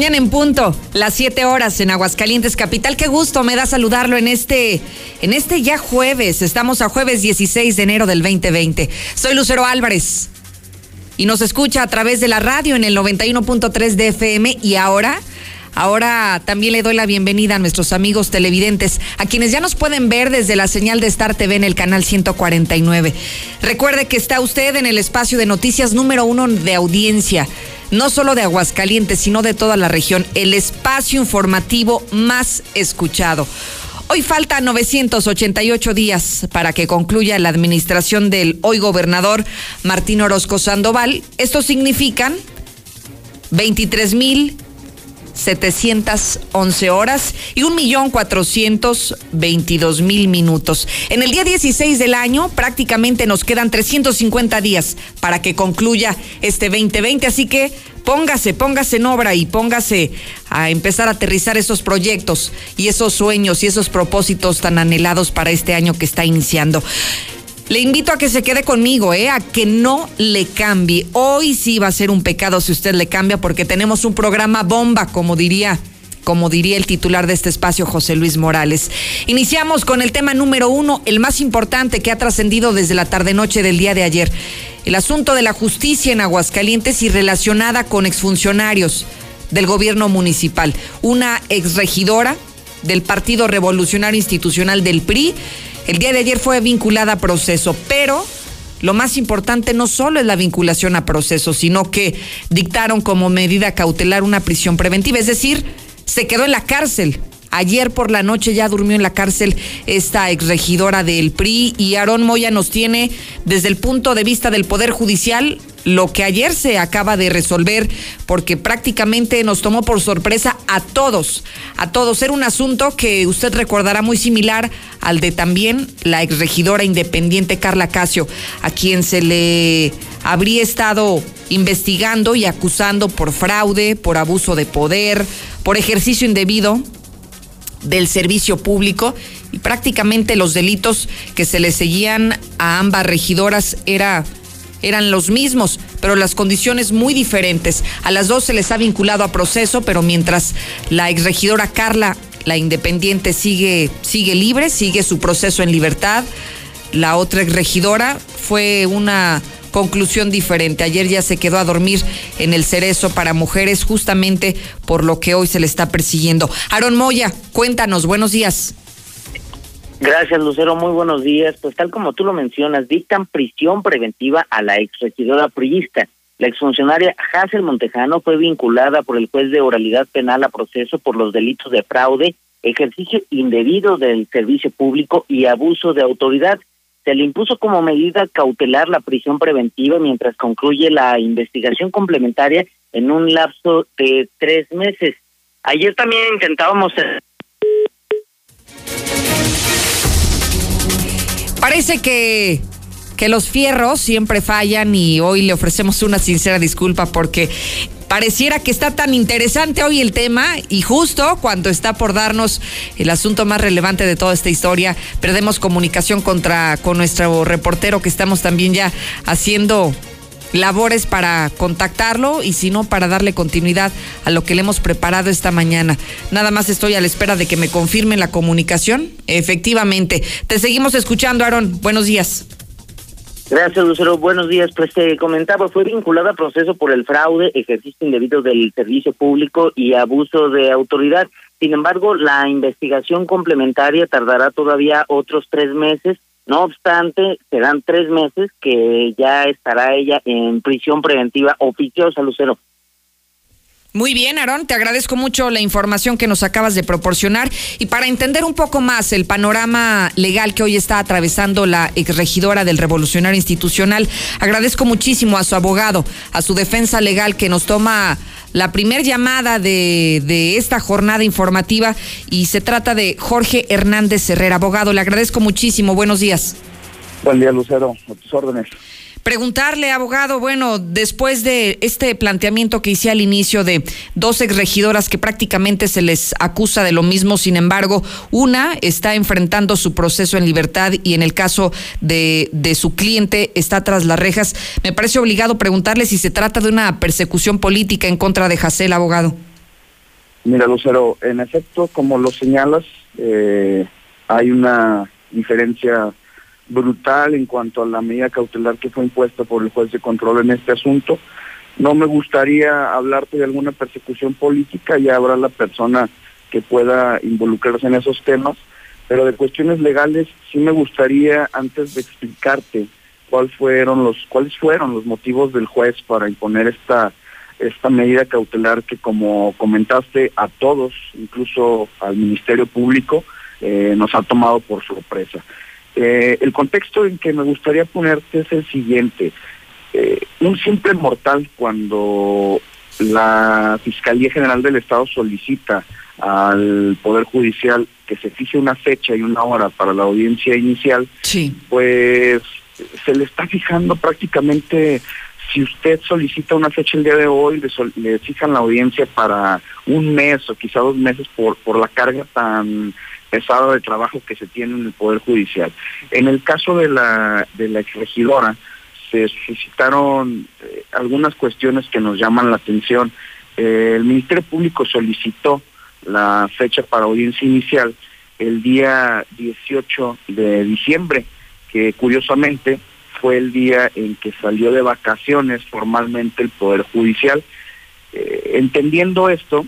Mañana en punto, las 7 horas en Aguascalientes Capital. Qué gusto me da saludarlo en este, en este ya jueves. Estamos a jueves 16 de enero del 2020. Soy Lucero Álvarez y nos escucha a través de la radio en el 91.3 de FM y ahora Ahora también le doy la bienvenida a nuestros amigos televidentes, a quienes ya nos pueden ver desde la señal de Star TV en el canal 149. Recuerde que está usted en el espacio de noticias número uno de audiencia no solo de Aguascalientes, sino de toda la región, el espacio informativo más escuchado. Hoy falta 988 días para que concluya la administración del hoy gobernador Martín Orozco Sandoval. Esto significan 23 mil 711 horas y 1.422.000 minutos. En el día 16 del año prácticamente nos quedan 350 días para que concluya este 2020, así que póngase, póngase en obra y póngase a empezar a aterrizar esos proyectos y esos sueños y esos propósitos tan anhelados para este año que está iniciando. Le invito a que se quede conmigo, ¿eh? a que no le cambie. Hoy sí va a ser un pecado si usted le cambia porque tenemos un programa bomba, como diría como diría el titular de este espacio, José Luis Morales. Iniciamos con el tema número uno, el más importante que ha trascendido desde la tarde-noche del día de ayer. El asunto de la justicia en Aguascalientes y relacionada con exfuncionarios del gobierno municipal. Una exregidora del Partido Revolucionario Institucional del PRI el día de ayer fue vinculada a proceso, pero lo más importante no solo es la vinculación a proceso, sino que dictaron como medida cautelar una prisión preventiva, es decir, se quedó en la cárcel. Ayer por la noche ya durmió en la cárcel esta exregidora del PRI y Aarón Moya nos tiene desde el punto de vista del Poder Judicial lo que ayer se acaba de resolver, porque prácticamente nos tomó por sorpresa a todos, a todos. Era un asunto que usted recordará muy similar al de también la exregidora independiente Carla Casio, a quien se le habría estado investigando y acusando por fraude, por abuso de poder, por ejercicio indebido del servicio público y prácticamente los delitos que se le seguían a ambas regidoras era eran los mismos, pero las condiciones muy diferentes. A las dos se les ha vinculado a proceso, pero mientras la exregidora Carla, la independiente, sigue, sigue libre, sigue su proceso en libertad, la otra exregidora fue una conclusión diferente. Ayer ya se quedó a dormir en el cerezo para mujeres justamente por lo que hoy se le está persiguiendo. Aaron Moya, cuéntanos, buenos días. Gracias, Lucero. Muy buenos días. Pues tal como tú lo mencionas, dictan prisión preventiva a la exregidora priista. La exfuncionaria Hazel Montejano fue vinculada por el juez de oralidad penal a proceso por los delitos de fraude, ejercicio indebido del servicio público y abuso de autoridad. Se le impuso como medida cautelar la prisión preventiva mientras concluye la investigación complementaria en un lapso de tres meses. Ayer también intentábamos Parece que, que los fierros siempre fallan y hoy le ofrecemos una sincera disculpa porque pareciera que está tan interesante hoy el tema y justo cuando está por darnos el asunto más relevante de toda esta historia, perdemos comunicación contra con nuestro reportero que estamos también ya haciendo labores para contactarlo y si no, para darle continuidad a lo que le hemos preparado esta mañana. Nada más estoy a la espera de que me confirmen la comunicación. Efectivamente. Te seguimos escuchando, Aarón. Buenos días. Gracias, Lucero. Buenos días. Pues te comentaba, fue vinculada a proceso por el fraude, ejercicio indebido del servicio público y abuso de autoridad. Sin embargo, la investigación complementaria tardará todavía otros tres meses. No obstante, serán tres meses que ya estará ella en prisión preventiva oficiosa, Lucero. Muy bien, Aarón, te agradezco mucho la información que nos acabas de proporcionar y para entender un poco más el panorama legal que hoy está atravesando la exregidora del Revolucionario Institucional, agradezco muchísimo a su abogado, a su defensa legal que nos toma la primer llamada de, de esta jornada informativa y se trata de Jorge Hernández Herrera, abogado. Le agradezco muchísimo. Buenos días. Buen día, Lucero. A tus órdenes. Preguntarle, abogado, bueno, después de este planteamiento que hice al inicio de dos exregidoras que prácticamente se les acusa de lo mismo, sin embargo, una está enfrentando su proceso en libertad y en el caso de, de su cliente está tras las rejas, me parece obligado preguntarle si se trata de una persecución política en contra de Jacel, abogado. Mira, Lucero, en efecto, como lo señalas, eh, hay una diferencia brutal en cuanto a la medida cautelar que fue impuesta por el juez de control en este asunto. No me gustaría hablarte de alguna persecución política, ya habrá la persona que pueda involucrarse en esos temas, pero de cuestiones legales sí me gustaría antes de explicarte cuáles fueron los cuáles fueron los motivos del juez para imponer esta esta medida cautelar que como comentaste a todos, incluso al Ministerio Público, eh, nos ha tomado por sorpresa. Eh, el contexto en que me gustaría ponerte es el siguiente. Eh, un simple mortal cuando la Fiscalía General del Estado solicita al Poder Judicial que se fije una fecha y una hora para la audiencia inicial, pues se le está fijando prácticamente, si usted solicita una fecha el día de hoy, le, fijan la audiencia para un mes o quizá dos meses por, por la carga tan pesado de trabajo que se tiene en el Poder Judicial. En el caso de la, de la exregidora, se suscitaron eh, algunas cuestiones que nos llaman la atención. Eh, el Ministerio Público solicitó la fecha para audiencia inicial el día 18 de diciembre, que curiosamente fue el día en que salió de vacaciones formalmente el Poder Judicial. Eh, entendiendo esto,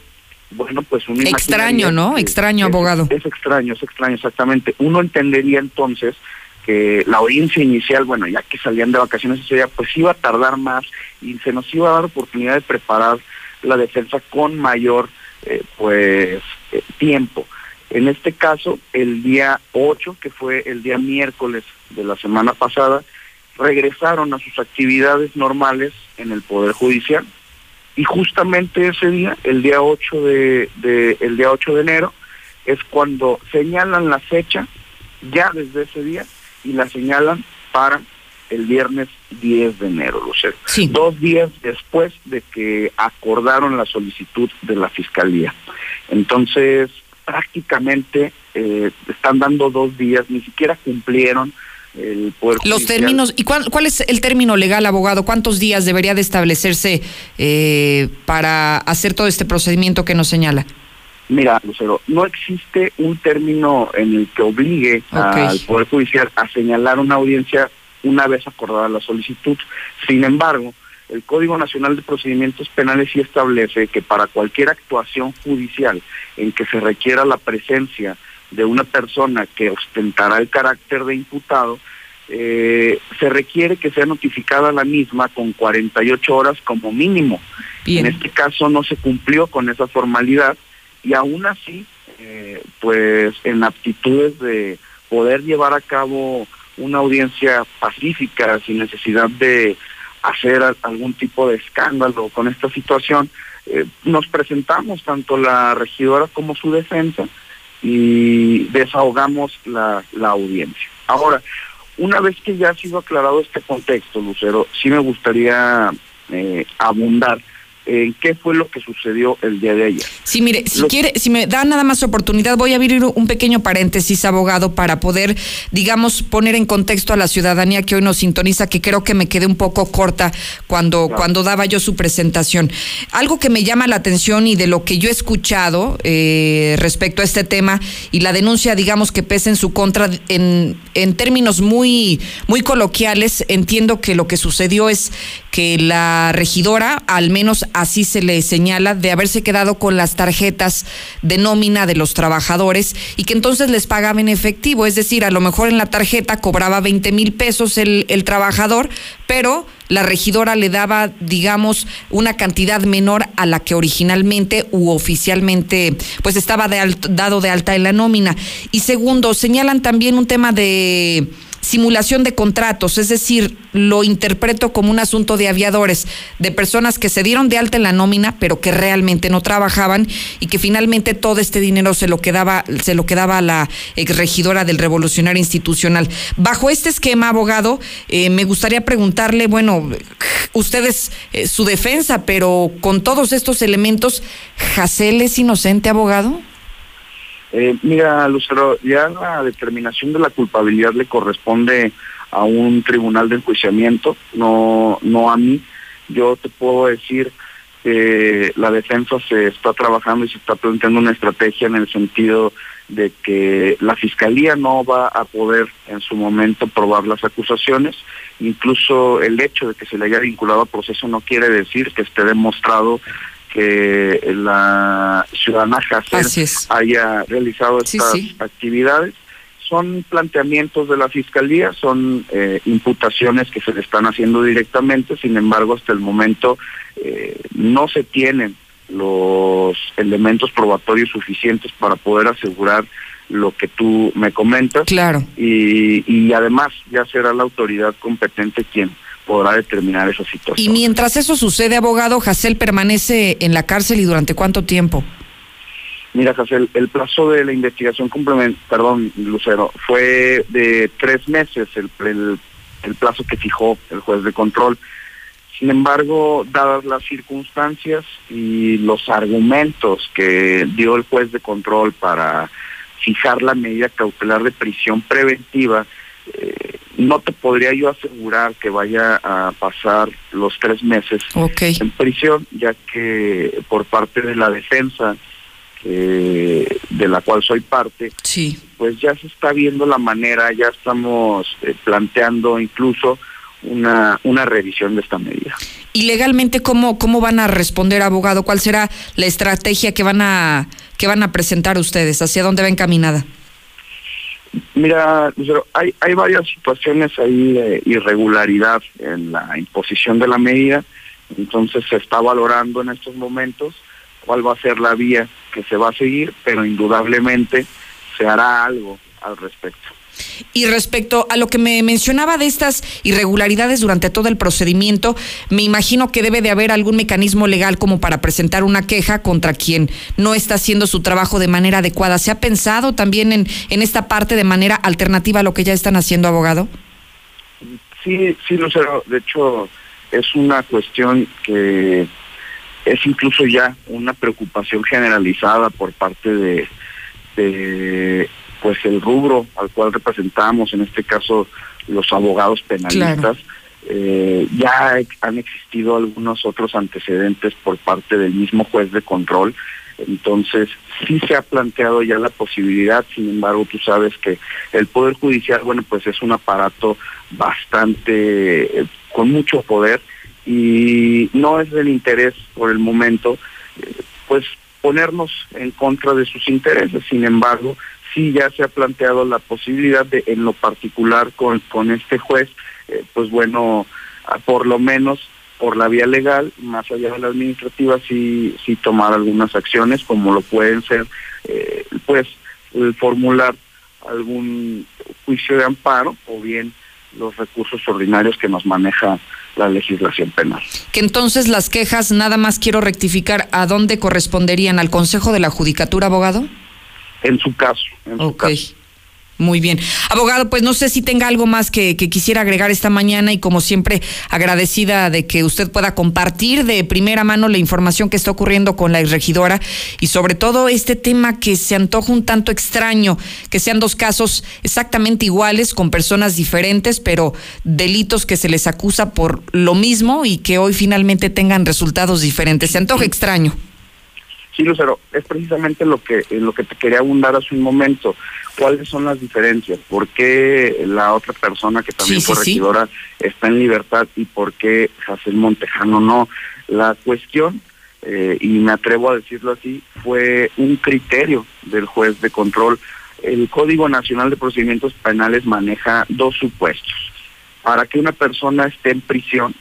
bueno, pues un Extraño, ¿no? Extraño, abogado. Es extraño, es extraño, exactamente. Uno entendería entonces que la audiencia inicial, bueno, ya que salían de vacaciones ese día, pues iba a tardar más y se nos iba a dar oportunidad de preparar la defensa con mayor, eh, pues, eh, tiempo. En este caso, el día 8, que fue el día miércoles de la semana pasada, regresaron a sus actividades normales en el Poder Judicial y justamente ese día, el día 8 de, el día 8 de enero, es cuando señalan la fecha ya desde ese día y la señalan para el viernes 10 de enero, Lucero. Dos días después de que acordaron la solicitud de la fiscalía. Entonces, prácticamente eh, están dando dos días, ni siquiera cumplieron los términos, ¿y cuál, cuál es el término legal, abogado? ¿Cuántos días debería de establecerse eh, para hacer todo este procedimiento que nos señala? Mira, Lucero, no existe un término en el que obligue al Poder Judicial a señalar una audiencia una vez acordada la solicitud. Sin embargo, el Código Nacional de Procedimientos Penales sí establece que para cualquier actuación judicial en que se requiera la presencia de una persona que ostentará el carácter de imputado, eh, se requiere que sea notificada la misma con 48 horas como mínimo. En este caso no se cumplió con esa formalidad y aún así, eh, pues en aptitudes de poder llevar a cabo una audiencia pacífica sin necesidad de hacer algún tipo de escándalo con esta situación, eh, nos presentamos tanto la regidora como su defensa y desahogamos la, la audiencia. Ahora, una vez que ya ha sido aclarado este contexto, Lucero, sí me gustaría eh, abundar en qué fue lo que sucedió el día de ayer. Sí, mire, si quiere, si me da nada más oportunidad, voy a abrir un pequeño paréntesis, abogado, para poder, digamos, poner en contexto a la ciudadanía que hoy nos sintoniza, que creo que me quedé un poco corta cuando, cuando daba yo su presentación. Algo que me llama la atención y de lo que yo he escuchado eh, respecto a este tema y la denuncia, digamos, que pesa en su contra, en, en términos muy, muy coloquiales, entiendo que lo que sucedió es que la regidora, al menos así se le señala, de haberse quedado con las tarjetas de nómina de los trabajadores y que entonces les pagaba en efectivo. Es decir, a lo mejor en la tarjeta cobraba 20 mil pesos el, el trabajador, pero la regidora le daba, digamos, una cantidad menor a la que originalmente u oficialmente pues estaba dado de alta en la nómina. Y segundo, señalan también un tema de simulación de contratos, es decir, lo interpreto como un asunto de aviadores, de personas que se dieron de alta en la nómina, pero que realmente no trabajaban y que finalmente todo este dinero se lo quedaba, se lo quedaba a la regidora del Revolucionario Institucional. Bajo este esquema, abogado, eh, me gustaría preguntarle, bueno, ustedes eh, su defensa, pero con todos estos elementos, ¿Jacel es inocente, abogado? Eh, mira, Lucero, ya la determinación de la culpabilidad le corresponde a un tribunal de enjuiciamiento, no, no a mí. Yo te puedo decir que la defensa se está trabajando y se está planteando una estrategia en el sentido de que la fiscalía no va a poder en su momento probar las acusaciones. Incluso el hecho de que se le haya vinculado a proceso no quiere decir que esté demostrado que la ciudadana Hacer haya realizado estas actividades. Son planteamientos de la Fiscalía, son eh, imputaciones que se le están haciendo directamente, sin embargo, hasta el momento eh, no se tienen los elementos probatorios suficientes para poder asegurar lo que tú me comentas. Claro. Y, y además ya será la autoridad competente quien podrá determinar esa situación. Y mientras eso sucede, abogado, Jacel permanece en la cárcel y durante cuánto tiempo? Mira, Jacel, el plazo de la investigación complementaria, perdón, Lucero, fue de tres meses el, el, plazo que fijó el juez de control. Sin embargo, dadas las circunstancias y los argumentos que dio el juez de control para fijar la medida cautelar de prisión preventiva, eh, no te podría yo asegurar que vaya a pasar los tres meses en prisión, ya que por parte de la defensa, de la cual soy parte, sí. pues ya se está viendo la manera, ya estamos eh, planteando incluso una, una revisión de esta medida. ¿Y legalmente cómo, cómo van a responder, abogado? ¿Cuál será la estrategia que van a, que van a presentar ustedes? ¿Hacia dónde va encaminada? Mira, hay, hay varias situaciones ahí de irregularidad en la imposición de la medida, entonces se está valorando en estos momentos cuál va a ser la vía que se va a seguir, pero indudablemente se hará algo al respecto. Y respecto a lo que me mencionaba de estas irregularidades durante todo el procedimiento, me imagino que debe de haber algún mecanismo legal como para presentar una queja contra quien no está haciendo su trabajo de manera adecuada. ¿Se ha pensado también en, en esta parte de manera alternativa a lo que ya están haciendo, abogado? Sí, sí, Lucero. De hecho, es una cuestión que es incluso ya una preocupación generalizada por parte de, de pues el rubro al cual representamos, en este caso los abogados penalistas, eh, ya han existido algunos otros antecedentes por parte del mismo juez de control, entonces sí se ha planteado ya la posibilidad, sin embargo tú sabes que el Poder Judicial, bueno, pues es un aparato bastante, eh, con mucho poder y no es del interés por el momento, eh, pues ponernos en contra de sus intereses, sin embargo, sí ya se ha planteado la posibilidad de, en lo particular con, con este juez, eh, pues bueno, por lo menos por la vía legal, más allá de la administrativa, sí, sí tomar algunas acciones, como lo pueden ser, eh, pues, el formular algún juicio de amparo o bien los recursos ordinarios que nos maneja la legislación penal. Que entonces las quejas, nada más quiero rectificar, ¿a dónde corresponderían? ¿Al Consejo de la Judicatura, abogado? En su caso. En ok. Muy bien. Abogado, pues no sé si tenga algo más que, quisiera agregar esta mañana y como siempre agradecida de que usted pueda compartir de primera mano la información que está ocurriendo con la exregidora y sobre todo este tema que se antoja un tanto extraño, que sean dos casos exactamente iguales con personas diferentes, pero delitos que se les acusa por lo mismo y que hoy finalmente tengan resultados diferentes. Se antoja extraño. Sí, Lucero, es precisamente lo que lo que te quería abundar hace un momento. ¿Cuáles son las diferencias? ¿Por qué la otra persona que también fue regidora está en libertad y por qué Jacel Montejano no? La cuestión, eh, y me atrevo a decirlo así, fue un criterio del juez de control. El Código Nacional de Procedimientos Penales maneja dos supuestos. Para que una persona esté en prisión,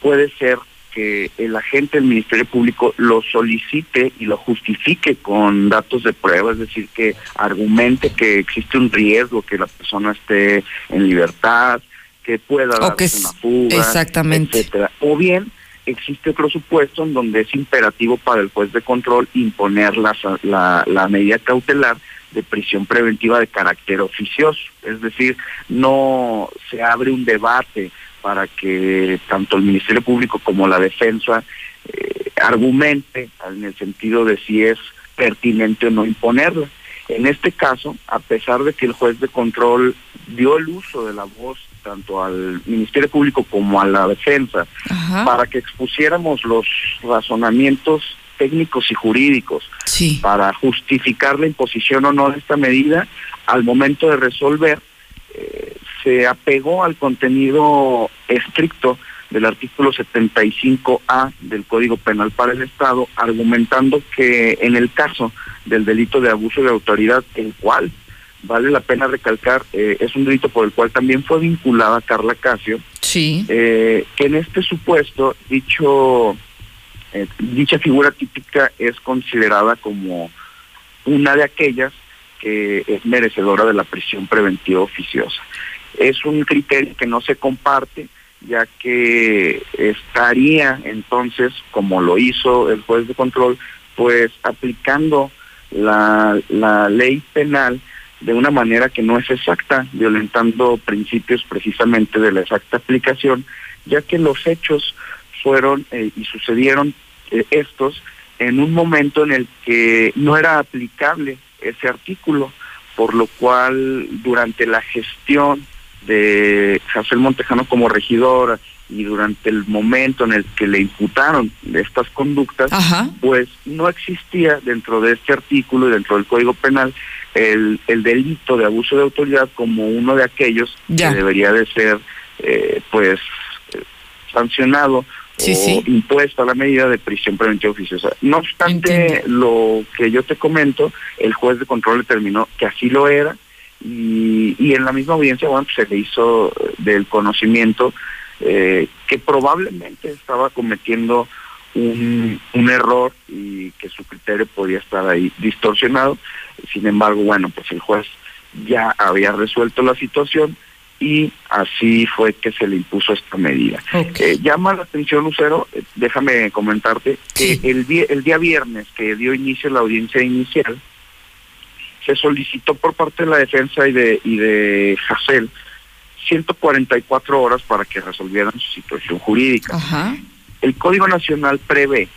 puede ser que el agente del Ministerio Público lo solicite y lo justifique con datos de prueba, es decir, que argumente que existe un riesgo que la persona esté en libertad, que pueda dar una fuga, exactamente. etcétera. O bien existe otro supuesto en donde es imperativo para el juez de control imponer la, la, la medida cautelar de prisión preventiva de carácter oficioso, es decir, no se abre un debate para que tanto el Ministerio Público como la defensa eh, argumente en el sentido de si es pertinente o no imponerla. En este caso, a pesar de que el juez de control dio el uso de la voz tanto al Ministerio Público como a la defensa para que expusiéramos los razonamientos técnicos y jurídicos para justificar la imposición o no de esta medida, al momento de resolver, eh, se apegó al contenido estricto del artículo 75A del Código Penal para el Estado, argumentando que en el caso del delito de abuso de autoridad, el cual vale la pena recalcar, eh, es un delito por el cual también fue vinculada Carla Casio, sí. Eh, que en este supuesto dicho eh, dicha figura típica es considerada como una de aquellas que es merecedora de la prisión preventiva oficiosa. Es un criterio que no se comparte, ya que estaría entonces, como lo hizo el juez de control, pues aplicando la, la ley penal de una manera que no es exacta, violentando principios precisamente de la exacta aplicación, ya que los hechos fueron eh, y sucedieron eh, estos en un momento en el que no era aplicable ese artículo, por lo cual durante la gestión de Jacel Montejano como regidora y durante el momento en el que le imputaron estas conductas, pues no existía dentro de este artículo y dentro del Código Penal el, el delito de abuso de autoridad como uno de aquellos que debería de ser eh, pues eh, sancionado o impuesto a la medida de prisión preventiva oficiosa. No obstante lo que yo te comento, el juez de control determinó que así lo era y, y en la misma audiencia, bueno, pues se le hizo del conocimiento eh, que probablemente estaba cometiendo un, un error y que su criterio podía estar ahí distorsionado. Sin embargo, bueno, pues el juez ya había resuelto la situación y así fue que se le impuso esta medida. Eh, llama la atención, Lucero, eh, déjame comentarte que el, día, el día viernes que dio inicio la audiencia inicial, se solicitó por parte de la defensa y de, y de Hassel 144 horas para que resolvieran su situación jurídica. El Código Nacional prevé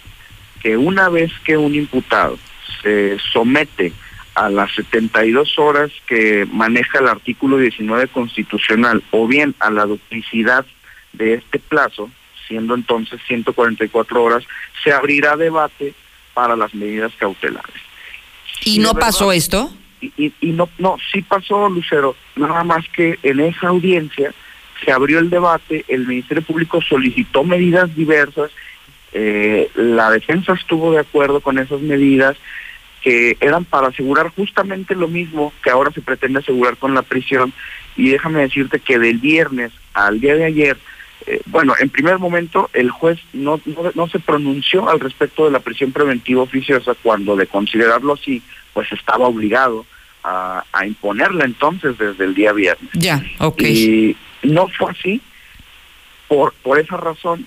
que una vez que un imputado se somete a las 72 horas que maneja el artículo 19 constitucional o bien a la duplicidad de este plazo, siendo entonces 144 horas, se abrirá debate para las medidas cautelares. ¿Y no pasó esto? Y, y, no, no, sí pasó, Lucero, nada más que en esa audiencia se abrió el debate, el Ministerio Público solicitó medidas diversas, eh, la defensa estuvo de acuerdo con esas medidas, que eran para asegurar justamente lo mismo que ahora se pretende asegurar con la prisión. Y déjame decirte que del viernes al día de ayer, eh, bueno, en primer momento el juez no, no, se pronunció al respecto de la prisión preventiva oficiosa cuando de considerarlo así, pues estaba obligado a, a imponerla entonces desde el día viernes. Ya, ok. Y no fue así, por, por esa razón,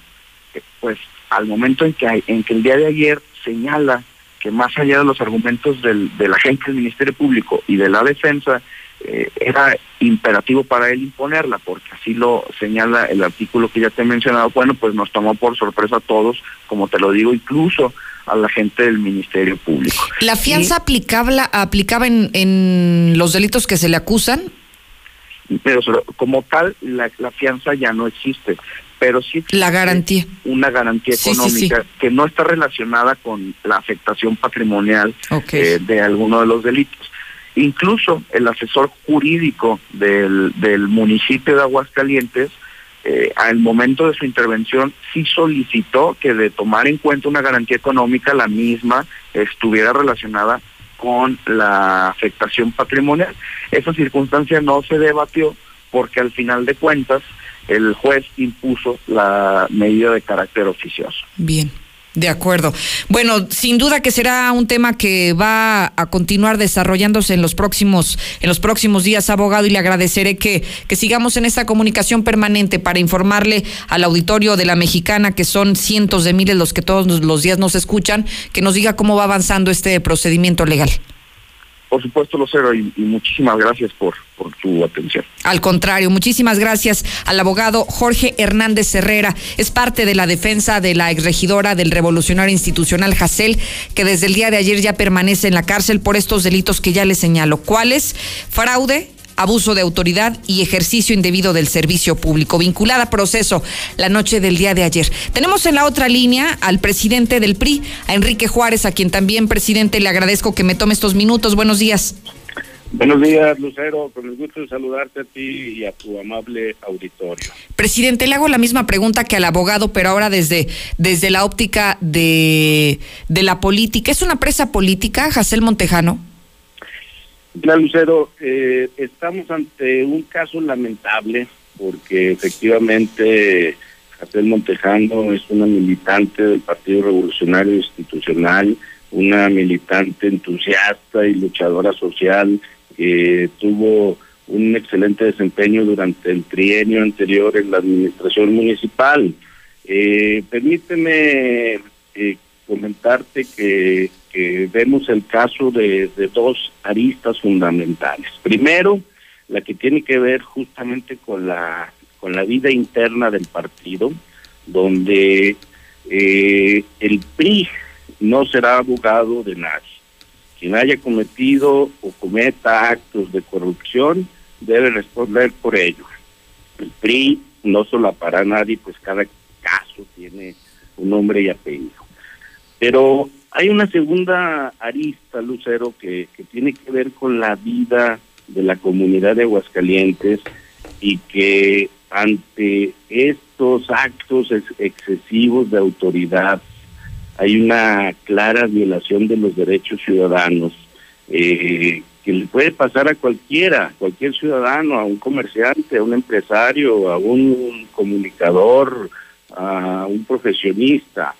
pues al momento en que, en que el día de ayer señala que más allá de los argumentos del, de la gente del Ministerio Público y de la defensa, eh, era imperativo para él imponerla, porque así lo señala el artículo que ya te he mencionado. Bueno, pues nos tomó por sorpresa a todos, como te lo digo, incluso a la gente del Ministerio Público. ¿La fianza aplicable, aplicaba en, en los delitos que se le acusan? Pero como tal, la, fianza ya no existe, pero sí la garantía una garantía económica que no está relacionada con la afectación patrimonial eh, de alguno de los delitos incluso el asesor jurídico del, municipio de Aguascalientes eh, al momento de su intervención sí solicitó que de tomar en cuenta una garantía económica la misma estuviera relacionada con la afectación patrimonial. Esa circunstancia no se debatió porque al final de cuentas el juez impuso la medida de carácter oficioso. Bien. De acuerdo. Bueno, sin duda que será un tema que va a continuar desarrollándose en los próximos, en los próximos días, abogado, y le agradeceré que, que sigamos en esta comunicación permanente para informarle al auditorio de la mexicana, que son cientos de miles los que todos los días nos escuchan, que nos diga cómo va avanzando este procedimiento legal. Por supuesto, Lucero, y, y muchísimas gracias por, por tu atención. Al contrario, muchísimas gracias al abogado Jorge Hernández Herrera. Es parte de la defensa de la exregidora del Revolucionario Institucional Jacel, que desde el día de ayer ya permanece en la cárcel por estos delitos que ya le señalo. ¿Cuáles? Fraude, abuso de autoridad y ejercicio indebido del servicio público, vinculada a proceso la noche del día de ayer. Tenemos en la otra línea al presidente del PRI, a Enrique Juárez, a quien también, presidente, le agradezco que me tome estos minutos. Buenos días. Buenos días, Lucero. Con el gusto de saludarte a ti y a tu amable auditorio. Presidente, le hago la misma pregunta que al abogado, pero ahora desde, desde la óptica de, de la política. ¿Es una presa política, Jacel Montejano? Mira, Lucero, eh, estamos ante un caso lamentable porque efectivamente Jacel Montejano es una militante del Partido Revolucionario Institucional, una militante entusiasta y luchadora social que tuvo un excelente desempeño durante el trienio anterior en la administración municipal. Eh, permíteme eh, comentarte que vemos el caso de, dos aristas fundamentales. Primero, la que tiene que ver justamente con la con la vida interna del partido, donde eh, el PRI no será abogado de nadie. Quien haya cometido o cometa actos de corrupción debe responder por ello. El PRI no solapará a nadie, pues cada caso tiene un nombre y apellido. Pero hay una segunda arista, Lucero, que, que tiene que ver con la vida de la comunidad de Aguascalientes y que ante estos actos excesivos de autoridad hay una clara violación de los derechos ciudadanos eh, que le puede pasar a cualquiera, cualquier ciudadano, a un comerciante, a un empresario, a un comunicador, a un profesionista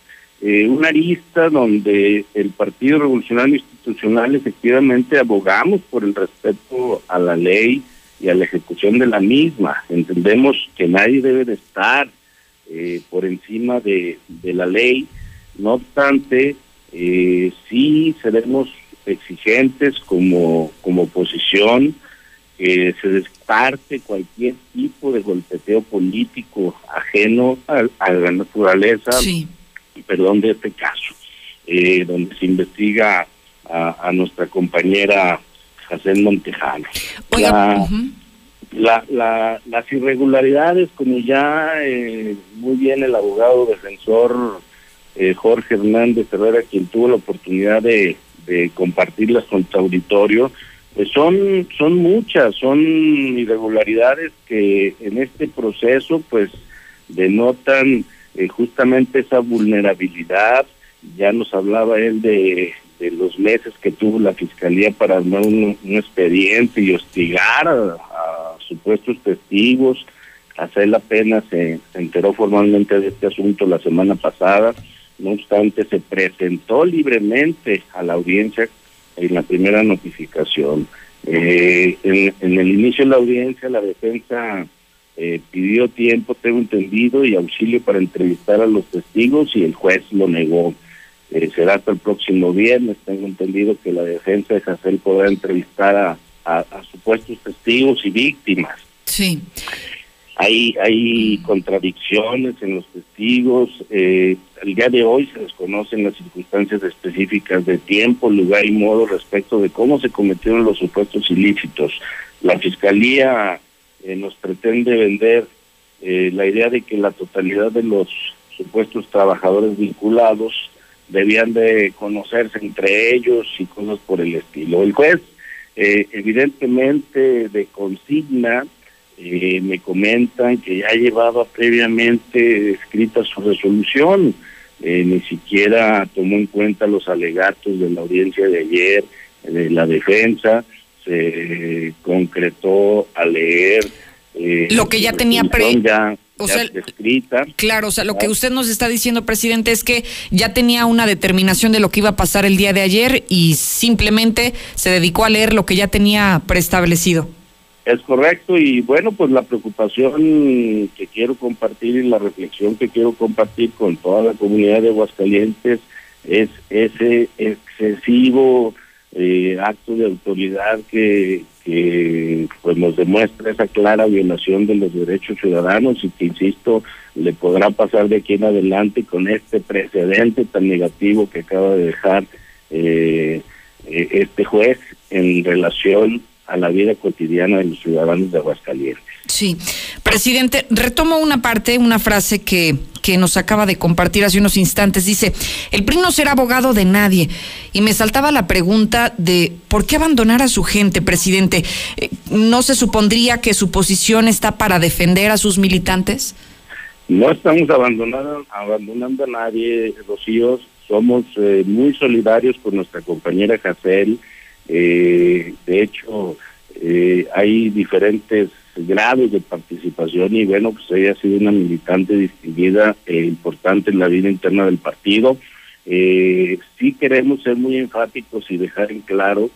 eh, una lista donde el Partido Revolucionario Institucional efectivamente abogamos por el respeto a la ley y a la ejecución de la misma. Entendemos que nadie debe de estar eh, por encima de, la ley. No obstante, eh, sí seremos exigentes como, como oposición, que se desparte cualquier tipo de golpeteo político ajeno a, la naturaleza perdón, de este caso, eh, donde se investiga a, nuestra compañera Jacén Montejano. La, la, las irregularidades, como ya eh, muy bien el abogado defensor eh, Jorge Hernández Herrera, quien tuvo la oportunidad de, de compartirlas con tu auditorio, pues son, son muchas, son irregularidades que en este proceso pues denotan eh, justamente esa vulnerabilidad. Ya nos hablaba él de, los meses que tuvo la fiscalía para armar un, expediente y hostigar a, supuestos testigos. Hacer la pena se, enteró formalmente de este asunto la semana pasada. No obstante, se presentó libremente a la audiencia en la primera notificación. Eh, en, el inicio de la audiencia, la defensa eh, pidió tiempo, tengo entendido, y auxilio para entrevistar a los testigos y el juez lo negó. Eh, será hasta el próximo viernes, tengo entendido que la defensa de Jacel podrá entrevistar a, a, supuestos testigos y víctimas. Sí. Hay, hay contradicciones en los testigos. Eh, el día de hoy se desconocen las circunstancias específicas de tiempo, lugar y modo respecto de cómo se cometieron los supuestos ilícitos. La Fiscalía eh, nos pretende vender eh, la idea de que la totalidad de los supuestos trabajadores vinculados debían de conocerse entre ellos y cosas por el estilo. El juez eh, evidentemente de consigna eh, me comentan que ya llevaba previamente escrita su resolución, eh, ni siquiera tomó en cuenta los alegatos de la audiencia de ayer, de la defensa, se concretó a leer lo que ya tenía pre o sea, escrita. Claro, o sea, lo que usted nos está diciendo, presidente, es que ya tenía una determinación de lo que iba a pasar el día de ayer y simplemente se dedicó a leer lo que ya tenía preestablecido. Es correcto y bueno, pues la preocupación que quiero compartir y la reflexión que quiero compartir con toda la comunidad de Aguascalientes es ese excesivo eh, acto de autoridad que, que pues nos demuestra esa clara violación de los derechos ciudadanos y que insisto le podrá pasar de aquí en adelante con este precedente tan negativo que acaba de dejar eh, eh, este juez en relación a la vida cotidiana de los ciudadanos de Aguascalientes. Sí, presidente, retomo una parte, una frase que, que nos acaba de compartir hace unos instantes. Dice, el PRI no será abogado de nadie. Y me saltaba la pregunta de, ¿por qué abandonar a su gente, presidente? Eh, ¿No se supondría que su posición está para defender a sus militantes? No estamos abandonando, abandonando a nadie, Rocío. Somos eh, muy solidarios con nuestra compañera Jacel. Eh, de hecho, hay diferentes grados de participación y bueno, pues ella ha sido una militante distinguida e importante en la vida interna del partido. Eh, sí queremos ser muy enfáticos y dejar en claro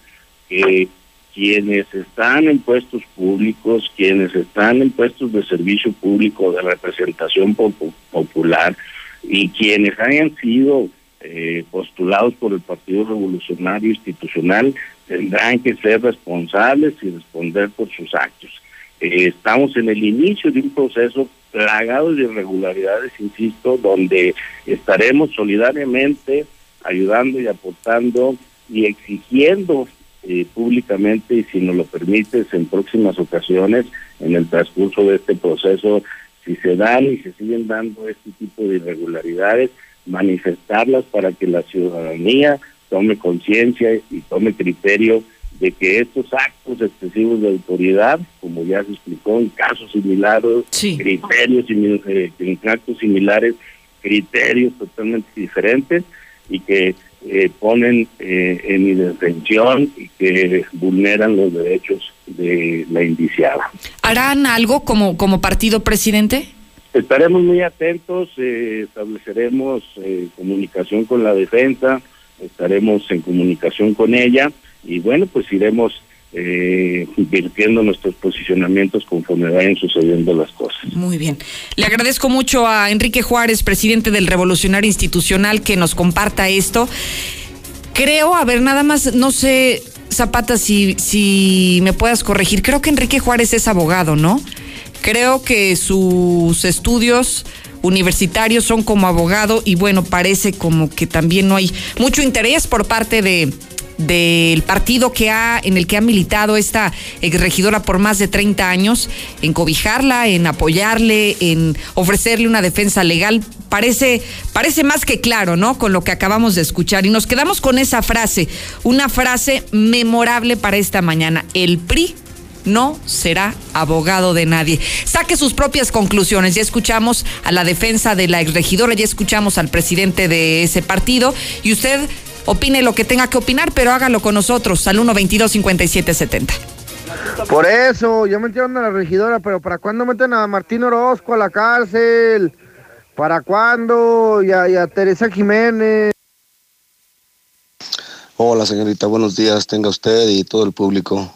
que quienes están en puestos públicos, quienes están en puestos de servicio público, de representación popular y quienes hayan sido eh, postulados por el Partido Revolucionario Institucional tendrán que ser responsables y responder por sus actos. Eh, estamos en el inicio de un proceso plagado de irregularidades, insisto, donde estaremos solidariamente ayudando y aportando y exigiendo eh, públicamente y si nos lo permites en próximas ocasiones en el transcurso de este proceso, si se dan y se siguen dando este tipo de irregularidades, manifestarlas para que la ciudadanía tome conciencia y tome criterio de que estos actos excesivos de autoridad, como ya se explicó en casos similares, criterios eh, en actos similares, criterios totalmente diferentes y que eh, ponen eh, en indefensión y que vulneran los derechos de la indiciada. ¿Harán algo como, como partido presidente? Estaremos muy atentos, estableceremos comunicación con la defensa, estaremos en comunicación con ella y bueno, pues iremos eh, invirtiendo nuestros posicionamientos conforme vayan sucediendo las cosas. Muy bien. Le agradezco mucho a Enrique Juárez, presidente del Revolucionario Institucional, que nos comparta esto. Creo, a ver, nada más, no sé, Zapata, si, si me puedas corregir. Creo que Enrique Juárez es abogado, ¿no? Creo que sus estudios universitarios son como abogado y bueno, parece como que también no hay mucho interés por parte de del partido que ha, en el que ha militado esta regidora por más de 30 años, en cobijarla, en apoyarle, en ofrecerle una defensa legal. Parece, parece más que claro, ¿no? Con lo que acabamos de escuchar. Y nos quedamos con esa frase, una frase memorable para esta mañana. El PRI no será abogado de nadie. Saque sus propias conclusiones. Ya escuchamos a la defensa de la exregidora, ya escuchamos al presidente de ese partido y usted opine lo que tenga que opinar, pero hágalo con nosotros al 122-5770. Por eso, ya metieron a la regidora, pero ¿para cuándo meten a Martín Orozco a la cárcel? ¿Para cuándo? Y a, Teresa Jiménez. Hola señorita, buenos días, tenga usted y todo el público.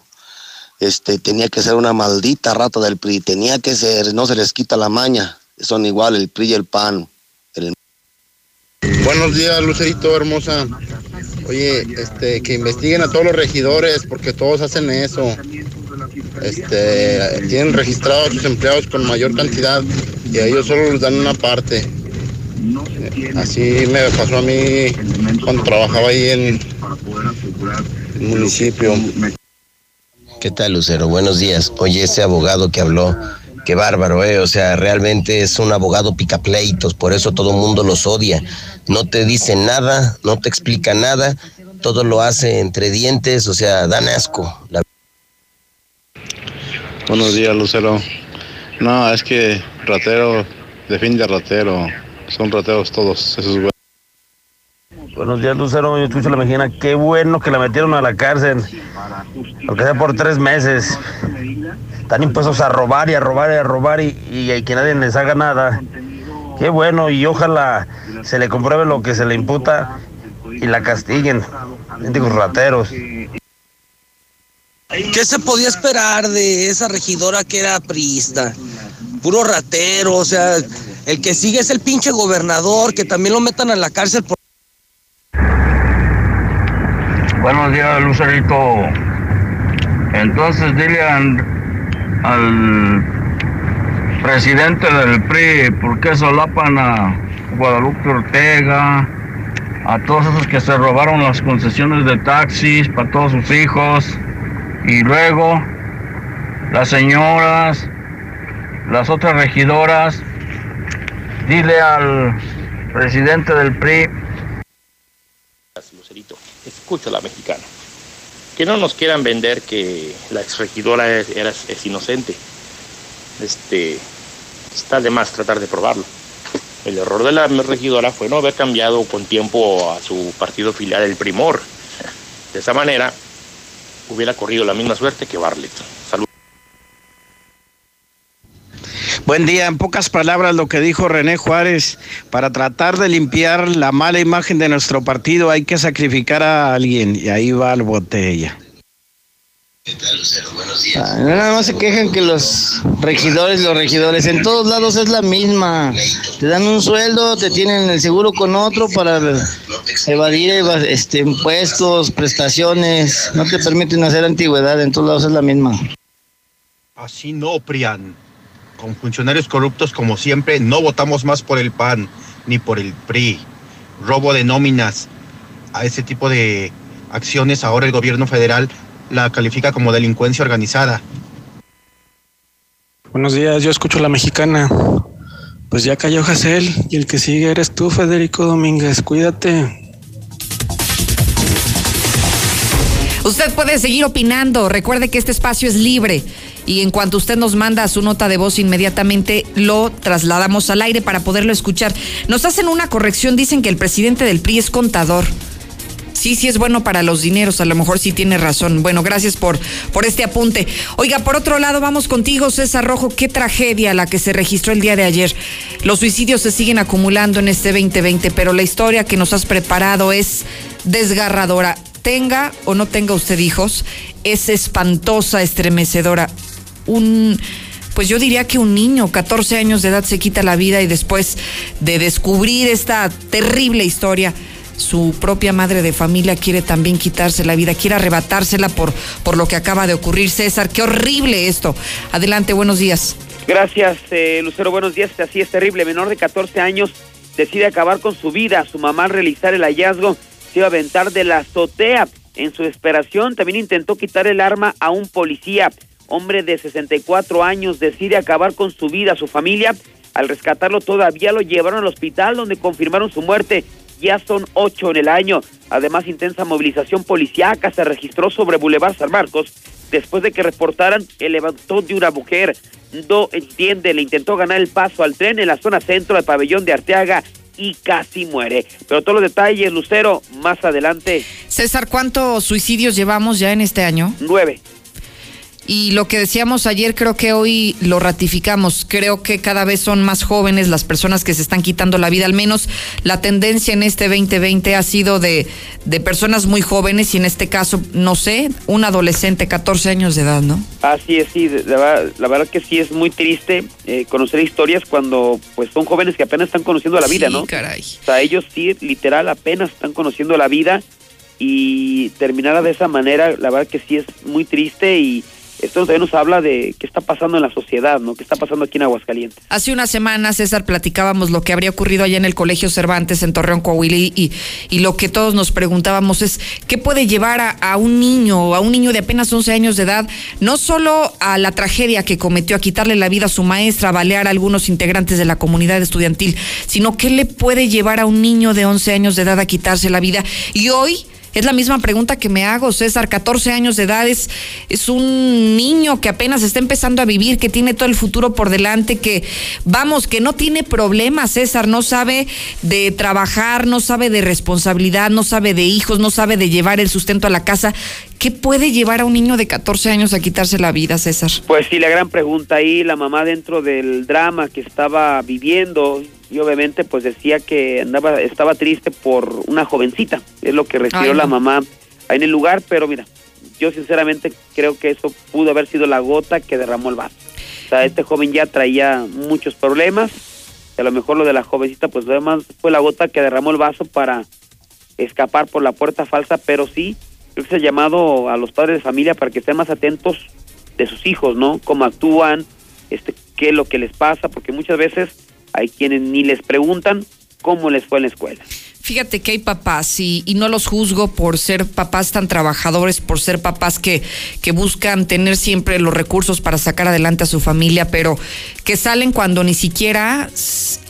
Este, tenía que ser una maldita rata del PRI, tenía que ser, no se les quita la maña, son igual el PRI y el PAN. Buenos días, Lucerito hermosa. Oye, este, que investiguen a todos los regidores porque todos hacen eso. Este, tienen registrados a sus empleados con mayor cantidad y a ellos solo les dan una parte. Así me pasó a mí cuando trabajaba ahí en el municipio. ¿Qué tal, Lucero? Buenos días. Oye, ese abogado que habló, qué bárbaro, ¿eh? O sea, realmente es un abogado picapleitos, por eso todo el mundo los odia. No te dice nada, no te explica nada, todo lo hace entre dientes, o sea, dan asco. La... Buenos días, Lucero. No, es que ratero defiende a ratero. Son rateros todos, esos güeyes. Buenos días, Lucero. Yo escucho la mexicana. Qué bueno que la metieron a la cárcel. Aunque sea por tres meses. Están impuestos a robar y a robar y a robar y, y, que nadie les haga nada. Qué bueno y ojalá se le compruebe lo que se le imputa y la castiguen. Digo, rateros. ¿Qué se podía esperar de esa regidora que era priista? Puro ratero, o sea, el que sigue es el pinche gobernador, que también lo metan a la cárcel por... Buenos días, Lucerito. Entonces dile al presidente del PRI por qué solapan a Guadalupe Ortega, a todos esos que se robaron las concesiones de taxis para todos sus hijos, y luego las señoras, las otras regidoras, dile al presidente del PRI Lucerito, escucha la mexicana. Que no nos quieran vender que la exregidora es, es inocente. Este, está de más tratar de probarlo. El error de la regidora fue no haber cambiado con tiempo a su partido filial, el Primor. De esa manera, hubiera corrido la misma suerte que Bartlett. Salud. Buen día, en pocas palabras lo que dijo René Juárez, para tratar de limpiar la mala imagen de nuestro partido hay que sacrificar a alguien y ahí va la botella. ¿Qué tal, Lucero? Buenos días. Ah, nada más se quejan que los regidores, los regidores, en todos lados es la misma. Te dan un sueldo, te tienen el seguro con otro para evadir este, impuestos, prestaciones, no te permiten hacer antigüedad, en todos lados es la misma. Así no, Prian con funcionarios corruptos como siempre, no votamos más por el PAN ni por el PRI. Robo de nóminas. A ese tipo de acciones ahora el gobierno federal la califica como delincuencia organizada. Buenos días, yo escucho la mexicana. Pues ya cayó Jacel y el que sigue eres tú, Federico Domínguez. Cuídate. Usted puede seguir opinando. Recuerde que este espacio es libre y en cuanto usted nos manda su nota de voz, inmediatamente lo trasladamos al aire para poderlo escuchar. Nos hacen una corrección, dicen que el presidente del PRI es contador. Sí, sí es bueno para los dineros, a lo mejor sí tiene razón. Bueno, gracias por, por este apunte. Oiga, por otro lado, vamos contigo, César Rojo. Qué tragedia la que se registró el día de ayer. Los suicidios se siguen acumulando en este 2020, pero la historia que nos has preparado es desgarradora. Tenga o no tenga usted hijos, es espantosa, estremecedora un, pues yo diría que un niño, 14 años de edad, se quita la vida y después de descubrir esta terrible historia, su propia madre de familia quiere también quitarse la vida, quiere arrebatársela por, por lo que acaba de ocurrir. César, qué horrible esto. Adelante, buenos días. Gracias, eh, Lucero, buenos días. Así es terrible. Menor de 14 años decide acabar con su vida. Su mamá al realizar el hallazgo se iba a aventar de la azotea. En su esperación también intentó quitar el arma a un policía hombre de 64 años, decide acabar con su vida, su familia. Al rescatarlo todavía lo llevaron al hospital donde confirmaron su muerte. Ya son ocho en el año. Además, intensa movilización policíaca se registró sobre Boulevard San Marcos después de que reportaran el levantón de una mujer. No entiende, le intentó ganar el paso al tren en la zona centro del pabellón de Arteaga y casi muere. Pero todos los detalles, Lucero, más adelante. César, ¿cuántos suicidios llevamos ya en este año? Nueve. Y lo que decíamos ayer, creo que hoy lo ratificamos. Creo que cada vez son más jóvenes las personas que se están quitando la vida. Al menos la tendencia en este 2020 ha sido de, de personas muy jóvenes y en este caso, no sé, un adolescente, 14 años de edad, ¿no? Así es, sí. La, la verdad que sí es muy triste eh, conocer historias cuando pues son jóvenes que apenas están conociendo la vida, sí, ¿no? caray. O sea, ellos sí, literal, apenas están conociendo la vida y terminara de esa manera, la verdad que sí es muy triste y esto también nos habla de qué está pasando en la sociedad, ¿no? ¿Qué está pasando aquí en Aguascalientes? Hace una semana, César, platicábamos lo que habría ocurrido allá en el Colegio Cervantes en Torreón, Coahuila, y, lo que todos nos preguntábamos es, ¿qué puede llevar a, a, un niño, a un niño de apenas 11 años de edad, no solo a la tragedia que cometió, a quitarle la vida a su maestra, a balear a algunos integrantes de la comunidad estudiantil, sino qué le puede llevar a un niño de 11 años de edad a quitarse la vida? Y hoy es la misma pregunta que me hago, César. 14 años de edad es, es un niño que apenas está empezando a vivir, que tiene todo el futuro por delante, que vamos, que no tiene problemas, César. No sabe de trabajar, no sabe de responsabilidad, no sabe de hijos, no sabe de llevar el sustento a la casa. ¿Qué puede llevar a un niño de 14 años a quitarse la vida, César? Pues sí, la gran pregunta ahí, la mamá dentro del drama que estaba viviendo, y obviamente pues decía que andaba estaba triste por una jovencita es lo que refirió Ay, no. la mamá ahí en el lugar pero mira yo sinceramente creo que eso pudo haber sido la gota que derramó el vaso o sea este joven ya traía muchos problemas y a lo mejor lo de la jovencita pues además fue la gota que derramó el vaso para escapar por la puerta falsa pero sí creo que se ha llamado a los padres de familia para que estén más atentos de sus hijos no cómo actúan este qué es lo que les pasa porque muchas veces hay quienes ni les preguntan cómo les fue en la escuela. Fíjate que hay papás y, no los juzgo por ser papás tan trabajadores, por ser papás que, que buscan tener siempre los recursos para sacar adelante a su familia, pero que salen cuando ni siquiera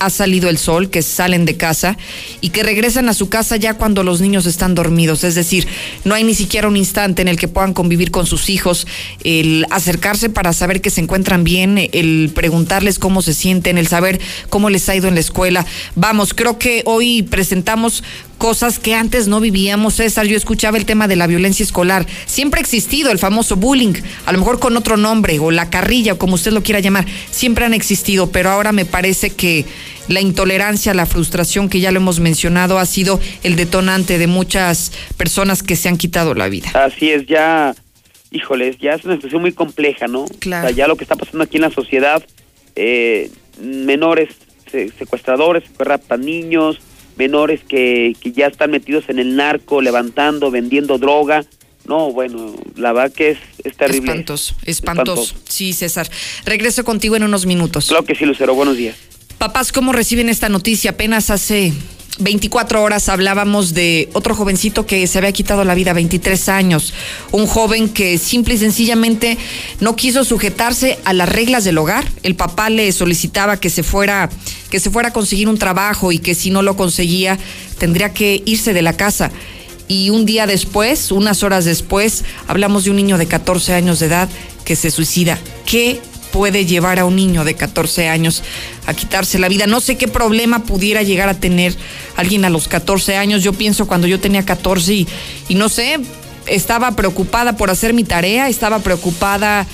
ha salido el sol, que salen de casa y que regresan a su casa ya cuando los niños están dormidos. Es decir, no hay ni siquiera un instante en el que puedan convivir con sus hijos, el acercarse para saber que se encuentran bien, el preguntarles cómo se sienten, el saber cómo les ha ido en la escuela. Vamos, creo que hoy presentamos cosas que antes no vivíamos, César. Yo escuchaba el tema de la violencia escolar. Siempre ha existido el famoso bullying, a lo mejor con otro nombre, o la carrilla, o como usted lo quiera llamar. Siempre han existido, pero ahora me parece que la intolerancia, la frustración, que ya lo hemos mencionado, ha sido el detonante de muchas personas que se han quitado la vida. Así es, ya, híjoles, ya es una situación muy compleja, ¿no? Claro. O sea, ya lo que está pasando aquí en la sociedad, eh, menores se- secuestradores raptan niños, menores que, que ya están metidos en el narco, levantando, vendiendo droga. No, bueno, la verdad que es, es terrible. Espantoso, espantoso. Sí, César. Regreso contigo en unos minutos. Claro que sí, Lucero, buenos días. Papás, ¿cómo reciben esta noticia? Apenas hace 24 horas hablábamos de otro jovencito que se había quitado la vida, 23 años. Un joven que simple y sencillamente no quiso sujetarse a las reglas del hogar. El papá le solicitaba que se fuera, que se fuera a conseguir un trabajo y que si no lo conseguía tendría que irse de la casa. Y un día después, unas horas después, hablamos de un niño de 14 años de edad que se suicida. ¿Qué puede llevar a un niño de 14 años a quitarse la vida? No sé qué problema pudiera llegar a tener alguien a los 14 años. Yo pienso cuando yo tenía 14 y, y no sé, estaba preocupada por hacer mi tarea, estaba preocupada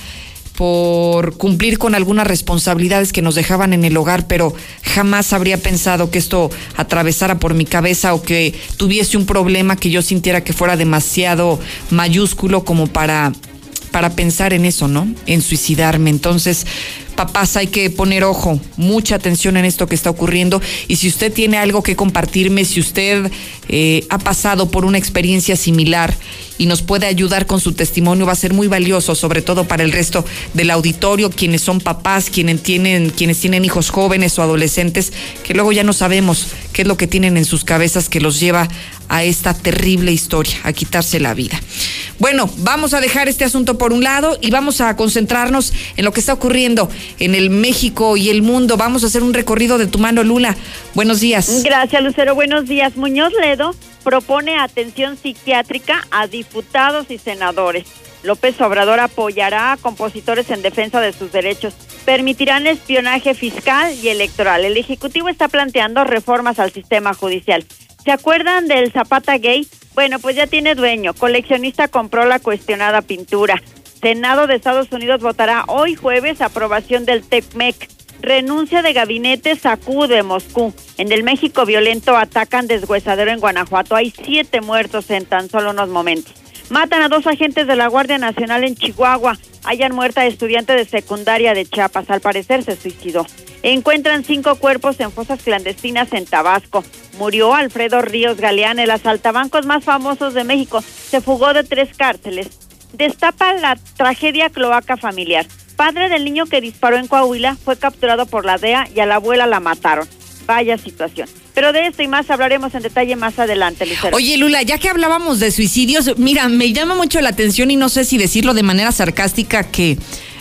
por cumplir con algunas responsabilidades que nos dejaban en el hogar, pero jamás habría pensado que esto atravesara por mi cabeza o que tuviese un problema que yo sintiera que fuera demasiado mayúsculo como para para pensar en eso, ¿no? En suicidarme. Entonces, papás, hay que poner ojo, mucha atención en esto que está ocurriendo. Y si usted tiene algo que compartirme, si usted eh, ha pasado por una experiencia similar y nos puede ayudar con su testimonio, va a ser muy valioso, sobre todo para el resto del auditorio, quienes son papás, quienes tienen, quienes tienen hijos jóvenes o adolescentes, que luego ya no sabemos qué es lo que tienen en sus cabezas que los lleva a esta terrible historia, a quitarse la vida. Bueno, vamos a dejar este asunto por un lado y vamos a concentrarnos en lo que está ocurriendo en el México y el mundo. Vamos a hacer un recorrido de tu mano, Lula. Buenos días. Gracias, Lucero. Buenos días. Muñoz Ledo propone atención psiquiátrica a diputados y senadores. López Obrador apoyará a compositores en defensa de sus derechos. Permitirán espionaje fiscal y electoral. El Ejecutivo está planteando reformas al sistema judicial. ¿Se acuerdan del Zapata Gay? Bueno, pues ya tiene dueño. Coleccionista compró la cuestionada pintura. Senado de Estados Unidos votará hoy jueves aprobación del TECMEC. Renuncia de gabinete sacude Moscú. En el México violento atacan deshuesadero en Guanajuato. Hay siete muertos en tan solo unos momentos. Matan a dos agentes de la Guardia Nacional en Chihuahua. Hayan muerta estudiante de secundaria de Chiapas. Al parecer se suicidó. Encuentran cinco cuerpos en fosas clandestinas en Tabasco. Murió Alfredo Ríos Galeán, el asaltabancos más famosos de México. Se fugó de tres cárceles. Destapa la tragedia cloaca familiar. Padre del niño que disparó en Coahuila fue capturado por la DEA y a la abuela la mataron. Vaya situación. Pero de esto y más hablaremos en detalle más adelante, Lucero. Oye, Lula, ya que hablábamos de suicidios, mira, me llama mucho la atención y no sé si decirlo de manera sarcástica que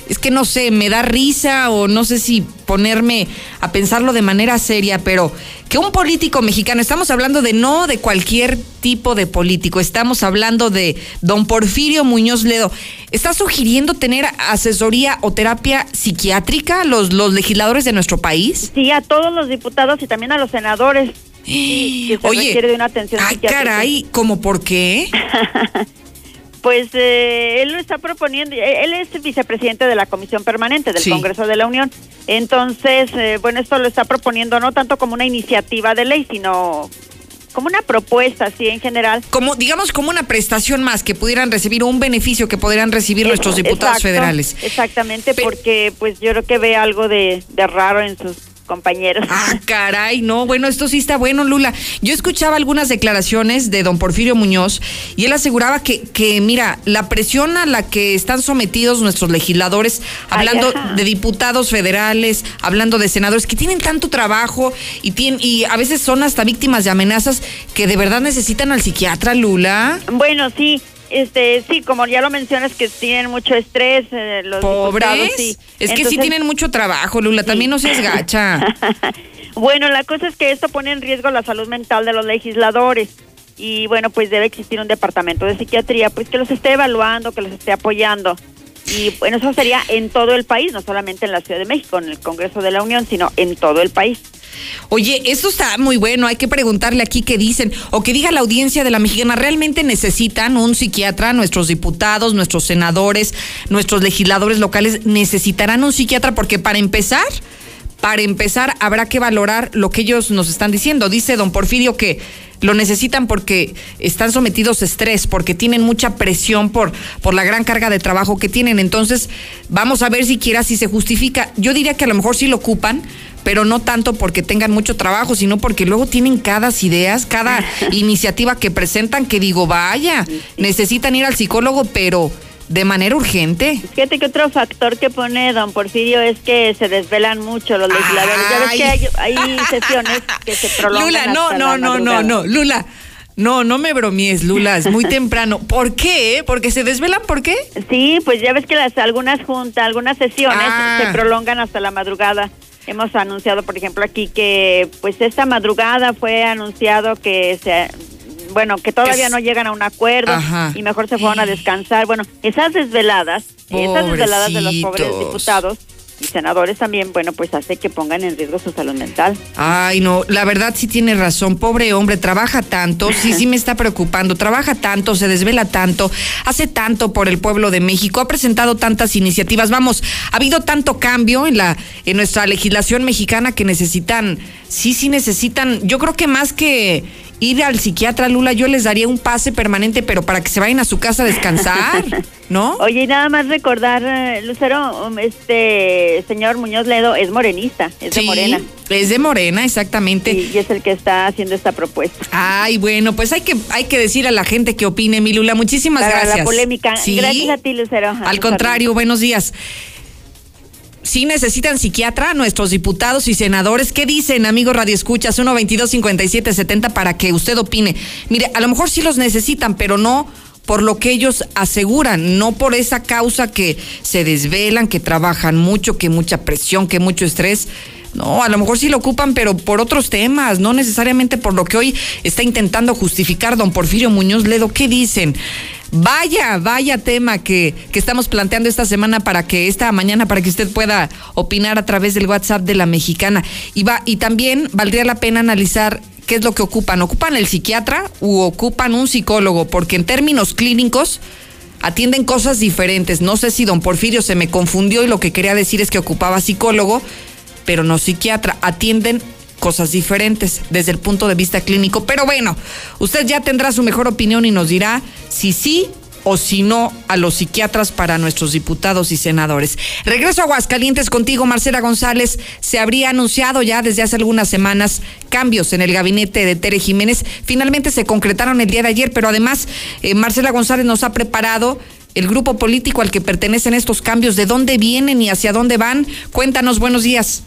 es que no sé, me da risa o no sé si ponerme a pensarlo de manera seria, pero que un político mexicano, estamos hablando de no de cualquier tipo de político, estamos hablando de don Porfirio Muñoz Ledo, ¿está sugiriendo tener asesoría o terapia psiquiátrica los, los legisladores de nuestro país? Sí, a todos los diputados y también a los senadores. Sí, que se Oye, requiere de una atención Ay, psiquiátrica. caray, ¿cómo por qué? Pues eh, él lo está proponiendo, eh, él es vicepresidente de la Comisión Permanente del Sí. Congreso de la Unión. Entonces, eh, bueno, esto lo está proponiendo no tanto como una iniciativa de ley, sino como una propuesta, así en general. Como, digamos, como una prestación más que pudieran recibir o un beneficio que pudieran recibir nuestros diputados Exacto, federales. Exactamente, porque pues yo creo que ve algo de, de raro en sus compañeros. Ah, caray, no, bueno, esto sí está bueno, Lula. Yo escuchaba algunas declaraciones de don Porfirio Muñoz y él aseguraba que, que mira, la presión a la que están sometidos nuestros legisladores, hablando de diputados federales, hablando de senadores, que tienen tanto trabajo y, tienen, y a veces son hasta víctimas de amenazas que de verdad necesitan al psiquiatra, Lula. Bueno, sí, este, sí, como ya lo mencionas, que tienen mucho estrés eh, los Pobres. sí. Es que sí tienen mucho trabajo, Lula. También no seas gacha. Bueno, la cosa es que esto pone en riesgo la salud mental de los legisladores y bueno, pues debe existir un departamento de psiquiatría pues que los esté evaluando, que los esté apoyando. Y bueno, eso sería en todo el país, no solamente en la Ciudad de México, en el Congreso de la Unión, sino en todo el país. Oye, esto está muy bueno. Hay que preguntarle aquí qué dicen o que diga la audiencia de la mexicana. ¿Realmente necesitan un psiquiatra? Nuestros diputados, nuestros senadores, nuestros legisladores locales necesitarán un psiquiatra porque para empezar, para empezar habrá que valorar lo que ellos nos están diciendo. Dice don Porfirio que lo necesitan porque están sometidos a estrés, porque tienen mucha presión por, por la gran carga de trabajo que tienen. Entonces, vamos a ver siquiera si se justifica. Yo diría que a lo mejor sí lo ocupan, pero no tanto porque tengan mucho trabajo, sino porque luego tienen cada ideas, cada iniciativa que presentan que digo, vaya, necesitan ir al psicólogo, pero de manera urgente. Fíjate que otro factor que pone don Porfirio es que se desvelan mucho los legisladores. Ya ves que hay, hay sesiones que se prolongan Lula, no, hasta no, la no, no, no, Lula. No, no me bromies, Lula, es muy temprano. ¿Por qué? ¿Porque se desvelan? ¿Por qué? Sí, pues ya ves que las algunas juntas, algunas sesiones Ah. se prolongan hasta la madrugada. Hemos anunciado, por ejemplo, aquí que pues esta madrugada fue anunciado que se bueno, que todavía Es- no llegan a un acuerdo Ajá. y mejor se fueron a descansar. Bueno, esas desveladas, esas desveladas de los pobres diputados y senadores también, bueno, pues hace que pongan en riesgo su salud mental. Ay, no, la verdad sí tiene razón. Pobre hombre, trabaja tanto, sí, sí me está preocupando. Trabaja tanto, se desvela tanto, hace tanto por el pueblo de México, ha presentado tantas iniciativas. Vamos, ha habido tanto cambio en la en nuestra legislación mexicana que necesitan, sí, sí necesitan. Yo creo que más que ir al psiquiatra Lula, yo les daría un pase permanente, pero para que se vayan a su casa a descansar, ¿no? Oye, y nada más recordar, eh, Lucero, um, este señor Muñoz Ledo es morenista, es de Morena. Es de Morena, exactamente. Y, y es el que está haciendo esta propuesta. Ay, bueno, pues hay que, hay que decir a la gente que opine, mi Lula. Muchísimas Para gracias. la polémica. Sí, Gracias a ti, Lucero. Al contrario, buenos días. Sí necesitan psiquiatra nuestros diputados y senadores. ¿Qué dicen, amigos Radio Escuchas? 122-5770 para que usted opine. Mire, a lo mejor sí los necesitan, pero no por lo que ellos aseguran, no por esa causa que se desvelan, que trabajan mucho, que mucha presión, que mucho estrés. No, a lo mejor sí lo ocupan, pero por otros temas, no necesariamente por lo que hoy está intentando justificar don Porfirio Muñoz Ledo. ¿Qué dicen? Vaya, vaya tema que, que estamos planteando esta semana para que esta mañana, para que usted pueda opinar a través del WhatsApp de la mexicana. Y, va, y también valdría la pena analizar qué es lo que ocupan. ¿Ocupan el psiquiatra u ocupan un psicólogo? Porque en términos clínicos atienden cosas diferentes. No sé si don Porfirio se me confundió y lo que quería decir es que ocupaba psicólogo, pero no psiquiatra. Atienden cosas diferentes desde el punto de vista clínico. Pero bueno, usted ya tendrá su mejor opinión y nos dirá si sí o si no, a los psiquiatras para nuestros diputados y senadores. Regreso a Aguascalientes contigo, Marcela González. Se habría anunciado ya desde hace algunas semanas cambios en el gabinete de Tere Jiménez. Finalmente se concretaron el día de ayer, pero además eh, Marcela González nos ha preparado el grupo político al que pertenecen estos cambios, de dónde vienen y hacia dónde van. Cuéntanos, buenos días.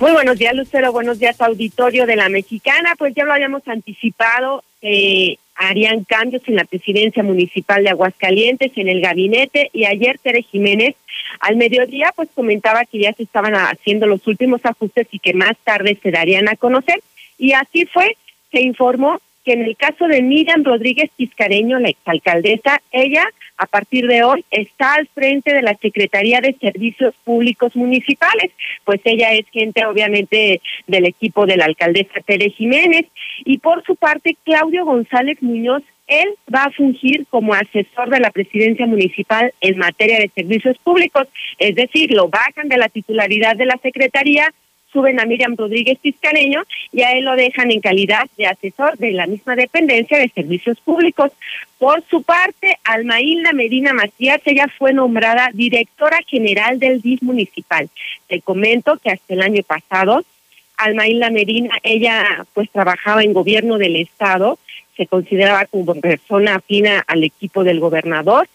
Muy buenos días, Lucero. Buenos días, auditorio de la Mexicana. Pues ya lo habíamos anticipado. Eh, harían cambios en la presidencia municipal de Aguascalientes, en el gabinete, y ayer Tere Jiménez al mediodía pues comentaba que ya se estaban haciendo los últimos ajustes y que más tarde se darían a conocer, y así fue, se informó que en el caso de Miriam Rodríguez Tiscareño, la exalcaldesa, ella a partir de hoy está al frente de la Secretaría de Servicios Públicos Municipales, pues ella es gente obviamente del equipo de la alcaldesa Tere Jiménez. Y por su parte Claudio González Muñoz él va a fungir como asesor de la presidencia municipal en materia de servicios públicos, es decir, lo bajan de la titularidad de la secretaría suben a Miriam Rodríguez Tiscareño y a él lo dejan en calidad de asesor de la misma dependencia de servicios públicos. Por su parte, Almailda Medina Macías, ella fue nombrada directora general del DIF municipal. Te comento que hasta el año pasado, Almailda Medina, ella pues trabajaba en gobierno del estado, se consideraba como persona afina al equipo del gobernador.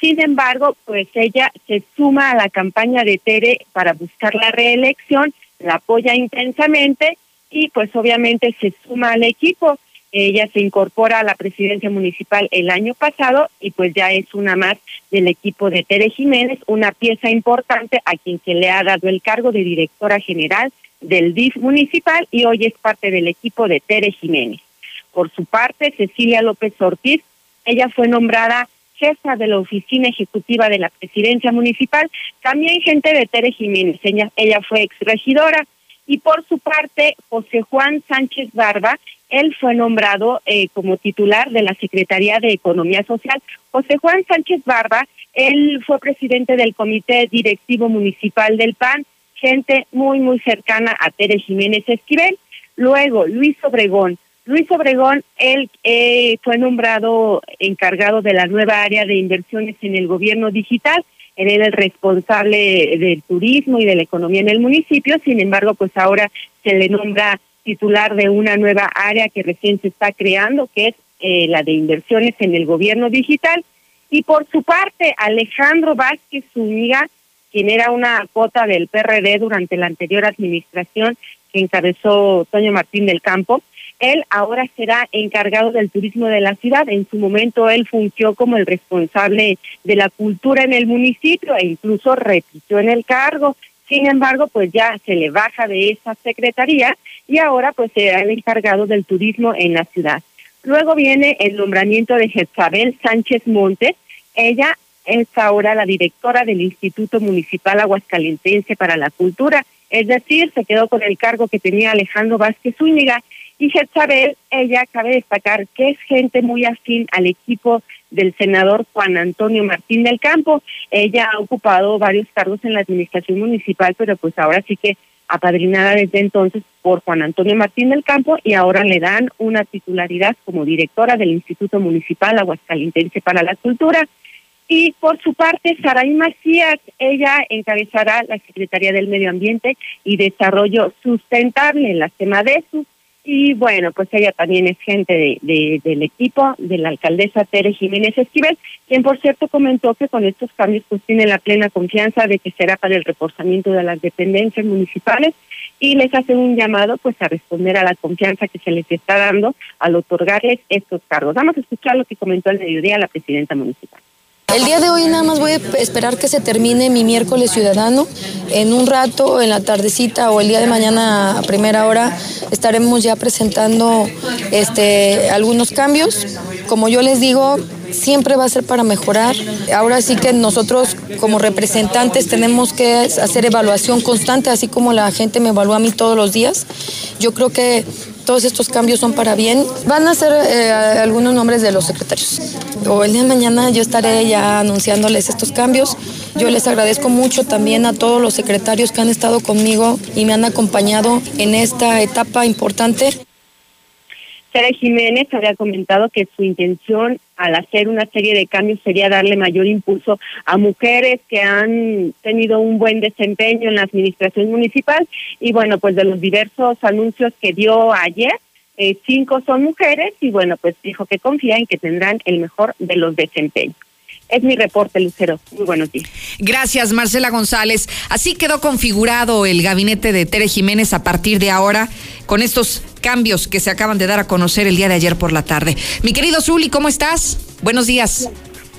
Sin embargo, pues ella se suma a la campaña de Tere para buscar la reelección la apoya intensamente y pues obviamente se suma al equipo. Ella se incorpora a la presidencia municipal el año pasado y pues ya es una más del equipo de Tere Jiménez, una pieza importante a quien se le ha dado el cargo de directora general del DIF municipal y hoy es parte del equipo de Tere Jiménez. Por su parte, Cecilia López Ortiz, ella fue nombrada jefa de la oficina ejecutiva de la presidencia municipal, también gente de Tere Jiménez, ella, ella fue exregidora. Y por su parte, José Juan Sánchez Barba, él fue nombrado eh, como titular de la Secretaría de Economía Social. José Juan Sánchez Barba, él fue presidente del Comité Directivo Municipal del PAN, gente muy, muy cercana a Tere Jiménez Esquivel. Luego, Luis Obregón, Luis Obregón, él eh, fue nombrado encargado de la nueva área de inversiones en el gobierno digital. Él era el responsable del turismo y de la economía en el municipio. Sin embargo, pues ahora se le nombra titular de una nueva área que recién se está creando, que es eh, la de inversiones en el gobierno digital. Y por su parte, Alejandro Vázquez Zúñiga, quien era una cuota del PRD durante la anterior administración que encabezó Toño Martín del Campo, él ahora será encargado del turismo de la ciudad. En su momento él fungió como el responsable de la cultura en el municipio e incluso repitió en el cargo. Sin embargo, pues ya se le baja de esa secretaría y ahora pues será el encargado del turismo en la ciudad. Luego viene el nombramiento de Jezabel Sánchez Montes. Ella es ahora la directora del Instituto Municipal Aguascalentense para la Cultura, es decir, se quedó con el cargo que tenía Alejandro Vázquez Zúñiga y Jezabel, ella cabe destacar que es gente muy afín al equipo del senador Juan Antonio Martín del Campo. Ella ha ocupado varios cargos en la administración municipal, pero pues ahora sí que apadrinada desde entonces por Juan Antonio Martín del Campo y ahora le dan una titularidad como directora del Instituto Municipal Aguascalentense para la Cultura. Y por su parte, Saray Macías, ella encabezará la Secretaría del Medio Ambiente y Desarrollo Sustentable, en la CEMADESU. Y bueno, pues ella también es gente de, del equipo de la alcaldesa Tere Jiménez Esquivel, quien por cierto comentó que con estos cambios pues tiene la plena confianza de que será para el reforzamiento de las dependencias municipales y les hace un llamado pues a responder a la confianza que se les está dando al otorgarles estos cargos. Vamos a escuchar lo que comentó el mediodía la presidenta municipal. El día de hoy nada más voy a esperar que se termine mi miércoles ciudadano. En un rato, en la tardecita o el día de mañana a primera hora estaremos ya presentando este, algunos cambios. Como yo les digo, siempre va a ser para mejorar. Ahora sí que nosotros como representantes tenemos que hacer evaluación constante, así como la gente me evalúa a mí todos los días. Yo creo que todos estos cambios son para bien. Van a ser eh, algunos nombres de los secretarios. O el día de mañana yo estaré ya anunciándoles estos cambios. Yo les agradezco mucho también a todos los secretarios que han estado conmigo y me han acompañado en esta etapa importante. Tere Jiménez había comentado que su intención al hacer una serie de cambios sería darle mayor impulso a mujeres que han tenido un buen desempeño en la administración municipal y bueno, pues de los diversos anuncios que dio ayer, eh, cinco son mujeres y bueno, pues dijo que confía en que tendrán el mejor de los desempeños. Es mi reporte, Lucero. Muy buenos días. Gracias, Marcela González. Así quedó configurado el gabinete de Tere Jiménez a partir de ahora, con estos cambios que se acaban de dar a conocer el día de ayer por la tarde. Mi querido Zuli, ¿cómo estás? Buenos días.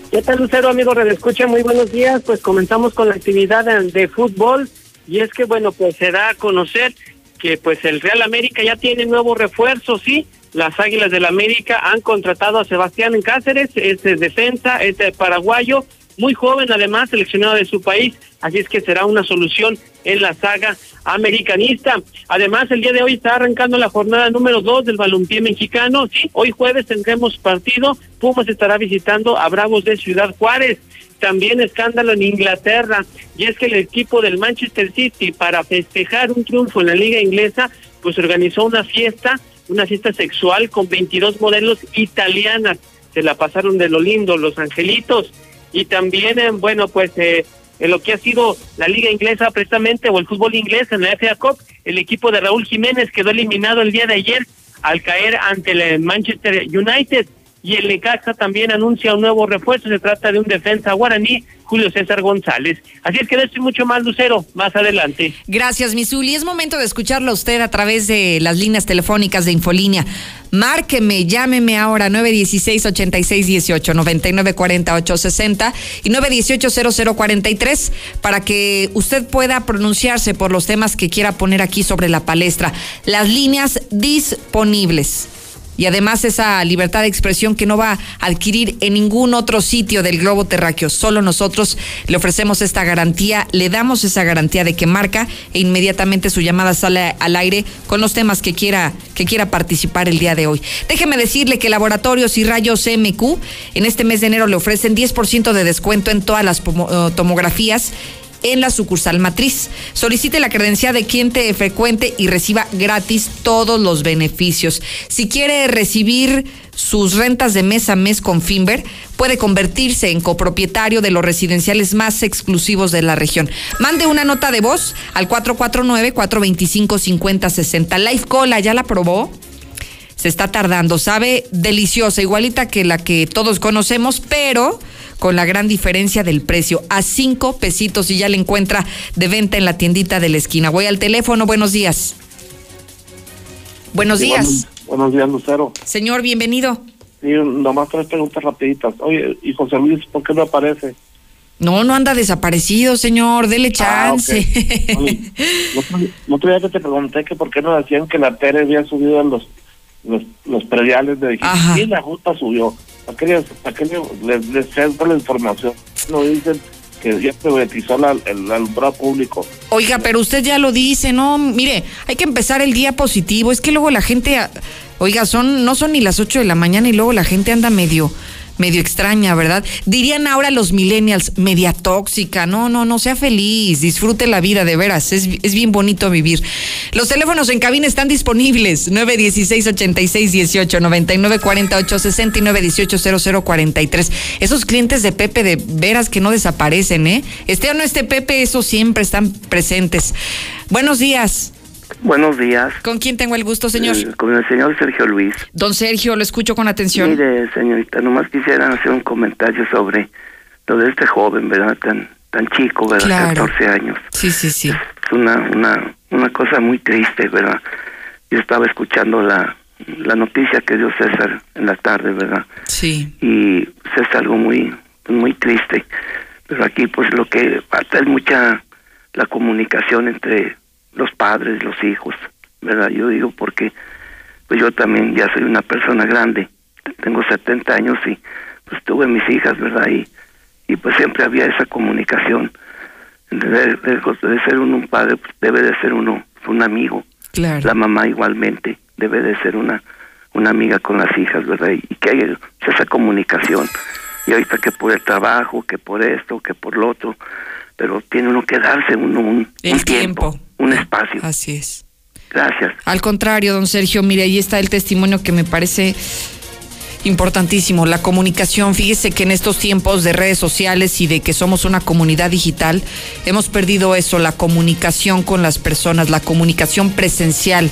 ¿Qué tal, Lucero, amigo Redescucha? Muy buenos días. Pues comenzamos con la actividad de, de fútbol. Y es que, bueno, pues se da a conocer que pues el Real América ya tiene nuevo refuerzo, sí. Las Águilas del América han contratado a Sebastián Cáceres, es de defensa, es de paraguayo, muy joven además, seleccionado de su país, así es que será una solución en la saga americanista. Además, el día de hoy está arrancando la jornada número dos del balompié mexicano. Sí, hoy jueves tendremos partido. Pumas estará visitando a Bravos de Ciudad Juárez. También escándalo en Inglaterra, y es que el equipo del Manchester City, para festejar un triunfo en la liga inglesa, pues organizó una fiesta, una fiesta sexual con 22 modelos italianas. Se la pasaron de lo lindo, los angelitos. Y también, eh, bueno, pues eh, en lo que ha sido la liga inglesa precisamente, o el fútbol inglés en la FA Cup, el equipo de Raúl Jiménez quedó eliminado el día de ayer al caer ante el Manchester United y el Necaxa también anuncia un nuevo refuerzo, se trata de un defensa guaraní, Julio César González. Así es que de esto mucho más, Lucero, más adelante. Gracias, Misuli. Es momento de escucharlo a usted a través de las líneas telefónicas de Infolínea. Márqueme, llámeme ahora 916-8618, 994860 y 918-0043 para que usted pueda pronunciarse por los temas que quiera poner aquí sobre la palestra. Las líneas disponibles y además esa libertad de expresión que no va a adquirir en ningún otro sitio del globo terráqueo. Solo nosotros le ofrecemos esta garantía, le damos esa garantía de que marca e inmediatamente su llamada sale al aire con los temas que quiera, que quiera participar el día de hoy. Déjeme decirle que Laboratorios y Rayos MQ en este mes de enero le ofrecen 10% de descuento en todas las tomografías en la sucursal matriz. Solicite la credencial de cliente frecuente y reciba gratis todos los beneficios. Si quiere recibir sus rentas de mes a mes con Finver, puede convertirse en copropietario de los residenciales más exclusivos de la región. Mande una nota de voz al 449-425-5060. Life Cola, ¿ya la probó? Se está tardando, sabe deliciosa, igualita que la que todos conocemos, pero con la gran diferencia del precio, a cinco pesitos y ya le encuentra de venta en la tiendita de la esquina. Voy al teléfono, buenos días. Buenos Sí, días. Buenos, buenos días, Lucero. Señor, bienvenido. Sí, nomás tres preguntas rapiditas. Oye, ¿y José Luis por qué no aparece? No, no anda desaparecido, señor, dele chance. Ah, Oye, el otro- el otro día que te pregunté que por qué no decían que la Tere había subido en los los, los prediales de y la Junta subió. ¿Para qué, les- para qué le- les, les centro la información? No dicen que ya privatizó la, el alumbrado público. Oiga, pero usted ya lo dice, ¿no? Mire, hay que empezar el día positivo. Es que luego la gente, oiga, son no son ni las 8 de la mañana y luego la gente anda medio medio extraña, ¿verdad? Dirían ahora los millennials, media tóxica. No, no, no, sea feliz, disfrute la vida, de veras. Es, es bien bonito vivir. Los teléfonos en cabina están disponibles. 916-8618, 994860 y 918-0043. Esos clientes de Pepe de veras que no desaparecen, ¿eh? Esté o no esté Pepe, esos siempre están presentes. Buenos días. Buenos días. ¿Con quién tengo el gusto, señor? Eh, Con el señor Sergio Luis. Don Sergio, lo escucho con atención. Mire, señorita, nomás quisiera hacer un comentario sobre lo de este joven, ¿verdad? Tan tan chico, ¿verdad? Claro. 14 años. Sí, sí, sí. Es una, una, una cosa muy triste, ¿verdad? Yo estaba escuchando la, la noticia que dio César en la tarde, ¿verdad? Sí. Y pues, es algo muy, muy triste. Pero aquí, pues lo que falta es mucha la comunicación entre los padres los hijos, ¿verdad? Yo digo porque pues yo también ya soy una persona grande, tengo 70 años y pues tuve mis hijas, ¿verdad? Y, y pues siempre había esa comunicación. De, de- de ser uno un padre, pues debe de ser uno un amigo. Claro. La mamá igualmente debe de ser una una amiga con las hijas, ¿verdad? Y, y que haya esa comunicación. Y ahorita que por el trabajo, que por esto, que por lo otro, pero tiene uno que darse uno un, El un tiempo, un espacio. Así es. Gracias. Al contrario, don Sergio, mire, ahí está el testimonio que me parece importantísimo, la comunicación. Fíjese que en estos tiempos de redes sociales y de que somos una comunidad digital, hemos perdido eso, la comunicación con las personas, la comunicación presencial.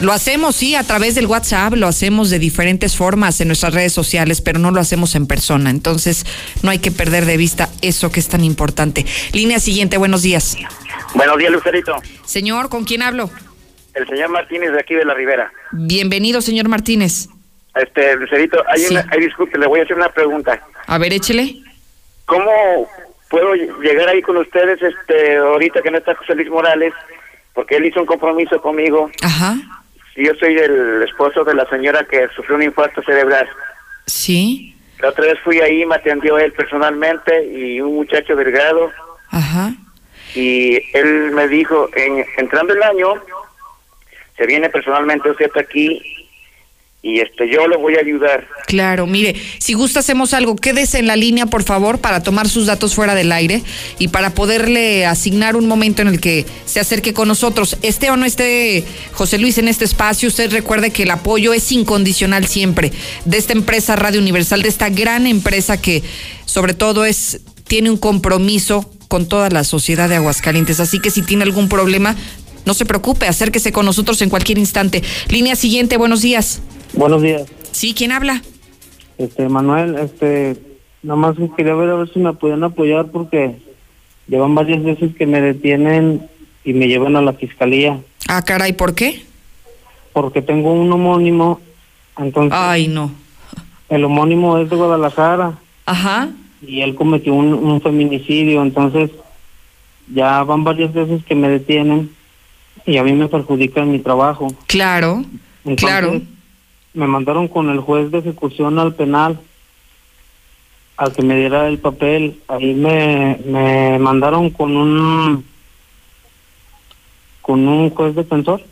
Lo hacemos, sí, a través del WhatsApp, lo hacemos de diferentes formas en nuestras redes sociales, pero no lo hacemos en persona. Entonces, no hay que perder de vista eso que es tan importante. Línea siguiente, buenos días. Buenos días, Lucerito. Señor, ¿con quién hablo? El señor Martínez de aquí de la Ribera. Bienvenido, señor Martínez. Este, Lucerito, hay una, hay, disculpe, le voy a hacer una pregunta. A ver, échele. ¿Cómo puedo llegar ahí con ustedes, este, ahorita que no está José Luis Morales? Porque él hizo un compromiso conmigo. Ajá. Yo soy el esposo de la señora que sufrió un infarto cerebral. Sí. La otra vez fui ahí, me atendió él personalmente y un muchacho delgado. Ajá. Y él me dijo, en, entrando el año, se viene personalmente usted aquí y este yo lo voy a ayudar. Claro, mire, si gusta hacemos algo, quédese en la línea, por favor, para tomar sus datos fuera del aire y para poderle asignar un momento en el que se acerque con nosotros. Esté o no esté José Luis en este espacio, usted recuerde que el apoyo es incondicional siempre de esta empresa Radio Universal, de esta gran empresa que sobre todo es tiene un compromiso con toda la sociedad de Aguascalientes. Así que si tiene algún problema, no se preocupe, acérquese con nosotros en cualquier instante. Línea siguiente, buenos días. Buenos días. Sí, ¿quién habla? Este, Manuel, este, nada más quería ver a ver si me podían apoyar porque llevan varias veces que me detienen y me llevan a la fiscalía. Ah, caray, ¿por qué? Porque tengo un homónimo, entonces... Ay, no. El homónimo es de Guadalajara. Ajá. Y él cometió un, un feminicidio, entonces ya van varias veces que me detienen y a mí me perjudican mi trabajo. Claro, Entonces, claro. Me mandaron con el juez de ejecución al penal, al que me diera el papel. Ahí me, me mandaron con un con un juez defensor.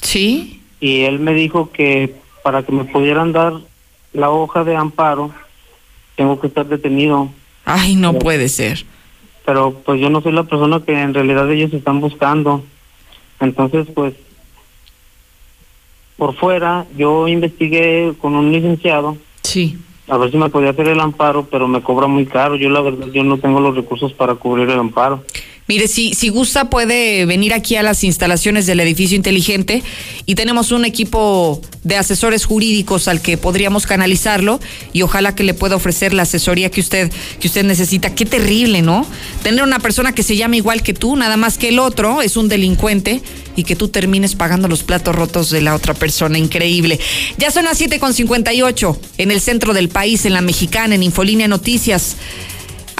Sí. Y él me dijo que para que me pudieran dar la hoja de amparo, tengo que estar detenido. Ay, no puede ser. Pero pues yo no soy la persona que en realidad ellos están buscando. Entonces, pues, por fuera, yo investigué con un licenciado. Sí. A ver si me podía hacer el amparo, pero me cobra muy caro. Yo la verdad, yo no tengo los recursos para cubrir el amparo. Mire, si, si gusta puede venir aquí a las instalaciones del edificio inteligente y tenemos un equipo de asesores jurídicos al que podríamos canalizarlo y ojalá que le pueda ofrecer la asesoría que usted, que usted necesita. Qué terrible, ¿no? Tener una persona que se llama igual que tú, nada más que el otro es un delincuente y que tú termines pagando los platos rotos de la otra persona. Increíble. Ya son las 7.58 en el centro del país, en la mexicana, en Infolínea Noticias.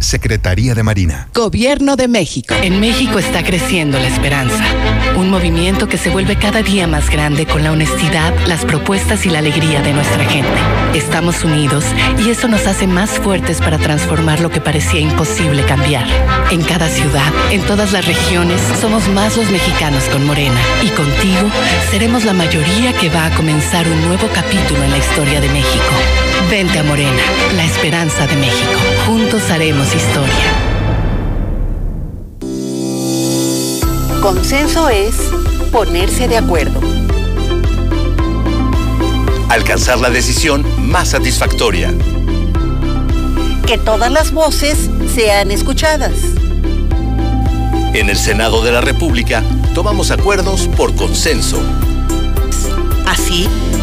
Secretaría de Marina. Gobierno de México. En México está creciendo la esperanza. Un movimiento que se vuelve cada día más grande con la honestidad, las propuestas y la alegría de nuestra gente. Estamos unidos y eso nos hace más fuertes para transformar lo que parecía imposible cambiar. En cada ciudad, en todas las regiones, somos más los mexicanos con Morena. Y contigo seremos la mayoría que va a comenzar un nuevo capítulo en la historia de México. Vente a Morena, la esperanza de México. Juntos haremos historia. Consenso es ponerse de acuerdo. Alcanzar la decisión más satisfactoria. Que todas las voces sean escuchadas. En el Senado de la República tomamos acuerdos por consenso. Así,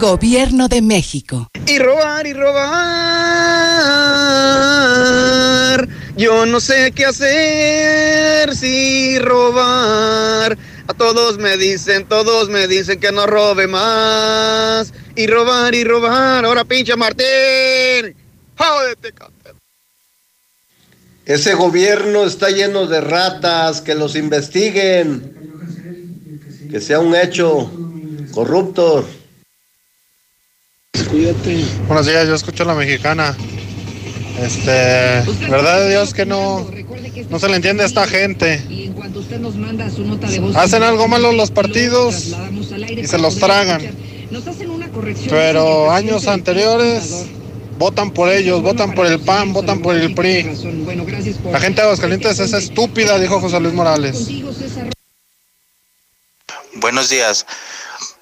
Gobierno de México. Y robar y robar. Yo no sé qué hacer si robar. A todos me dicen, todos me dicen que no robe más. Y robar y robar. Ahora pinche Martín. Jódete, Ese gobierno está lleno de ratas, que los investiguen. Que sea un hecho corrupto. Buenos días, yo escucho a la mexicana. Este, verdad de Dios que no, no se le entiende a esta gente. Hacen algo malo los partidos y se los tragan. Pero años anteriores votan por ellos, votan por el PAN, votan por el PRI. La gente de Aguascalientes es estúpida, dijo José Luis Morales. Buenos días.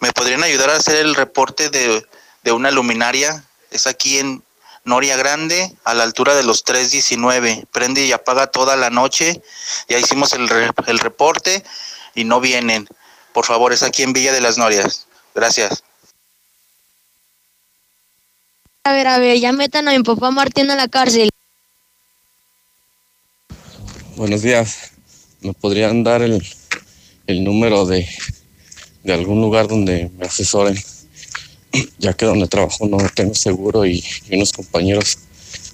¿Me podrían ayudar a hacer el reporte de, de una luminaria? Es aquí en Noria Grande, a la altura de los 319. Prende y apaga toda la noche. Ya hicimos el, re- el reporte y no vienen. Por favor, es aquí en Villa de las Norias. Gracias. A ver, a ver, ya metan a mi papá Martín a la cárcel. Buenos días. ¿Me podrían dar el, el número de, de algún lugar donde me asesoren? Ya que donde trabajo no tengo seguro y, y unos compañeros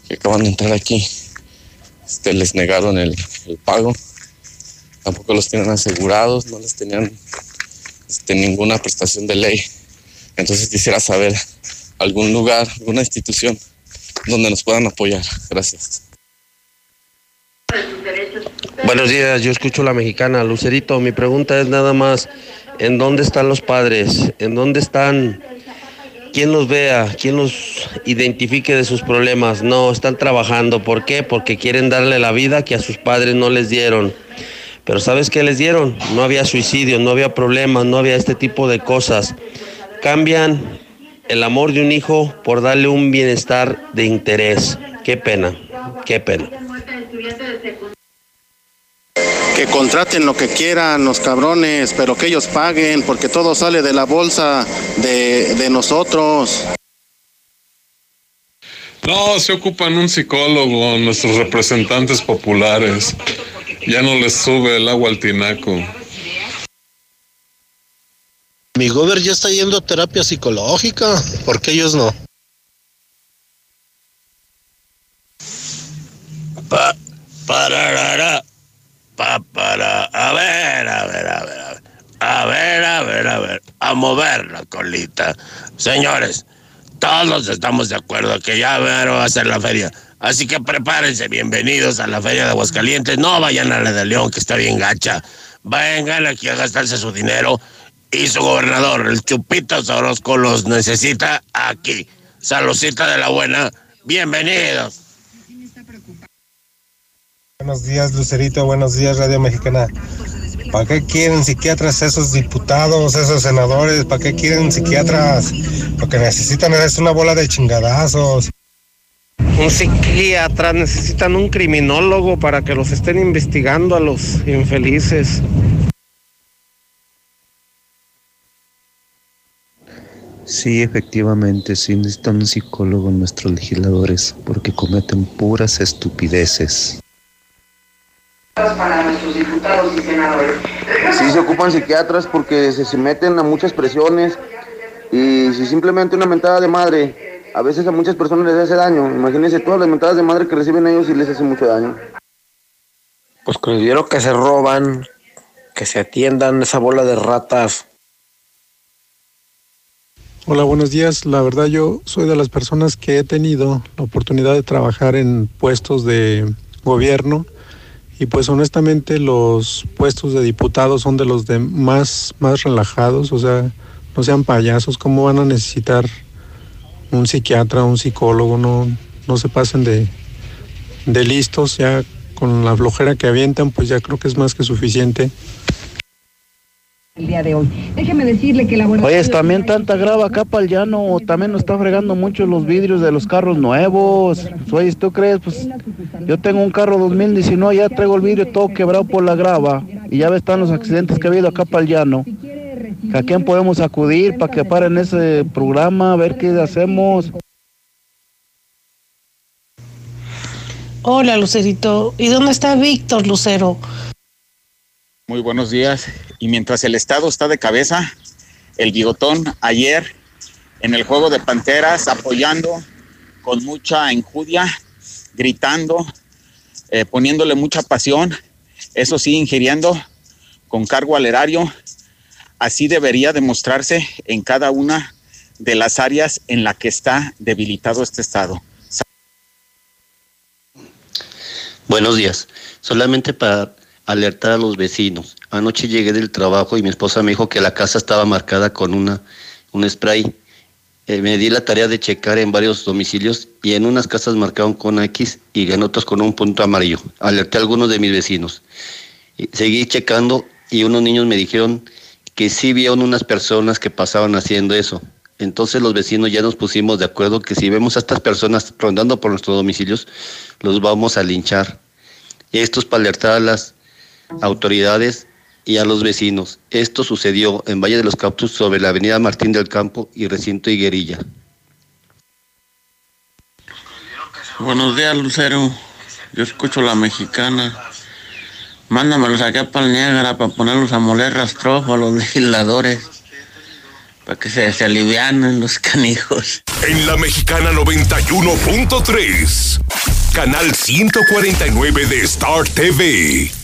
que acaban de entrar aquí este, les negaron el, pago. Tampoco los tienen asegurados, no les tenían este, ninguna prestación de ley. Entonces quisiera saber algún lugar, alguna institución donde nos puedan apoyar. Gracias. Buenos días, yo escucho la mexicana. Lucerito, mi pregunta es nada más, ¿en dónde están los padres? ¿En dónde están? ¿Quién los vea? ¿Quién los identifique de sus problemas? No, están trabajando. ¿Por qué? Porque quieren darle la vida que a sus padres no les dieron. Pero ¿sabes qué les dieron? No había suicidio, no había problemas, no había este tipo de cosas. Cambian el amor de un hijo por darle un bienestar de interés. Qué pena, qué pena. Que contraten lo que quieran los cabrones, pero que ellos paguen, porque todo sale de la bolsa de, de nosotros. No, se ocupan un psicólogo, nuestros representantes populares. Ya no les sube el agua al tinaco. Mi gober ya está yendo a terapia psicológica, ¿por qué ellos no? Pa, pararara, pa, para, a ver, a ver, a ver, a ver, a ver, a ver, a ver, a mover la colita. Señores, todos estamos de acuerdo que ya mero va a ser la feria. Así que prepárense, bienvenidos a la feria de Aguascalientes. No vayan a la de León, que está bien gacha. Vengan aquí a gastarse su dinero y su gobernador, el Chupito Orozco, los necesita aquí. Saludcita de la buena, bienvenidos. Buenos días, Lucerito. Buenos días, Radio Mexicana. ¿Para qué quieren psiquiatras esos diputados, esos senadores? ¿Para qué quieren psiquiatras? Lo que necesitan es una bola de chingadazos. Un psiquiatra, necesitan un criminólogo para que los estén investigando a los infelices. Sí, efectivamente, sí necesitan un psicólogo nuestros legisladores porque cometen puras estupideces. Para nuestros diputados y senadores. Sí, se ocupan psiquiatras porque se, se meten a muchas presiones y si simplemente una mentada de madre a veces a muchas personas les hace daño. Imagínense todas las mentadas de madre que reciben ellos y les hace mucho daño. Pues considero que se roban, que se atiendan esa bola de ratas. Hola, buenos días. La verdad yo soy de las personas que he tenido la oportunidad de trabajar en puestos de gobierno y pues honestamente los puestos de diputados son de los de más, más relajados, o sea, no sean payasos, ¿cómo van a necesitar un psiquiatra, un psicólogo? No, no se pasen de, de listos, ya con la flojera que avientan, pues ya creo que es más que suficiente el día de hoy. Déjeme decirle que la Oye, también tanta grava acá para el llano, también nos está fregando mucho los vidrios de los carros nuevos. Oye, ¿tú crees? Pues yo tengo un carro 2019, ya traigo el vidrio todo quebrado por la grava y ya ves están los accidentes que ha habido acá para el llano. ¿A quién podemos acudir para que paren ese programa? A ver qué hacemos. Hola, Lucerito. ¿Y dónde está Víctor, Lucero? Muy buenos días. Y mientras el Estado está de cabeza, el bigotón ayer en el juego de Panteras apoyando con mucha enjudia, gritando, eh, poniéndole mucha pasión, eso sí, ingiriendo con cargo al erario. Así debería demostrarse en cada una de las áreas en la que está debilitado este Estado. Buenos días. Solamente para alertar a los vecinos. Anoche llegué del trabajo y mi esposa me dijo que la casa estaba marcada con una, un spray. Eh, me di la tarea de checar en varios domicilios y en unas casas marcaron con X y en otras con un punto amarillo. Alerté a algunos de mis vecinos. Seguí checando y unos niños me dijeron que sí vieron unas personas que pasaban haciendo eso. Entonces los vecinos ya nos pusimos de acuerdo que si vemos a estas personas rondando por nuestros domicilios, los vamos a linchar. Esto es para alertar a las autoridades y a los vecinos. Esto sucedió en Valle de los Cautos sobre la avenida Martín del Campo y recinto Higuerilla. Buenos días, Lucero. Yo escucho la mexicana. Mándamelos acá para el Niágara para ponerlos a moler rastrojo a los legisladores. Para que se, se alivianen los canijos. En la mexicana 91.3, canal 149 de Star TV.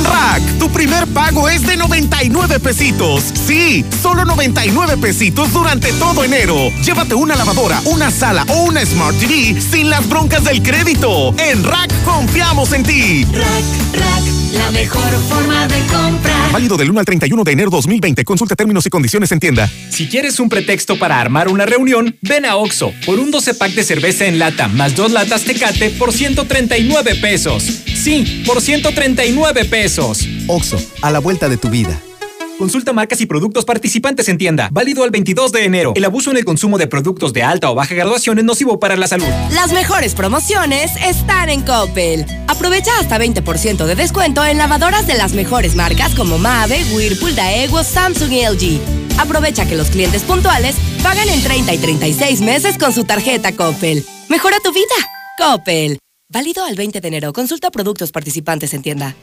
En Rack, tu primer pago es de 99 pesitos. Sí, solo 99 pesitos durante todo enero. Llévate una lavadora, una sala o una Smart TV sin las broncas del crédito. En Rack confiamos en ti. Rack, Rack, la mejor forma de comprar. Válido del 1 al 31 de enero 2020. Consulta términos y condiciones en tienda. Si quieres un pretexto para armar una reunión, ven a Oxo por un 12 pack de cerveza en lata más dos latas Tecate por 139 pesos. Sí, por 139 pesos. Oxo, a la vuelta de tu vida. Consulta marcas y productos participantes en tienda. Válido al 22 de enero. El abuso en el consumo de productos de alta o baja graduación es nocivo para la salud. Las mejores promociones están en Coppel. Aprovecha hasta 20% de descuento en lavadoras de las mejores marcas como Mave, Whirlpool, Daewoo, Samsung y LG. Aprovecha que los clientes puntuales pagan en 30 y 36 meses con su tarjeta Coppel. Mejora tu vida. Coppel. Válido al 20 de enero. Consulta productos participantes en tienda.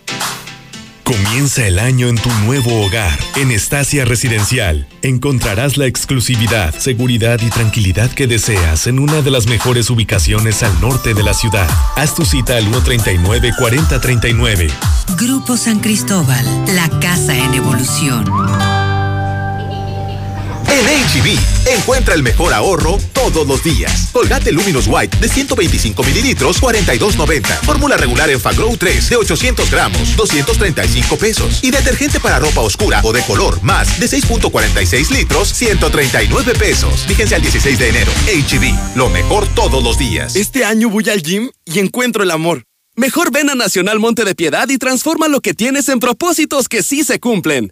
Comienza el año en tu nuevo hogar. En Estacia Residencial encontrarás la exclusividad, seguridad y tranquilidad que deseas en una de las mejores ubicaciones al norte de la ciudad. Haz tu cita al 139-4039. Grupo San Cristóbal, la casa en evolución. En HB, encuentra el mejor ahorro todos los días. Colgate Luminous White de 125 mililitros, 42.90. Fórmula regular en Fagrow 3 de 800 gramos, 235 pesos. Y detergente para ropa oscura o de color más de 6.46 litros, 139 pesos. Fíjense al 16 de enero. HB, lo mejor todos los días. Este año voy al gym y encuentro el amor. Mejor ven a Nacional Monte de Piedad y transforma lo que tienes en propósitos que sí se cumplen.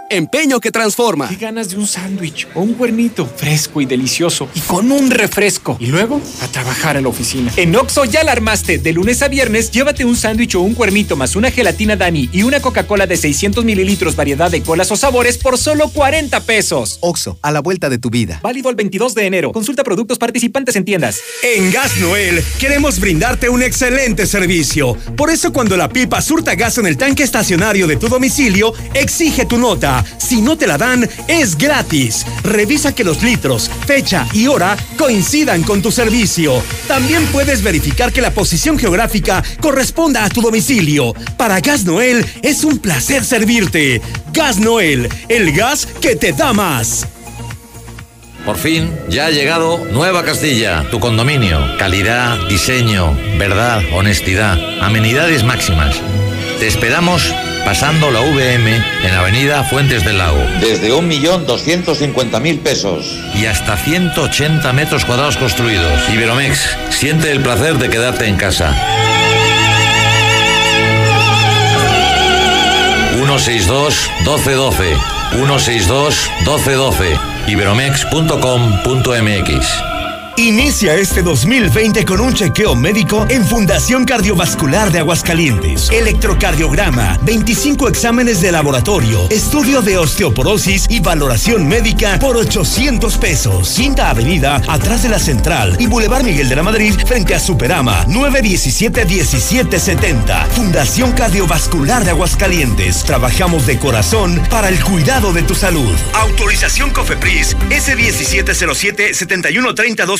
Empeño que transforma. Qué ganas de un sándwich o un cuernito fresco y delicioso y con un refresco. Y luego a trabajar en la oficina. En Oxo ya la armaste. De lunes a viernes, llévate un sándwich o un cuernito más una gelatina Dani y una Coca-Cola de 600 mililitros variedad de colas o sabores por solo 40 pesos. Oxo, a la vuelta de tu vida. Válido el 22 de enero. Consulta productos participantes en tiendas. En Gas Noel queremos brindarte un excelente servicio. Por eso cuando la pipa surta gas en el tanque estacionario de tu domicilio, exige tu nota. Si no te la dan, es gratis. Revisa que los litros, fecha y hora coincidan con tu servicio. También puedes verificar que la posición geográfica corresponda a tu domicilio. Para Gas Noel es un placer servirte. Gas Noel, el gas que te da más. Por fin, ya ha llegado Nueva Castilla, tu condominio. Calidad, diseño, verdad, honestidad, amenidades máximas. Te esperamos pasando la VM en Avenida Fuentes del Lago. Desde 1.250.000 pesos. Y hasta 180 metros cuadrados construidos. Iberomex, siente el placer de quedarte en casa. 162 1212 162 1212 iberomex.com.mx Inicia este 2020 con un chequeo médico en Fundación Cardiovascular de Aguascalientes. Electrocardiograma, 25 exámenes de laboratorio, estudio de osteoporosis y valoración médica por 800 pesos. Quinta Avenida, atrás de la Central y Boulevard Miguel de la Madrid, frente a Superama, 917-1770. Fundación Cardiovascular de Aguascalientes. Trabajamos de corazón para el cuidado de tu salud. Autorización COFEPRIS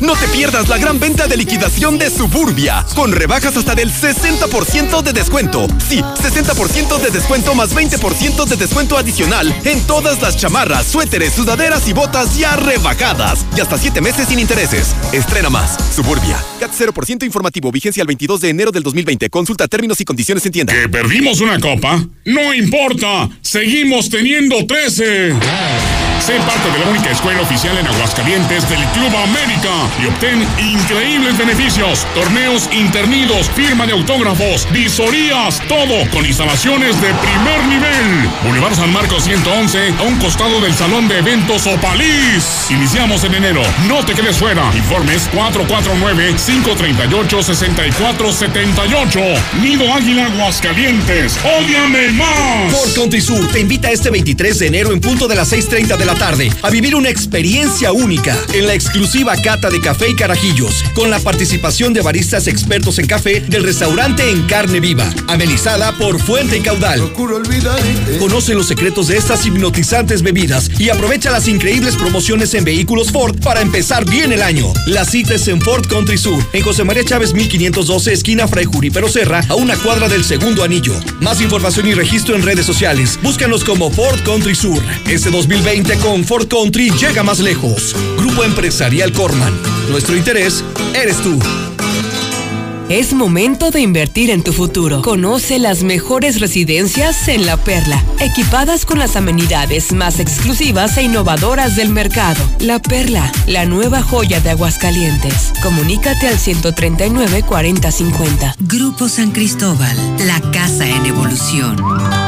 No te pierdas la gran venta de liquidación de Suburbia, con rebajas hasta del 60% de descuento. Sí, 60% de descuento más 20% de descuento adicional en todas las chamarras, suéteres, sudaderas y botas ya rebajadas. Y hasta 7 meses sin intereses. Estrena más. Suburbia. CAT 0% informativo. Vigencia el 22 de enero del 2020. Consulta términos y condiciones en tienda. ¿Que perdimos una copa? No importa. Seguimos teniendo 13. Sé parte de la única escuela oficial en Aguascalientes del Club América y obtén increíbles beneficios, torneos internidos, firma de autógrafos, visorías, todo con instalaciones de primer nivel. Boulevard San Marcos 111, a un costado del Salón de Eventos Opalís. Iniciamos en enero, no te quedes fuera. Informes 449-538-6478. Nido Águila Aguascalientes, ódiame más. Ford Country Sur te invita este 23 de enero en punto de las 6.30 de la tarde a vivir una experiencia única en la exclusiva cata de café y carajillos, con la participación de baristas expertos en café del restaurante En Carne Viva, amenizada por Fuente y Caudal. Conoce los secretos de estas hipnotizantes bebidas y aprovecha las increíbles promociones en vehículos Ford para empezar bien el año. La cita es en Ford Country Sur, en José María Chávez 1512, esquina Fray Pero Serra, a una cuadra del segundo anillo. Más información y registro en redes sociales. Búscanos como Ford Country Sur. Este 2020 con Ford Country llega más lejos. Grupo Empresarial Corman. Nuestro interés eres tú. Es momento de invertir en tu futuro. Conoce las mejores residencias en La Perla, equipadas con las amenidades más exclusivas e innovadoras del mercado. La Perla, la nueva joya de Aguascalientes. Comunícate al 139 4050. Grupo San Cristóbal, la casa en evolución.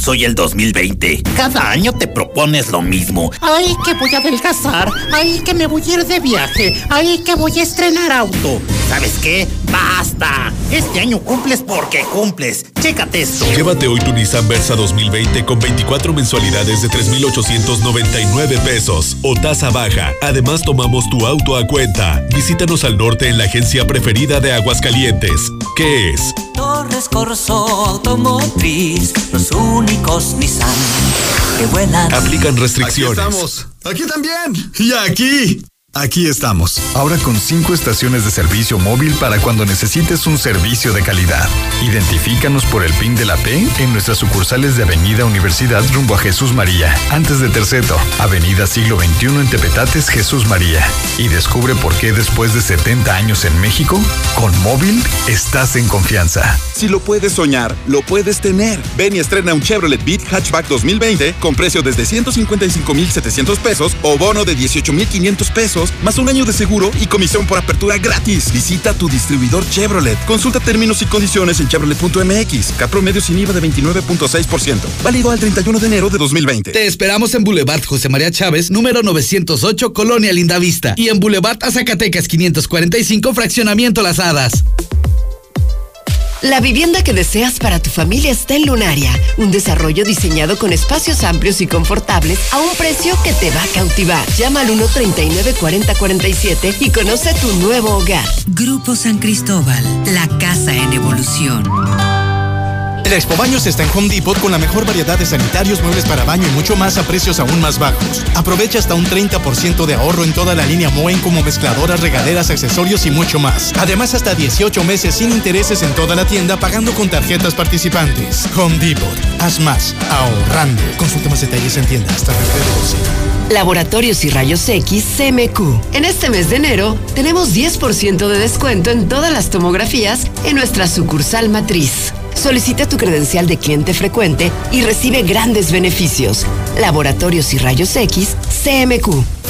Soy el 2020. Cada año te propones lo mismo. Ay, que voy a adelgazar. Ay, que me voy a ir de viaje. Ay, que voy a estrenar auto. ¿Sabes qué? ¡Basta! Este año cumples porque cumples. Chécate esto. Llévate hoy tu Nissan Versa 2020 con 24 mensualidades de 3,899 pesos o tasa baja. Además, tomamos tu auto a cuenta. Visítanos al norte en la agencia preferida de Aguascalientes. ¿Qué es? Torres Corso Automotriz, los Nissan que vuelan. Aplican restricciones. Aquí estamos. Aquí también. Y aquí. Aquí estamos, ahora con cinco estaciones de servicio móvil para cuando necesites un servicio de calidad. Identifícanos por el PIN de la P en nuestras sucursales de Avenida Universidad rumbo a Jesús María, antes de Terceto, Avenida Siglo XXI en Tepetates, Jesús María. Y descubre por qué después de 70 años en México, con móvil estás en confianza. Si lo puedes soñar, lo puedes tener. Ven y estrena un Chevrolet Beat Hatchback 2020 con precio desde 155,700 pesos o bono de 18,500 pesos más un año de seguro y comisión por apertura gratis. Visita tu distribuidor Chevrolet. Consulta términos y condiciones en chevrolet.mx. Promedio sin IVA de 29.6%. Válido al 31 de enero de 2020. Te esperamos en Boulevard José María Chávez, número 908, Colonia Lindavista. Y en Boulevard Azacatecas 545, Fraccionamiento Las Hadas. La vivienda que deseas para tu familia está en Lunaria, un desarrollo diseñado con espacios amplios y confortables a un precio que te va a cautivar. Llama al 139-4047 y conoce tu nuevo hogar. Grupo San Cristóbal, la casa en evolución. La Expo Baños está en Home Depot con la mejor variedad de sanitarios, muebles para baño y mucho más a precios aún más bajos. Aprovecha hasta un 30% de ahorro en toda la línea Moen como mezcladoras, regaderas, accesorios y mucho más. Además, hasta 18 meses sin intereses en toda la tienda pagando con tarjetas participantes. Home Depot. Haz más. Ahorrando. Consulta más detalles en tienda hasta febrero 12. Laboratorios y Rayos X CMQ. En este mes de enero tenemos 10% de descuento en todas las tomografías en nuestra sucursal matriz. Solicita tu credencial de cliente frecuente y recibe grandes beneficios. Laboratorios y Rayos X CMQ.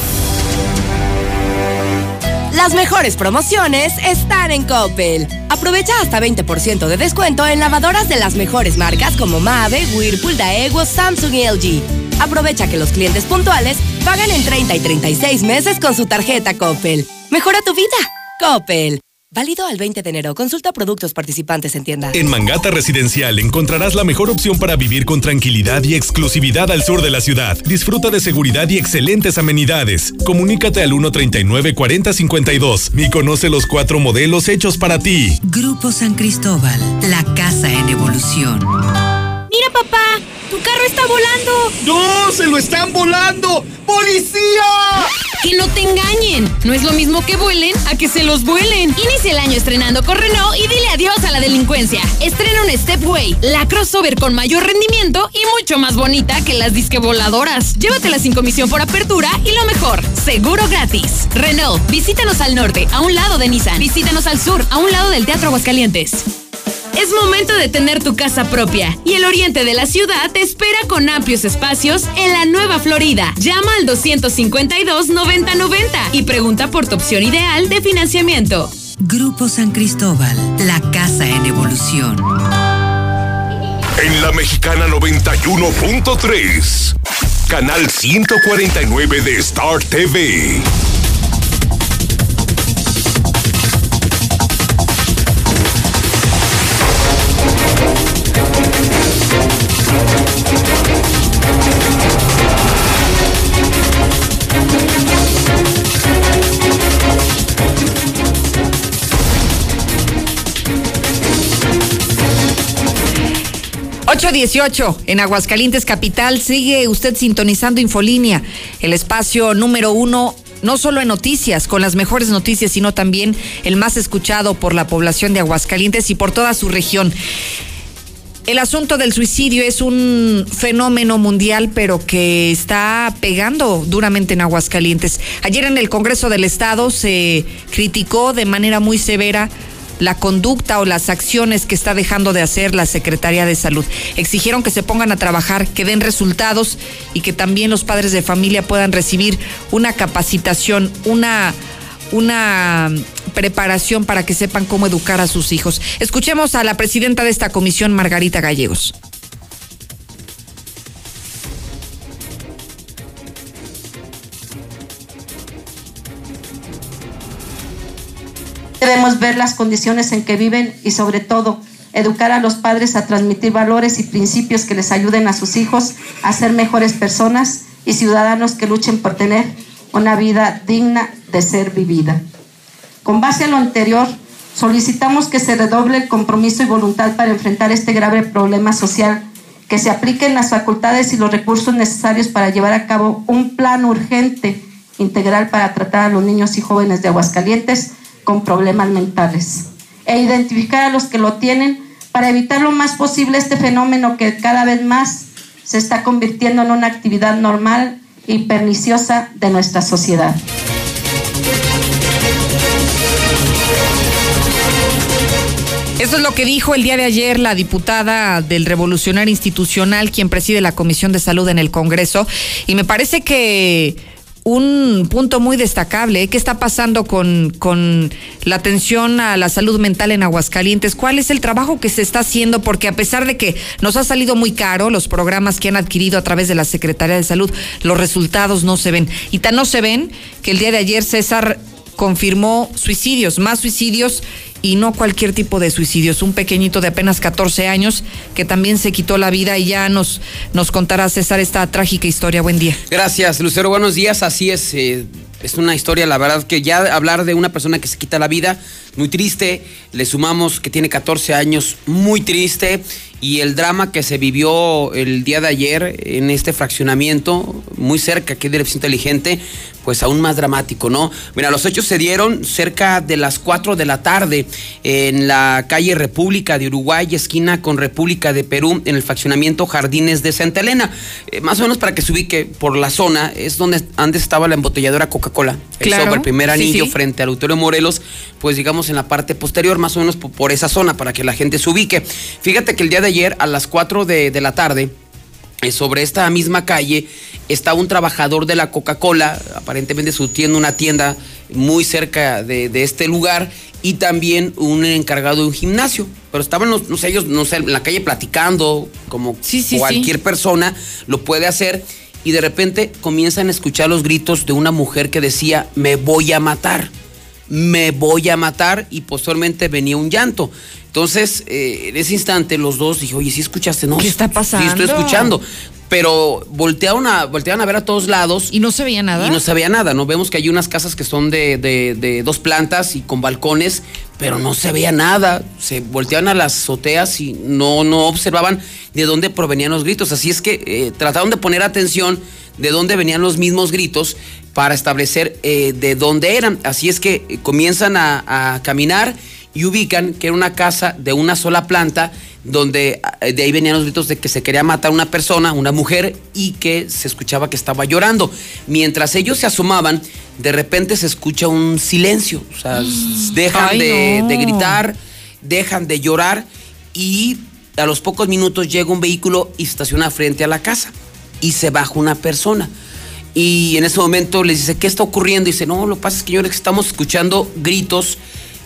Las mejores promociones están en Coppel. Aprovecha hasta 20% de descuento en lavadoras de las mejores marcas como Mave, Whirlpool, Daewoo, Samsung y LG. Aprovecha que los clientes puntuales pagan en 30 y 36 meses con su tarjeta Coppel. Mejora tu vida. Coppel. Válido al 20 de enero. Consulta productos participantes en tienda. En Mangata Residencial encontrarás la mejor opción para vivir con tranquilidad y exclusividad al sur de la ciudad. Disfruta de seguridad y excelentes amenidades. Comunícate al 139-4052 y conoce los cuatro modelos hechos para ti. Grupo San Cristóbal, la casa en evolución. Mira, papá, tu carro está volando. ¡No! ¡Se lo están volando! ¡Policía! Que no te engañen. No es lo mismo que vuelen a que se los vuelen. Inicia el año estrenando con Renault y dile adiós a la delincuencia. Estrena un Stepway, la crossover con mayor rendimiento y mucho más bonita que las disque voladoras. Llévatela sin comisión por apertura y lo mejor, seguro gratis. Renault, visítanos al norte, a un lado de Nissan. Visítanos al sur, a un lado del Teatro Aguascalientes. Es momento de tener tu casa propia y el oriente de la ciudad te espera con amplios espacios en la Nueva Florida. Llama al 252-9090 y pregunta por tu opción ideal de financiamiento. Grupo San Cristóbal, la casa en evolución. En la Mexicana 91.3, canal 149 de Star TV. Dieciocho en Aguascalientes Capital. Sigue usted sintonizando Infolínea, el espacio número uno no solo en noticias, con las mejores noticias, sino también el más escuchado por la población de Aguascalientes y por toda su región. El asunto del suicidio es un fenómeno mundial, pero que está pegando duramente en Aguascalientes. Ayer en el Congreso del Estado se criticó de manera muy severa la conducta o las acciones que está dejando de hacer la Secretaría de Salud. Exigieron que se pongan a trabajar, que den resultados y que también los padres de familia puedan recibir una capacitación, una una preparación para que sepan cómo educar a sus hijos. Escuchemos a la presidenta de esta comisión, Margarita Gallegos. Debemos ver las condiciones en que viven y sobre todo educar a los padres a transmitir valores y principios que les ayuden a sus hijos a ser mejores personas y ciudadanos que luchen por tener una vida digna de ser vivida. Con base a lo anterior, solicitamos que se redoble el compromiso y voluntad para enfrentar este grave problema social, que se apliquen las facultades y los recursos necesarios para llevar a cabo un plan urgente integral para tratar a los niños y jóvenes de Aguascalientes con problemas mentales e identificar a los que lo tienen para evitar lo más posible este fenómeno que cada vez más se está convirtiendo en una actividad normal y perniciosa de nuestra sociedad. Eso es lo que dijo el día de ayer la diputada del Revolucionario Institucional, quien preside la Comisión de Salud en el Congreso. Y me parece que un punto muy destacable. ¿eh? ¿Qué está pasando con, con la atención a la salud mental en Aguascalientes? ¿Cuál es el trabajo que se está haciendo? Porque a pesar de que nos ha salido muy caro los programas que han adquirido a través de la Secretaría de Salud, los resultados no se ven. Y tan no se ven que el día de ayer César confirmó suicidios, más suicidios y no cualquier tipo de suicidios. Un pequeñito de apenas 14 años que también se quitó la vida y ya nos, nos contará César esta trágica historia. Buen día. Gracias, Lucero. Buenos días. Así es. Eh, es una historia, la verdad, que ya hablar de una persona que se quita la vida, muy triste. Le sumamos que tiene 14 años, muy triste. Y el drama que se vivió el día de ayer en este fraccionamiento, muy cerca aquí del inteligente, pues aún más dramático, ¿no? Mira, los hechos se dieron cerca de las 4 de la tarde en la calle República de Uruguay, esquina con República de Perú, en el fraccionamiento Jardines de Santa Elena. Eh, más o menos para que se ubique por la zona, es donde antes estaba la embotelladora Coca-Cola, Claro, el primer sí, anillo sí. frente al Auditorio Morelos, pues digamos en la parte posterior, más o menos por, esa zona, para que la gente se ubique. Fíjate que el día de ayer, a las 4 de, de la tarde, eh, sobre esta misma calle está un trabajador de la Coca-Cola, aparentemente surtiendo una tienda muy cerca de, de este lugar, y también un encargado de un gimnasio. Pero estaban los, no sé, ellos, no sé, en la calle platicando, como sí, cualquier persona lo puede hacer, y de repente comienzan a escuchar los gritos de una mujer que decía, me voy a matar, me voy a matar, y posteriormente venía un llanto. Entonces, eh, en ese instante, los dos dije, oye, ¿sí escuchaste? No, ¿Qué está pasando? Sí, estoy escuchando. Pero voltearon a, voltearon a ver a todos lados. ¿Y no se veía nada? Y no se veía nada, ¿no? Vemos que hay unas casas que son de, de- de dos plantas y con balcones, pero no se veía nada. Se volteaban a las azoteas y no, no observaban de dónde provenían los gritos. Así es que eh, trataron de poner atención de dónde venían los mismos gritos para establecer eh, de dónde eran. Así es que eh, comienzan a, a caminar y ubican que era una casa de una sola planta donde eh, de ahí venían los gritos de que se quería matar una persona, una mujer, y que se escuchaba que estaba llorando. Mientras ellos se asomaban, de repente se escucha un silencio. O sea, dejan Ay, de, no. de gritar, dejan de llorar y a los pocos minutos llega un vehículo y estaciona frente a la casa y se baja una persona. Y en ese momento les dice, ¿qué está ocurriendo? Y dice, no, lo que pasa es que señores, estamos escuchando gritos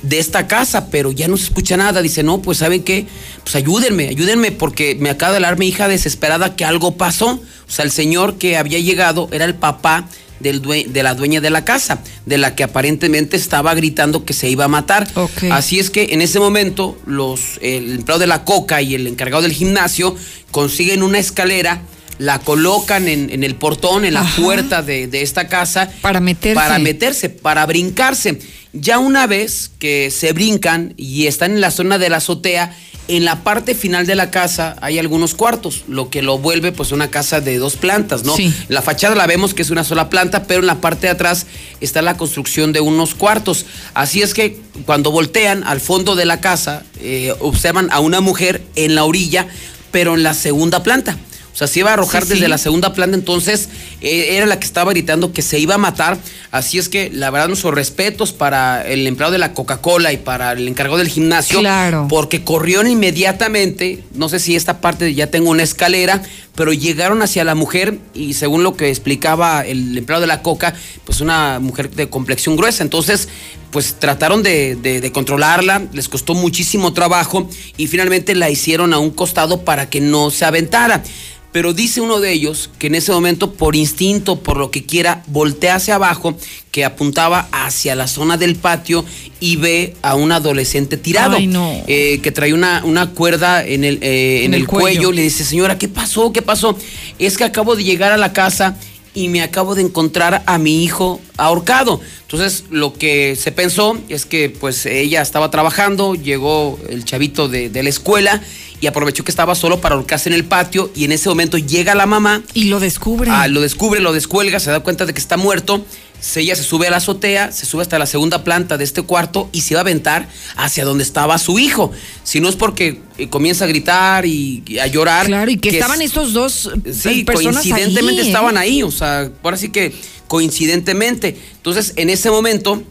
de esta casa, pero ya no se escucha nada. Dice, no, pues ¿saben qué? Pues ayúdenme, ayúdenme porque me acaba de hablar mi hija desesperada que algo pasó. O sea, el señor que había llegado era el papá del due- de la dueña de la casa, de la que aparentemente estaba gritando que se iba a matar. Así es que en ese momento los, el empleado de la coca y el encargado del gimnasio consiguen una escalera, la colocan en, en el portón, en la Ajá. puerta de, de esta casa. Para meterse. Para meterse, para brincarse. Ya una vez que se brincan y están en la zona de la azotea, en la parte final de la casa hay algunos cuartos, lo que lo vuelve pues una casa de dos plantas, ¿no? Sí. La fachada la vemos que es una sola planta, pero en la parte de atrás está la construcción de unos cuartos. Así es que cuando voltean al fondo de la casa, eh, observan a una mujer en la orilla pero en la segunda planta. O sea, se iba a arrojar Sí, desde sí. la segunda planta, entonces eh, era la que estaba gritando que se iba a matar. Así es que, la verdad, nuestros respetos para el empleado de la Coca-Cola y para el encargado del gimnasio. Claro. Porque corrieron inmediatamente, no sé si esta parte ya tengo una escalera, pero llegaron hacia la mujer y según lo que explicaba el empleado de la Coca, pues una mujer de complexión gruesa. Entonces, pues trataron de, de- de controlarla, les costó muchísimo trabajo y finalmente la hicieron a un costado para que no se aventara. Pero dice uno de ellos que en ese momento, por instinto, por lo que quiera, voltea hacia abajo, que apuntaba hacia la zona del patio y ve a un adolescente tirado. Ay, no. eh, que trae una, una cuerda en el, eh, en En el el cuello. cuello. Le dice, señora, ¿qué pasó? ¿Qué pasó? Es que acabo de llegar a la casa y me acabo de encontrar a mi hijo ahorcado. Entonces, lo que se pensó es que pues ella estaba trabajando, llegó el chavito de, de la escuela y aprovechó que estaba solo para ahorcarse en el patio y en ese momento llega la mamá. Y lo descubre. Ah, lo descubre, lo descuelga, se da cuenta de que está muerto. Se- Ella se sube a la azotea, se sube hasta la segunda planta de este cuarto y se va a aventar hacia donde estaba su hijo. Si no es porque eh, comienza a gritar y, a llorar. Claro, y que, es- estaban estos dos Sí, personas coincidentemente ahí, ¿eh? estaban ahí, o sea, ahora sí que coincidentemente. Entonces, en ese momento,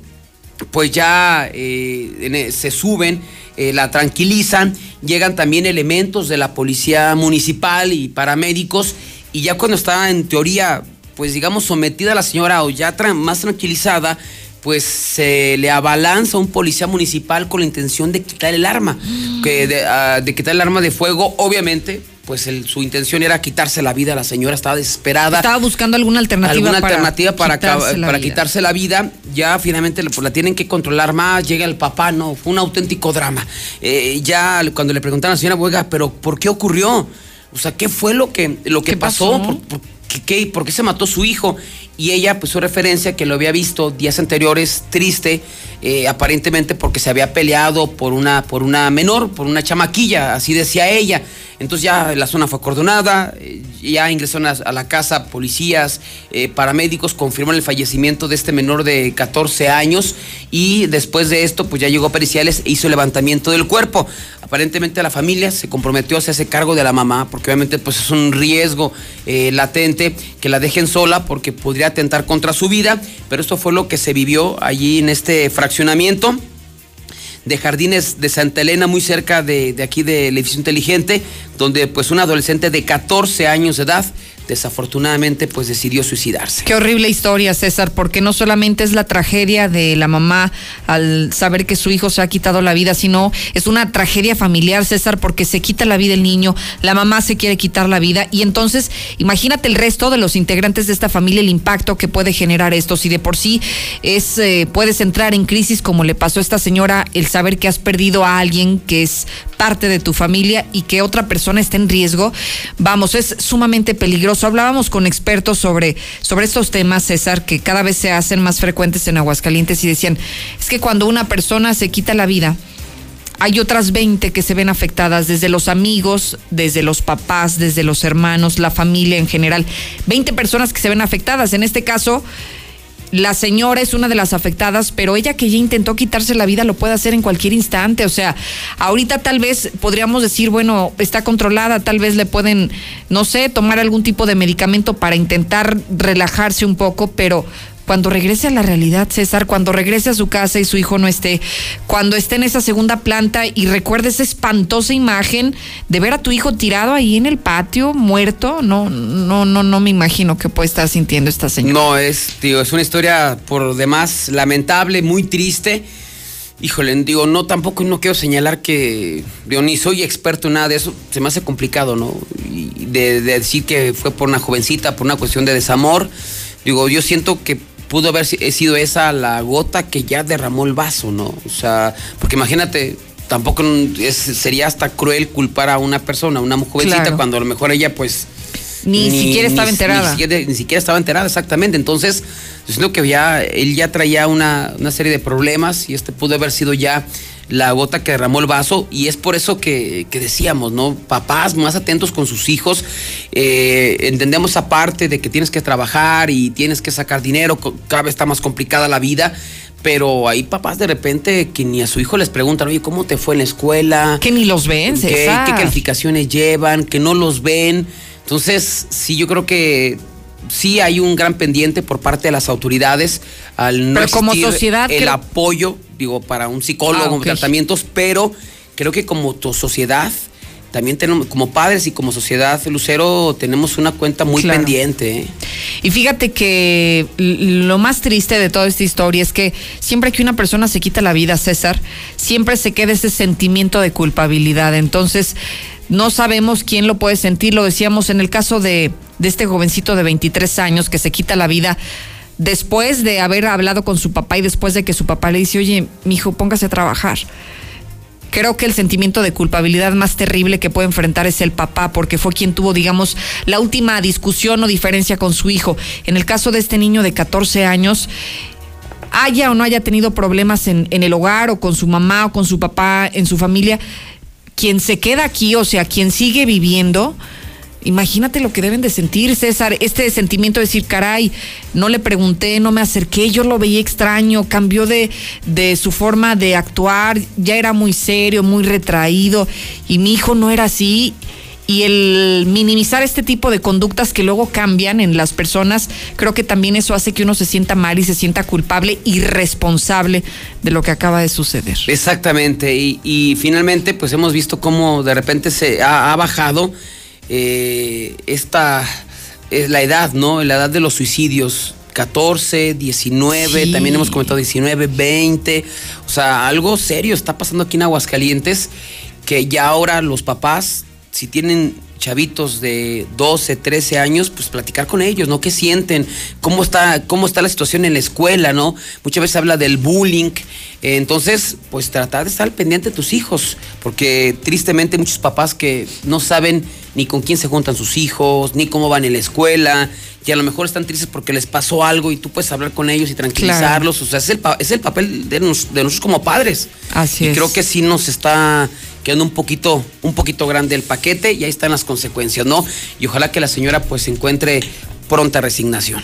pues ya eh, e- se suben, eh, la tranquilizan, llegan también elementos de la policía municipal y paramédicos, y ya cuando está en teoría, pues digamos, sometida la señora o ya tra- más tranquilizada, pues se le abalanza a un policía municipal con la intención de quitar el arma, que de, ah, de quitar el arma de fuego, obviamente. Pues el- su intención era quitarse la vida. La señora estaba desesperada Estaba buscando alguna alternativa alguna para alternativa para, quitarse la para quitarse la vida. Ya finalmente pues, la tienen que controlar más. Llega el papá, no, fue un auténtico drama. Eh, ya cuando le preguntaron a la señora Buega, pero ¿por qué ocurrió? O sea, ¿qué fue lo que, lo que ¿Qué pasó? pasó? ¿Por, por qué, por qué se mató su hijo? Y ella, pues, su referencia que lo había visto días anteriores, triste, eh, aparentemente porque se había peleado por una, por una menor, por una chamaquilla, así decía ella. Entonces ya la zona fue acordonada, eh, ya ingresaron a, la casa policías, eh, paramédicos, confirman el fallecimiento de este menor de 14 años y después de esto pues ya llegó a periciales e hizo levantamiento del cuerpo. Aparentemente la familia se comprometió a hacerse cargo de la mamá porque obviamente pues es un riesgo latente que la dejen sola porque podría atentar contra su vida, pero esto fue lo que se vivió allí en este fraccionamiento de Jardines de Santa Elena, muy cerca de, de aquí del edificio inteligente, donde pues un adolescente de 14 años de edad desafortunadamente pues decidió suicidarse. Qué horrible historia, César, porque no solamente es la tragedia de la mamá al saber que su hijo se ha quitado la vida, sino es una tragedia familiar, César, porque se quita la vida el niño, la mamá se quiere quitar la vida y entonces imagínate el resto de los integrantes de esta familia, el impacto que puede generar esto. Si de por sí es eh, puedes entrar en crisis como le pasó a esta señora, el saber que has perdido a alguien que es parte de tu familia y que otra persona está en riesgo, vamos, es sumamente peligroso. Hablábamos con expertos sobre, sobre estos temas, César, que cada vez se hacen más frecuentes en Aguascalientes y decían, es que cuando una persona se quita la vida, hay otras 20 que se ven afectadas, desde los amigos, desde los papás, desde los hermanos, la familia en general. 20 personas que se ven afectadas. En este caso, la señora es una de las afectadas, pero ella que ya intentó quitarse la vida lo puede hacer en cualquier instante. O sea, ahorita tal vez podríamos decir, bueno, está controlada, tal vez le pueden, no sé, tomar algún tipo de medicamento para intentar relajarse un poco, pero cuando regrese a la realidad, César, cuando regrese a su casa y su hijo no esté, cuando esté en esa segunda planta y recuerde esa espantosa imagen de ver a tu hijo tirado ahí en el patio, muerto, no, no, no, no me imagino qué puede estar sintiendo esta señora. No, es, tío, es una historia por demás lamentable, muy triste. Híjole, digo, no, tampoco no quiero señalar que, digo, ni soy experto en nada de eso, se me hace complicado, ¿no? De, de decir que fue por una jovencita, por una cuestión de desamor. Digo, yo siento que pudo haber si- sido esa la gota que ya derramó el vaso, ¿no? O sea, porque imagínate, tampoco es- sería hasta cruel culpar a una persona, a una jovencita, Claro. cuando a lo mejor ella, pues, Ni siquiera estaba enterada. Ni siquiera, ni siquiera estaba enterada, exactamente. Entonces, yo siento que ya él ya traía una, una serie de problemas y este pudo haber sido ya la gota que derramó el vaso y es por eso que, que decíamos, ¿no? Papás más atentos con sus hijos, eh, entendemos aparte de que tienes que trabajar y tienes que sacar dinero, cada vez está más complicada la vida, pero hay papás de repente que ni a su hijo les preguntan, oye, ¿cómo te fue en la escuela? Que ni los ven, ¿Qué, qué calificaciones llevan? Que no los ven. Entonces, sí, yo creo que sí hay un gran pendiente por parte de las autoridades al no Pero como sociedad, el creo- apoyo, digo, para un psicólogo, Ah, tratamientos, pero creo que como tu sociedad, también tenemos, como padres y como sociedad, Lucero, tenemos una cuenta muy Claro. pendiente. ¿eh? Y fíjate que lo más triste de toda esta historia es que siempre que una persona se quita la vida, César, siempre se queda ese sentimiento de culpabilidad. Entonces, no sabemos quién lo puede sentir. Lo decíamos en el caso de, este jovencito de 23 años que se quita la vida después de haber hablado con su papá y después de que su papá le dice, oye, mi hijo, póngase a trabajar. Creo que el sentimiento de culpabilidad más terrible que puede enfrentar es el papá, porque fue quien tuvo, digamos, la última discusión o diferencia con su hijo. En el caso de este niño de 14 años, haya o no haya tenido problemas en el hogar o con su mamá o con su papá, en su familia, quien se queda aquí, o sea, quien sigue viviendo, imagínate lo que deben de sentir, César, este sentimiento de decir, caray, no le pregunté, no me acerqué, yo lo veía extraño, cambió de, de su forma de actuar, ya era muy serio, muy retraído, y mi hijo no era así. Y el minimizar este tipo de conductas que luego cambian en las personas, creo que también eso hace que uno se sienta mal y se sienta culpable y responsable de lo que acaba de suceder. Exactamente, y, y finalmente pues hemos visto cómo de repente se ha, ha bajado eh, esta, es la edad, ¿no? La edad de los suicidios. 14, 19, Sí. también hemos comentado 19, 20. O sea, algo serio está pasando aquí en Aguascalientes que ya ahora los papás, si tienen chavitos de 12, 13 años, pues platicar con ellos, ¿no? ¿Qué sienten? ¿Cómo está, cómo está la situación en la escuela, ¿no? Muchas veces habla del bullying. Eh, Entonces, pues tratar de estar al pendiente de tus hijos, porque tristemente muchos papás que no saben ni con quién se juntan sus hijos, ni cómo van en la escuela, y a lo mejor están tristes porque les pasó algo y tú puedes hablar con ellos y tranquilizarlos. O sea, es el, es el papel de, nos- de nosotros como padres. Así y es. creo que sí nos está quedando un poquito, un poquito grande el paquete y ahí están las consecuencias, ¿no? Y ojalá que la señora pues encuentre pronta resignación.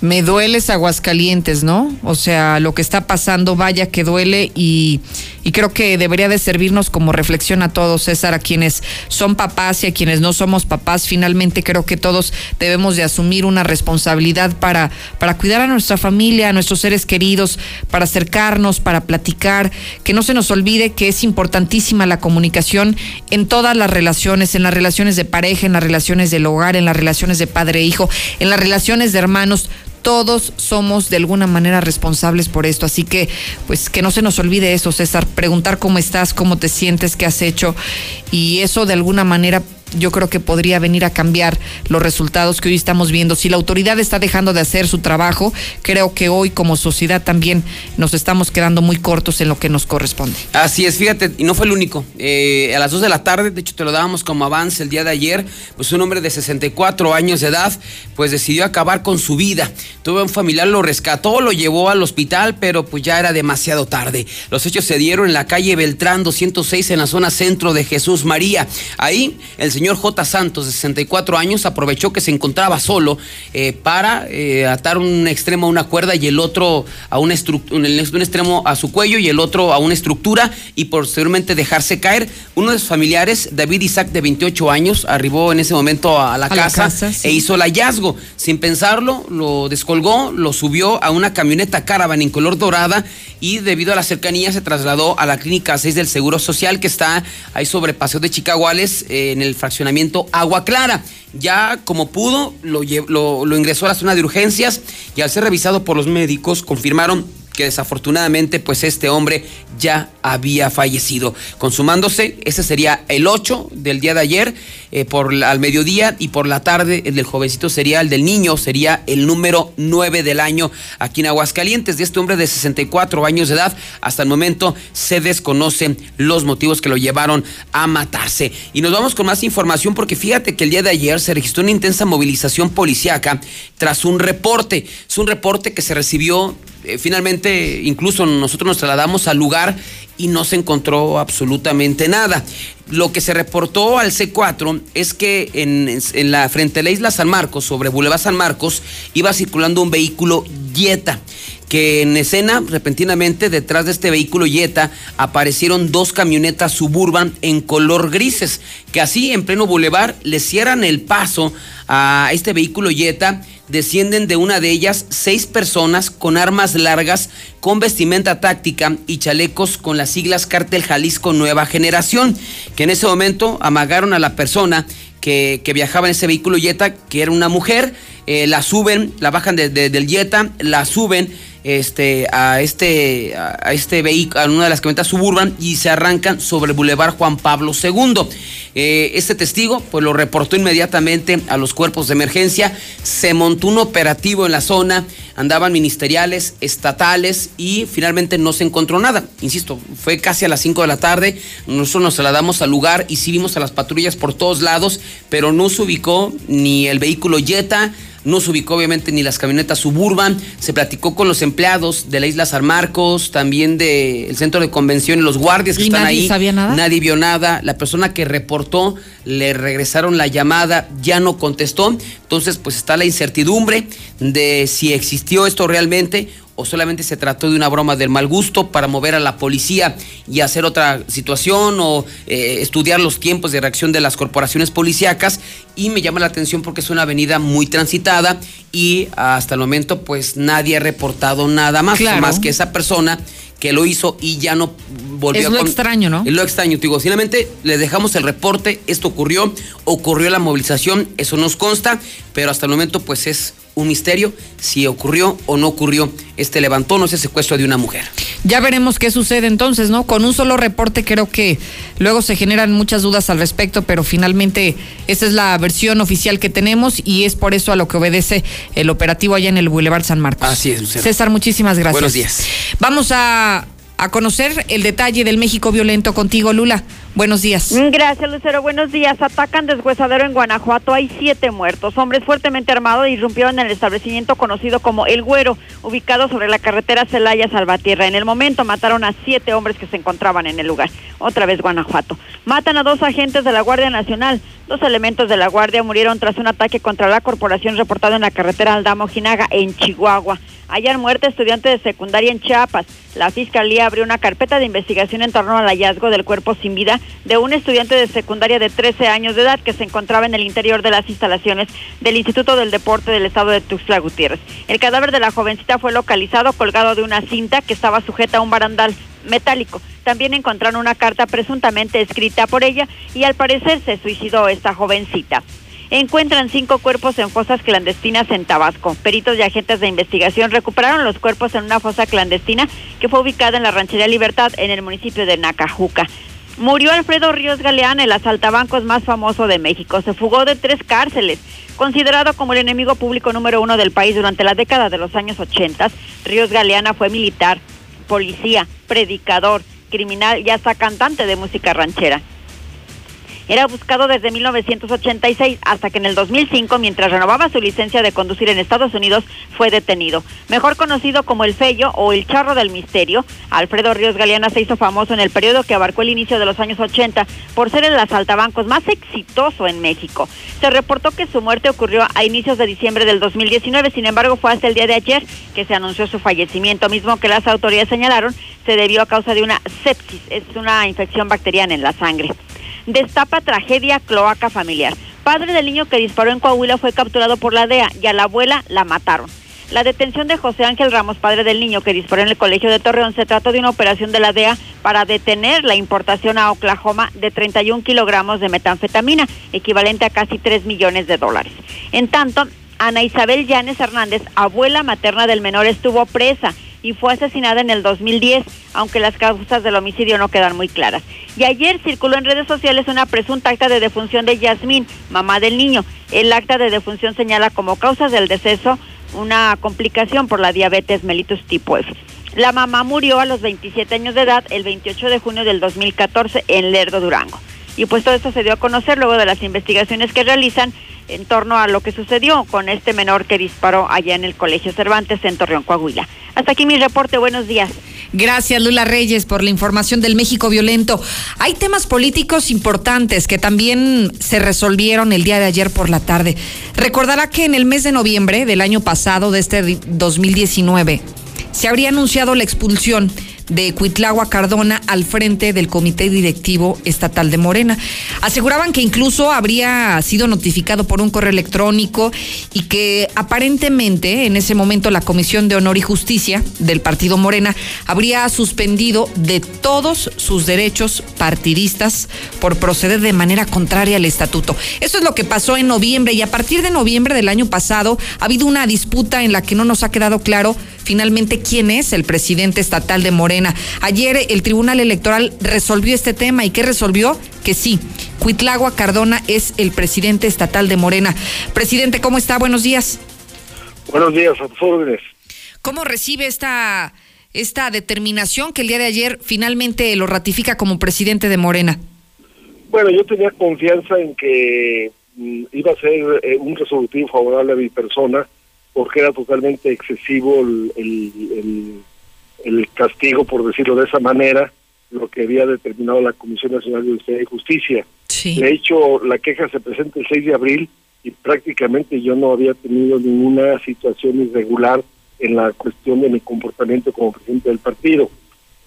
Me dueles Aguascalientes, ¿no? O sea, lo que está pasando, vaya que duele y, y creo que debería de servirnos como reflexión a todos, César, a quienes son papás y a quienes no somos papás. Finalmente creo que todos debemos de asumir una responsabilidad para, para cuidar a nuestra familia, a nuestros seres queridos, para acercarnos, para platicar, que no se nos olvide que es importantísima la comunicación en todas las relaciones, en las relaciones de pareja, en las relaciones del hogar, en las relaciones de padre e hijo, en las relaciones de hermanos todos somos de alguna manera responsables por esto, así que pues que no se nos olvide eso, César, preguntar cómo estás, cómo te sientes, qué has hecho. Y eso de alguna manera yo creo que podría venir a cambiar los resultados que hoy estamos viendo. Si la autoridad está dejando de hacer su trabajo, creo que hoy como sociedad también nos estamos quedando muy cortos en lo que nos corresponde. Así es, fíjate, y no fue el único. Eh, a las 2 de la tarde, de hecho te lo dábamos como avance el día de ayer, pues un hombre de 64 años de edad, pues decidió acabar con su vida. Tuvo un familiar, lo rescató, lo llevó al hospital, pero pues ya era demasiado tarde. Los hechos se dieron en la calle Beltrán 206 en la zona centro de Jesús María. Ahí el señor J. Santos, de 64 años, aprovechó que se encontraba solo eh, para eh, atar un extremo a una cuerda y el otro a una un, un extremo a su cuello y el otro a una estructura y posteriormente dejarse caer. Uno de sus familiares, David Isaac, de 28 años, arribó en ese momento a la A la casa, casa, sí. e hizo el hallazgo. Sin pensarlo, lo descolgó, lo subió a una camioneta caravan en color dorada y debido a la cercanía se trasladó a la clínica 6 del Seguro Social que está ahí sobre Paseo de Chicaguales eh, en el fraccionamiento Agua Clara. Ya como pudo, lo, lo ingresó a la zona de urgencias y al ser revisado por los médicos confirmaron que desafortunadamente pues este hombre ya había fallecido. Consumándose, ese sería el 8 del día de ayer, eh, por al mediodía y por la tarde el del jovencito sería el del niño, sería el número 9 del año aquí en Aguascalientes. De este hombre de 64 años de edad, hasta el momento se desconocen los motivos que lo llevaron a matarse. Y nos vamos con más información porque fíjate que el día de ayer se registró una intensa movilización policíaca tras un reporte. Es un reporte que se recibió eh, finalmente, incluso nosotros nos trasladamos al lugar y no se encontró absolutamente nada. Lo que se reportó al C4 es que en, la frente a la isla San Marcos, sobre Boulevard San Marcos, iba circulando un vehículo Jetta que en escena, repentinamente, detrás de este vehículo Jetta, aparecieron dos camionetas suburban en color grises, que así, en pleno bulevar, le cierran el paso a este vehículo Jetta. Descienden de una de ellas seis personas con armas largas, con vestimenta táctica y chalecos con las siglas Cártel Jalisco Nueva Generación, que en ese momento amagaron a la persona que, que, viajaba en ese vehículo Jetta, que era una mujer, eh, la suben, la bajan de, de, del Jetta, la suben este, a este, a este vehículo, a una de las camionetas suburban y se arrancan sobre el Boulevard Juan Pablo II. Eh, este testigo pues lo reportó inmediatamente a los cuerpos de emergencia, se montó un operativo en la zona, andaban ministeriales, estatales y finalmente no se encontró nada. Insisto, fue casi a las 5 de la tarde, nosotros nos trasladamos al lugar y sí vimos a las patrullas por todos lados, pero no se ubicó ni el vehículo Jetta, no se ubicó obviamente ni las camionetas suburban, se platicó con los empleados de la isla San Marcos, también del centro de convención y los guardias que ¿Y están nadie ahí. sabía nada? Nadie vio nada, la persona que reportó le regresaron la llamada, ya no contestó, entonces pues está la incertidumbre de si existió esto realmente o solamente se trató de una broma del mal gusto para mover a la policía y hacer otra situación o eh, estudiar los tiempos de reacción de las corporaciones policíacas y me llama la atención porque es una avenida muy transitada y hasta el momento pues nadie ha reportado nada más, Claro. más que esa persona que lo hizo y ya no volvió Es lo extraño, ¿no? es lo extraño, te digo, finalmente les dejamos el reporte, esto ocurrió, ocurrió la movilización, eso nos consta, pero hasta el momento pues es un misterio si ocurrió o no ocurrió este levantón o ese secuestro de una mujer. Ya veremos qué sucede entonces, ¿no? Con un solo reporte creo que luego se generan muchas dudas al respecto, pero finalmente esa es la versión oficial que tenemos y es por eso a lo que obedece el operativo allá en el Boulevard San Marcos. Así es, Lucero. César, muchísimas gracias. Buenos días. Vamos a, a conocer el detalle del México violento contigo, Lula. Buenos días. Gracias, Lucero. Buenos días. Atacan deshuesadero en Guanajuato. Hay siete muertos. Hombres fuertemente armados irrumpieron en el establecimiento conocido como El Güero, ubicado sobre la carretera Celaya-Salvatierra. En el momento mataron a siete hombres que se encontraban en el lugar. Otra vez Guanajuato. Matan a dos agentes de la Guardia Nacional. Dos elementos de la Guardia murieron tras un ataque contra la corporación reportado en la carretera Aldamo-Jinaga, en Chihuahua. Hallan muerte estudiante de secundaria en Chiapas. La fiscalía abrió una carpeta de investigación en torno al hallazgo del cuerpo sin vida de un estudiante de secundaria de 13 años de edad que se encontraba en el interior de las instalaciones del Instituto del Deporte del Estado de Tuxtla Gutiérrez. El cadáver de la jovencita fue localizado colgado de una cinta que estaba sujeta a un barandal metálico. También encontraron una carta presuntamente escrita por ella y al parecer se suicidó esta jovencita. Encuentran cinco cuerpos en fosas clandestinas en Tabasco. Peritos y agentes de investigación recuperaron los cuerpos en una fosa clandestina que fue ubicada en la ranchería Libertad en el municipio de Nacajuca. Murió Alfredo Ríos Galeán, el asaltabancos más famoso de México. Se fugó de tres cárceles. Considerado como el enemigo público número uno del país durante la década de los años 80, Ríos Galeana fue militar, policía, predicador, criminal y hasta cantante de música ranchera. Era buscado desde 1986 hasta que en el 2005, mientras renovaba su licencia de conducir en Estados Unidos, fue detenido. Mejor conocido como el Fello o el Charro del Misterio, Alfredo Ríos Galeana se hizo famoso en el periodo que abarcó el inicio de los años 80 por ser el asaltabancos más exitoso en México. Se reportó que su muerte ocurrió a inicios de diciembre del 2019, sin embargo fue hasta el día de ayer que se anunció su fallecimiento, mismo que las autoridades señalaron se debió a causa de una sepsis, es una infección bacteriana en la sangre destapa tragedia cloaca familiar. Padre del niño que disparó en Coahuila fue capturado por la DEA y a la abuela la mataron. La detención de José Ángel Ramos, padre del niño que disparó en el colegio de Torreón, se trató de una operación de la DEA para detener la importación a Oklahoma de 31 kilogramos de metanfetamina, equivalente a casi 3 millones de dólares. En tanto, Ana Isabel Llanes Hernández, abuela materna del menor, estuvo presa y fue asesinada en el 2010, aunque las causas del homicidio no quedan muy claras. Y ayer circuló en redes sociales una presunta acta de defunción de Yasmín, mamá del niño. El acta de defunción señala como causas del deceso una complicación por la diabetes mellitus tipo F. La mamá murió a los 27 años de edad el 28 de junio del 2014 en Lerdo, Durango. Y pues todo esto se dio a conocer luego de las investigaciones que realizan en torno a lo que sucedió con este menor que disparó allá en el Colegio Cervantes en Torreón, Coahuila. Hasta aquí mi reporte. Buenos días. Gracias, Lula Reyes, por la información del México violento. Hay temas políticos importantes que también se resolvieron el día de ayer por la tarde. Recordará que en el mes de noviembre del año pasado, de este 2019, se habría anunciado la expulsión de Cuitlagua Cardona al frente del Comité Directivo Estatal de Morena. Aseguraban que incluso habría sido notificado por un correo electrónico y que aparentemente en ese momento la Comisión de Honor y Justicia del Partido Morena habría suspendido de todos sus derechos partidistas por proceder de manera contraria al estatuto. Eso es lo que pasó en noviembre y a partir de noviembre del año pasado ha habido una disputa en la que no nos ha quedado claro finalmente quién es el presidente estatal de Morena. Ayer el Tribunal Electoral resolvió este tema y ¿qué resolvió? Que sí, Cuitlagua Cardona es el presidente estatal de Morena. Presidente, ¿cómo está? Buenos días. Buenos días, a tus órdenes. ¿Cómo recibe esta, esta determinación que el día de ayer finalmente lo ratifica como presidente de Morena? Bueno, yo tenía confianza en que mm, iba a ser eh, un resolutivo favorable a mi persona porque era totalmente excesivo el, el, el, castigo, por decirlo de esa manera, lo que había determinado la Comisión Nacional de Justicia y Justicia. De hecho, la queja se presenta el 6 de abril y prácticamente yo no había tenido ninguna situación irregular en la cuestión de mi comportamiento como presidente del partido.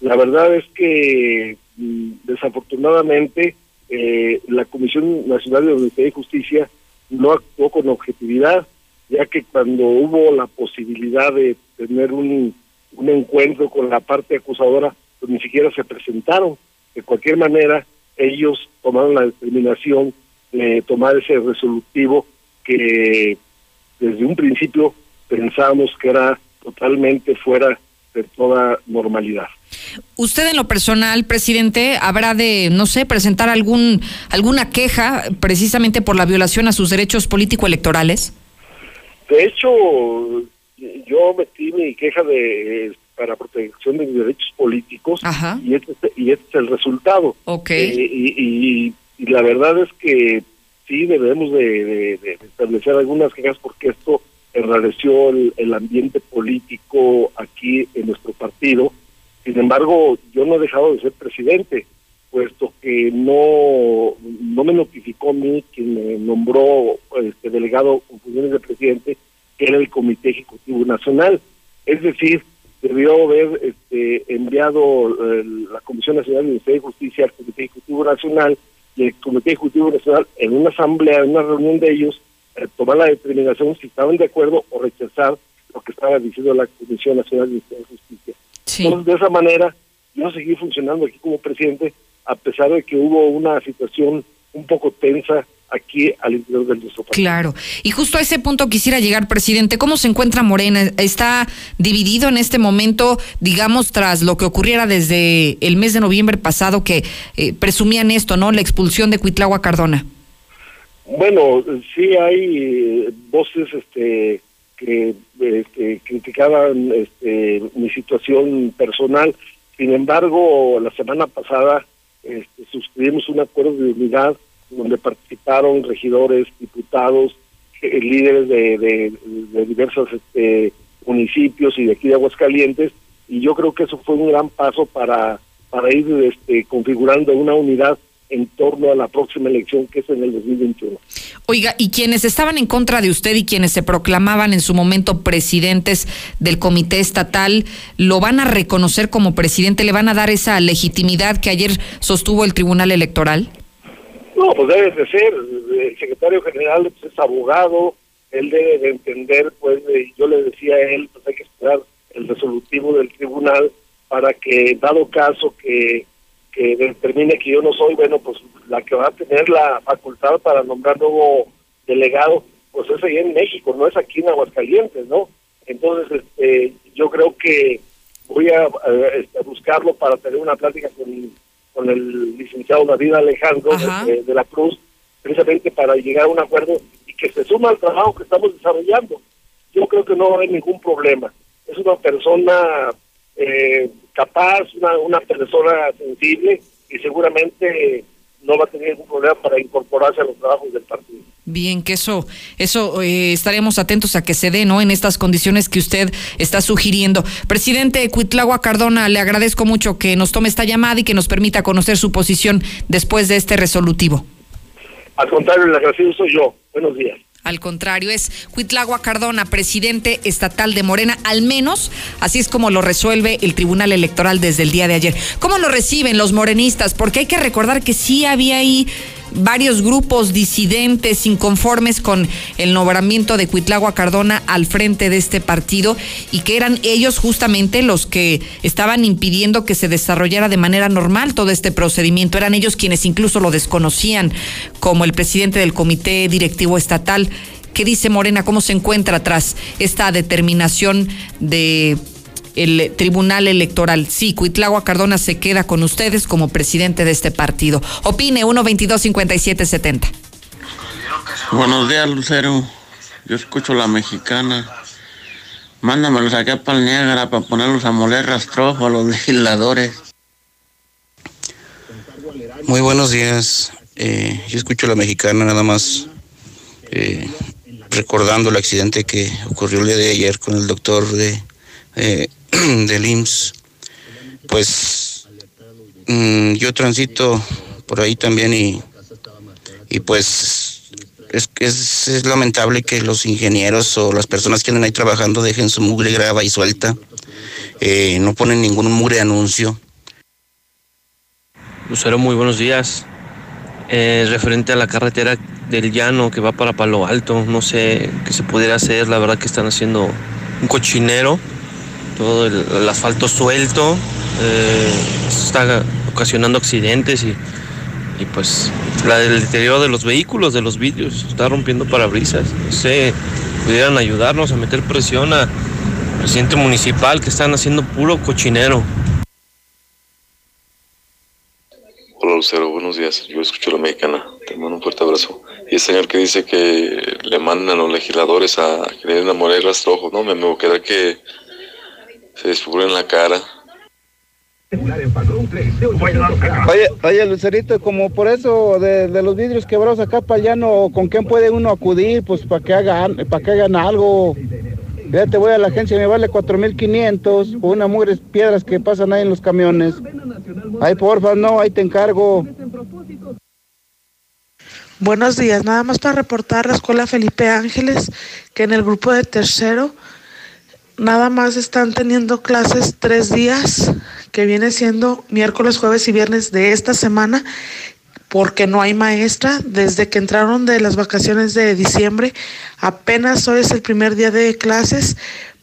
La verdad es que mm, desafortunadamente eh, la Comisión Nacional de Justicia y Justicia no actuó con objetividad ya que cuando hubo la posibilidad de tener un, un encuentro con la parte acusadora, pues ni siquiera se presentaron. De cualquier manera, ellos tomaron la determinación de tomar ese resolutivo que desde un principio pensábamos que era totalmente fuera de toda normalidad. Usted en lo personal, presidente, habrá de, no sé, presentar algún alguna queja precisamente por la violación a sus derechos político-electorales? De hecho, yo metí mi queja de para protección de mis derechos políticos y este, y este es el resultado. Okay. Eh, y, la verdad es que sí debemos de, establecer algunas quejas porque esto enrareció el, ambiente político aquí en nuestro partido. Sin embargo, yo no he dejado de ser presidente, puesto que no, no me notificó a mí quien me nombró este delegado con funciones de presidente, que era el Comité Ejecutivo Nacional. Es decir, debió haber este, enviado la Comisión Nacional de Justicia y Justicia al Comité Ejecutivo Nacional y el Comité Ejecutivo Nacional en una asamblea, en una reunión de ellos, eh, tomar la determinación si estaban de acuerdo o rechazar lo que estaba diciendo la Comisión Nacional de Justicia y Justicia. Entonces, de esa manera, yo seguí funcionando aquí como presidente, a pesar de que hubo una situación un poco tensa aquí al interior del nuestro país. Claro. Y justo a ese punto quisiera llegar, presidente. ¿Cómo se encuentra Morena? ¿Está dividido en este momento, digamos, tras lo que ocurriera desde el mes de noviembre pasado que eh, presumían esto, ¿no? La expulsión de Cuitlagua Cardona. Bueno, sí hay eh, voces este, que este, criticaban este, mi situación personal. Sin embargo, la semana pasada este, suscribimos un acuerdo de unidad donde participaron regidores, diputados, eh, líderes de, de, diversos este, municipios y de aquí de Aguascalientes, y yo creo que eso fue un gran paso para, para ir este, configurando una unidad en torno a la próxima elección que es en el 2021. Oiga, y quienes estaban en contra de usted y quienes se proclamaban en su momento presidentes del comité estatal, ¿lo van a reconocer como presidente? ¿Le van a dar esa legitimidad que ayer sostuvo el Tribunal Electoral? No, pues debe de ser. El secretario general pues, es abogado, él debe de entender, pues yo le decía a él, pues hay que esperar el resolutivo del tribunal para que, dado caso que, que determine que yo no soy, bueno, pues la que va a tener la facultad para nombrar nuevo delegado, pues es ahí en México, no es aquí en Aguascalientes, ¿no? Entonces, este, yo creo que voy a, este, buscarlo para tener una plática con con el licenciado David Alejandro de, la Cruz, precisamente para llegar a un acuerdo y que se suma al trabajo que estamos desarrollando. Yo creo que no va a haber ningún problema. Es una persona eh, capaz, una, una persona sensible y seguramente no va a tener ningún problema para incorporarse a los trabajos del partido. Bien, que eso, eso eh, estaremos atentos a que se dé, ¿no? En estas condiciones que usted está sugiriendo. Presidente Cuitlagua Cardona, le agradezco mucho que nos tome esta llamada y que nos permita conocer su posición después de este resolutivo. Al contrario, el agradecido soy yo. Buenos días. Al contrario, es Cuitlagua Cardona, presidente estatal de Morena, al menos así es como lo resuelve el Tribunal Electoral desde el día de ayer. ¿Cómo lo reciben los morenistas? Porque hay que recordar que sí había ahí varios grupos disidentes inconformes con el nombramiento de Cuitlagua Cardona al frente de este partido y que eran ellos justamente los que estaban impidiendo que se desarrollara de manera normal todo este procedimiento. Eran ellos quienes incluso lo desconocían, como el presidente del Comité Directivo Estatal. ¿Qué dice Morena? ¿Cómo se encuentra tras esta determinación de el Tribunal Electoral. Sí, Cuitlagua Cardona se queda con ustedes como presidente de este partido. Opine 122-5770. Buenos días, Lucero. Yo escucho la mexicana. Mándamelos acá para el Niágara para ponerlos a moler rastrojo a los legisladores. Muy buenos días. Eh, yo escucho la mexicana nada más eh, recordando el accidente que ocurrió el día de ayer con el doctor de eh, del IMSS, pues mm, yo transito por ahí también y, y pues es, es, es lamentable que los ingenieros o las personas que andan ahí trabajando dejen su mugre grava y suelta, eh, no ponen ningún mugre anuncio. Lucero, muy buenos días. Eh, referente a la carretera del llano que va para Palo Alto, no sé qué se pudiera hacer, la verdad que están haciendo un cochinero todo el, asfalto suelto, eh, está ocasionando accidentes y, y pues la del deterioro de los vehículos, de los vidrios, está rompiendo parabrisas. No sé, pudieran ayudarnos a meter presión al presidente municipal que están haciendo puro cochinero. Hola Lucero, buenos días. Yo escucho la mexicana. Te mando un fuerte abrazo. Y el señor que dice que le mandan a los legisladores a que le den a morir rastrojo, no, me, me voy a quedar que se descubre en la cara. Oye, oye, Lucerito, como por eso de, de los vidrios quebrados acá para allá, no, ¿con quién puede uno acudir? Pues para que hagan, para que hagan algo. Ya te voy a la agencia, me vale 4.500 por una mugre piedras que pasan ahí en los camiones. Ay, porfa, no, ahí te encargo. Buenos días, nada más para reportar la escuela Felipe Ángeles, que en el grupo de tercero nada más están teniendo clases tres días, que viene siendo miércoles, jueves y viernes de esta semana, porque no hay maestra. Desde que entraron de las vacaciones de diciembre, apenas hoy es el primer día de clases.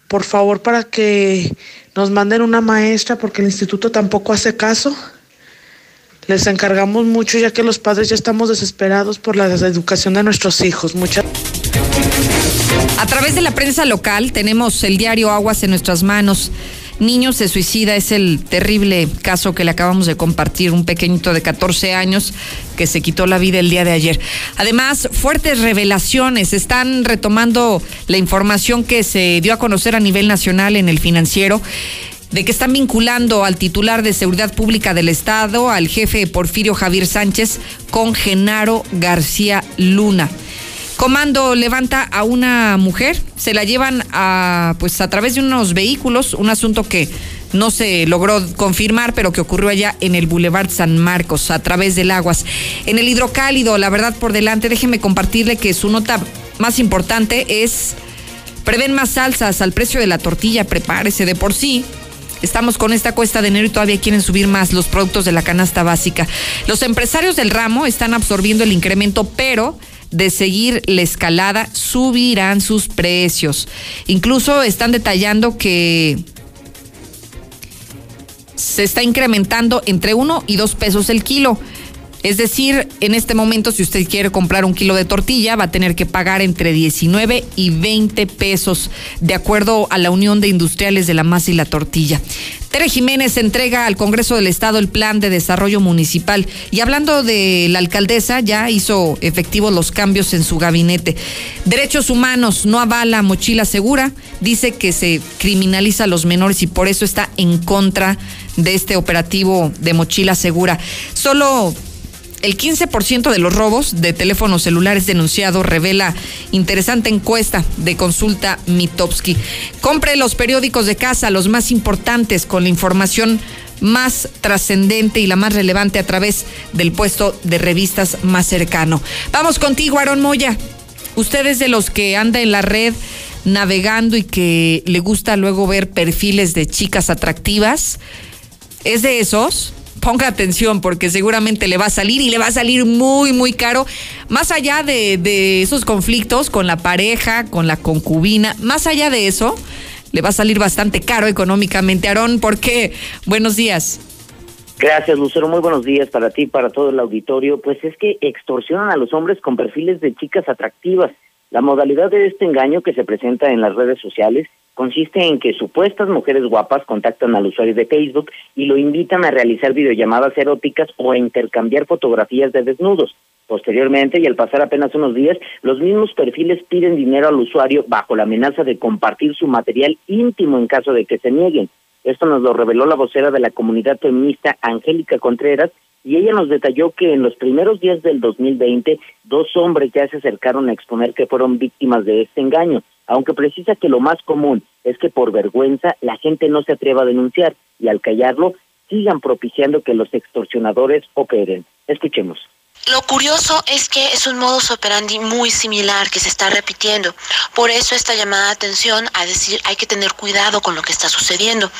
Por favor, para que nos manden una maestra, porque el instituto tampoco hace caso. Les encargamos mucho, ya que los padres ya estamos desesperados por la educación de nuestros hijos. Muchas A través de la prensa local tenemos el diario Aguas en nuestras manos. Niño se suicida, es el terrible caso que le acabamos de compartir, un pequeñito de 14 años que se quitó la vida el día de ayer. Además, fuertes revelaciones, están retomando la información que se dio a conocer a nivel nacional en el financiero de que están vinculando al titular de Seguridad Pública del Estado, al jefe Porfirio Javier Sánchez, con Genaro García Luna. Comando levanta a una mujer, se la llevan a pues a través de unos vehículos, un asunto que no se logró confirmar, pero que ocurrió allá en el Boulevard San Marcos, a través del Aguas. En el hidrocálido, la verdad por delante, déjeme compartirle que su nota más importante es prevén más salsas al precio de la tortilla, prepárese de por sí. Estamos con esta cuesta de enero y todavía quieren subir más los productos de la canasta básica. Los empresarios del ramo están absorbiendo el incremento, pero de seguir la escalada, subirán sus precios. Incluso están detallando que se está incrementando entre uno y dos pesos el kilo. Es decir, en este momento, si usted quiere comprar un kilo de tortilla, va a tener que pagar entre 19 y 20 pesos, de acuerdo a la Unión de Industriales de la Masa y la Tortilla. Tere Jiménez entrega al Congreso del Estado el plan de desarrollo municipal. Y hablando de la alcaldesa, ya hizo efectivos los cambios en su gabinete. Derechos humanos no avala mochila segura. Dice que se criminaliza a los menores y por eso está en contra de este operativo de mochila segura. Solo el 15% de los robos de teléfonos celulares denunciados revela interesante encuesta de consulta Mitowski. Compre los periódicos de casa, los más importantes, con la información más trascendente y la más relevante a través del puesto de revistas más cercano. Vamos contigo, Aaron Moya. Ustedes de los que anda en la red navegando y que le gusta luego ver perfiles de chicas atractivas, ¿es de esos? Ponga atención porque seguramente le va a salir y le va a salir muy, muy caro. Más allá de, de esos conflictos con la pareja, con la concubina, más allá de eso, le va a salir bastante caro económicamente. Aarón, ¿por qué? Buenos días. Gracias, Lucero. Muy buenos días para ti, para todo el auditorio. Pues es que extorsionan a los hombres con perfiles de chicas atractivas. La modalidad de este engaño que se presenta en las redes sociales consiste en que supuestas mujeres guapas contactan al usuario de Facebook y lo invitan a realizar videollamadas eróticas o a intercambiar fotografías de desnudos. Posteriormente, y al pasar apenas unos días, los mismos perfiles piden dinero al usuario bajo la amenaza de compartir su material íntimo en caso de que se nieguen. Esto nos lo reveló la vocera de la comunidad feminista, Angélica Contreras, y ella nos detalló que en los primeros días del 2020, dos hombres ya se acercaron a exponer que fueron víctimas de este engaño, aunque precisa que lo más común es que por vergüenza la gente no se atreva a denunciar y al callarlo sigan propiciando que los extorsionadores operen. Escuchemos. Lo curioso es que es un modus operandi muy similar que se está repitiendo. Por eso esta llamada de atención a decir hay que tener cuidado con lo que está sucediendo.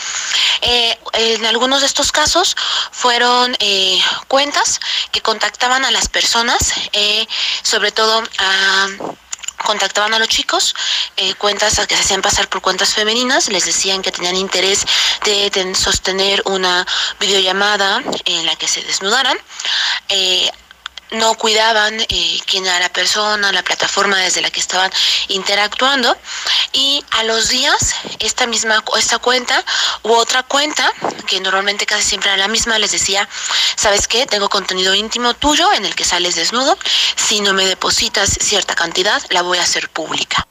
Eh, en algunos de estos casos fueron eh, cuentas que contactaban a las personas, eh, sobre todo a contactaban a los chicos, cuentas que se hacían pasar por cuentas femeninas, les decían que tenían interés de, sostener una videollamada en la que se desnudaran no cuidaban eh, quién era la persona, la plataforma desde la que estaban interactuando. Y a los días esta misma esta cuenta u otra cuenta que normalmente casi siempre era la misma les decía sabes qué tengo contenido íntimo tuyo en el que sales desnudo. Si no me depositas cierta cantidad la voy a hacer pública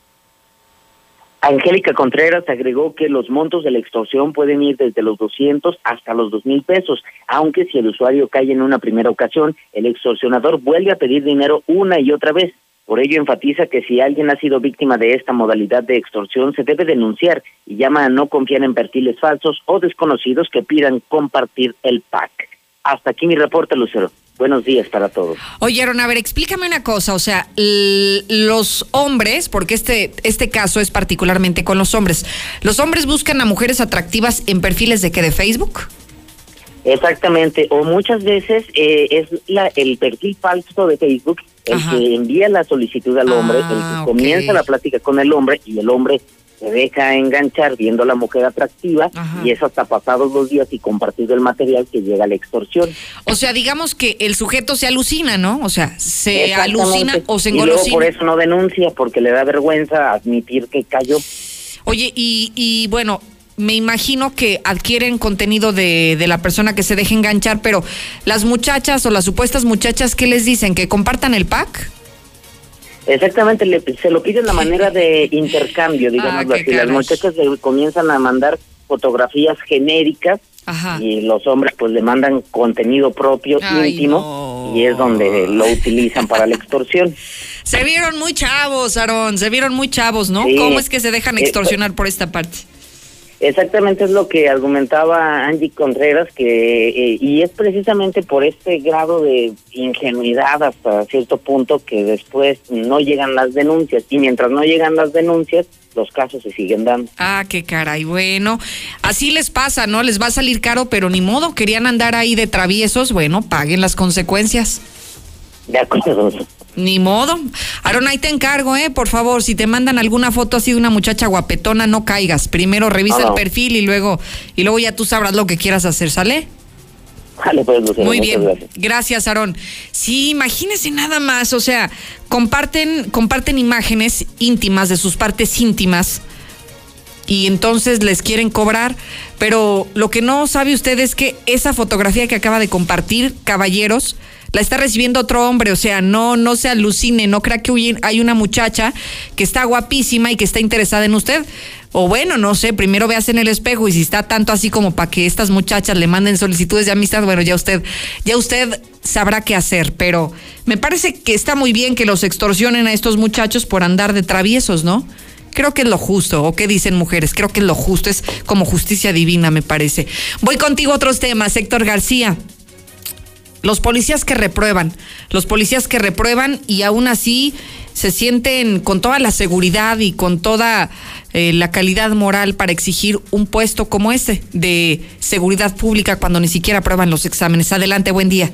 Angélica Contreras agregó que los montos de la extorsión pueden ir desde los 200 hasta los 2 mil pesos, aunque si el usuario cae en una primera ocasión, el extorsionador vuelve a pedir dinero una y otra vez. Por ello enfatiza que si alguien ha sido víctima de esta modalidad de extorsión, se debe denunciar y llama a no confiar en perfiles falsos o desconocidos que pidan compartir el pack. Hasta aquí mi reporte, Lucero. Buenos días para todos. Oye, Aaron, a ver, explícame una cosa, o sea, los hombres, porque este, este caso es particularmente con los hombres, ¿los hombres buscan a mujeres atractivas en perfiles de qué, de Facebook? Exactamente, o muchas veces eh, es la, el perfil falso de Facebook el que envía la solicitud al hombre, el que ah, comienza la plática con el hombre y el hombre se deja enganchar viendo a la mujer atractiva y eso hasta pasados dos días y compartido el material que llega a la extorsión. O sea, digamos que el sujeto se alucina, ¿no? O sea, se alucina o se engolosina. Y luego por eso no denuncia, porque le da vergüenza admitir que cayó. Oye, y, y bueno, me imagino que adquieren contenido de, de, la persona que se deja enganchar, pero las muchachas o las supuestas muchachas, ¿qué les dicen? ¿Que compartan el pack? Exactamente, se lo piden la manera de intercambio, digamos ah, así. Las muchachas le comienzan a mandar fotografías genéricas y los hombres pues le mandan contenido propio, íntimo, y es donde lo utilizan para la extorsión. Se vieron muy chavos, Aarón, se vieron muy chavos, ¿no? ¿Cómo es que se dejan extorsionar por esta parte? Exactamente es lo que argumentaba Angie Contreras, que eh, y es precisamente por este grado de ingenuidad hasta cierto punto que después no llegan las denuncias y mientras no llegan las denuncias los casos se siguen dando. Ah, qué caray, bueno, así les pasa, ¿no? Les va a salir caro, pero ni modo, querían andar ahí de traviesos, bueno, paguen las consecuencias. De acuerdo. Ni modo. Aaron, ahí te encargo, ¿eh? Por favor, si te mandan alguna foto así de una muchacha guapetona, no caigas. Primero revisa el perfil y luego, y luego ya tú sabrás lo que quieras hacer, ¿sale? Vale, pues, Muy bien. Gracias, Aarón. Sí, imagínense nada más, o sea, comparten, comparten imágenes íntimas de sus partes íntimas y entonces les quieren cobrar, pero lo que no sabe usted es que esa fotografía que acaba de compartir, caballeros, la está recibiendo otro hombre, o sea, no, no se alucine, no crea que hay una muchacha que está guapísima y que está interesada en usted. O bueno, no sé, primero veas en el espejo y si está tanto así como para que estas muchachas le manden solicitudes de amistad, bueno, ya usted, ya usted sabrá qué hacer, pero me parece que está muy bien que los extorsionen a estos muchachos por andar de traviesos, ¿no? Creo que es lo justo, o qué dicen mujeres, creo que es lo justo, es como justicia divina, me parece. Voy contigo a otros temas, Héctor García. Los policías que reprueban, los policías que reprueban y aún así se sienten con toda la seguridad y con toda eh, la calidad moral para exigir un puesto como ese de seguridad pública cuando ni siquiera aprueban los exámenes. Adelante, buen día.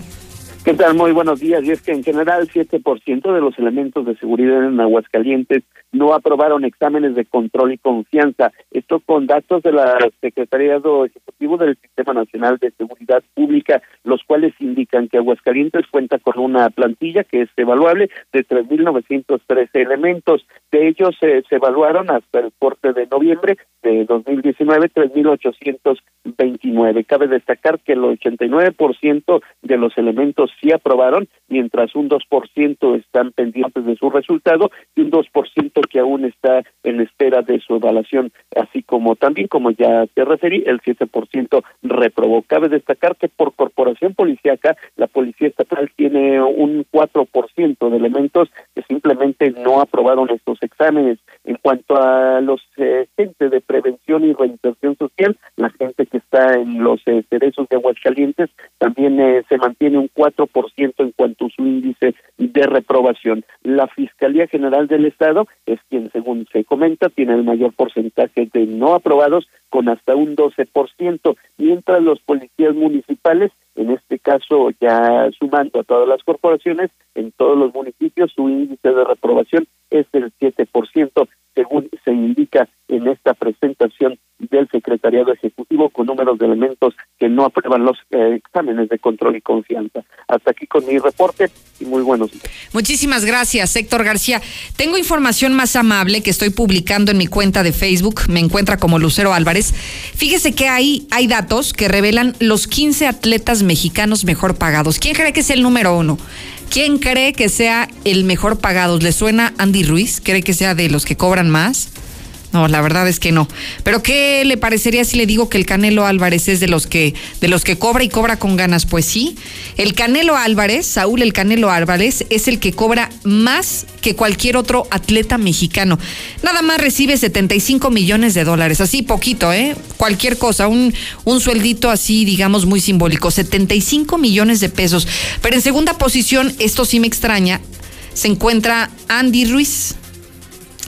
¿Qué tal? Muy buenos días. Y es que en general 7% de los elementos de seguridad en Aguascalientes no aprobaron exámenes de control y confianza. Esto con datos de la Secretariado Ejecutivo del Sistema Nacional de Seguridad Pública, los cuales indican que Aguascalientes cuenta con una plantilla que es evaluable de 3.913 elementos. De ellos se evaluaron hasta el corte de noviembre de 2019 3.829. Cabe destacar que el 89% de los elementos sí aprobaron, mientras un 2% están pendientes de su resultado y un 2% que aún está en espera de su evaluación, así como también, como ya te referí, el 7% reprobó. Cabe destacar que por corporación policíaca, la Policía Estatal tiene un 4% de elementos que simplemente no aprobaron estos exámenes. En cuanto a los eh, gente de prevención y reinserción social, la gente que está en los eh, cerezos de Aguascalientes también eh, se mantiene un 4% en cuanto a su índice de reprobación. La Fiscalía General del Estado es quien, según se comenta, tiene el mayor porcentaje de no aprobados con hasta un 12%, mientras los policías municipales, en este caso ya sumando a todas las corporaciones, en todos los municipios su índice de reprobación es del 7%, según se indica en esta presentación del Secretariado Ejecutivo con números de elementos que no aprueban los eh, exámenes de control y confianza. Hasta aquí con mi reporte y muy buenos días. Muchísimas gracias, Héctor García. Tengo información más amable que estoy publicando en mi cuenta de Facebook, me encuentra como Lucero Álvarez. Fíjese que ahí hay datos que revelan los 15 atletas mexicanos mejor pagados. ¿Quién cree que es el número uno? ¿Quién cree que sea el mejor pagado? ¿Le suena Andy Ruiz? ¿Cree que sea de los que cobran más? No, la verdad es que no. Pero ¿qué le parecería si le digo que el Canelo Álvarez es de los que de los que cobra y cobra con ganas? Pues sí. El Canelo Álvarez, Saúl el Canelo Álvarez es el que cobra más que cualquier otro atleta mexicano. Nada más recibe 75 millones de dólares, así poquito, ¿eh? Cualquier cosa, un un sueldito así, digamos muy simbólico, 75 millones de pesos. Pero en segunda posición, esto sí me extraña, se encuentra Andy Ruiz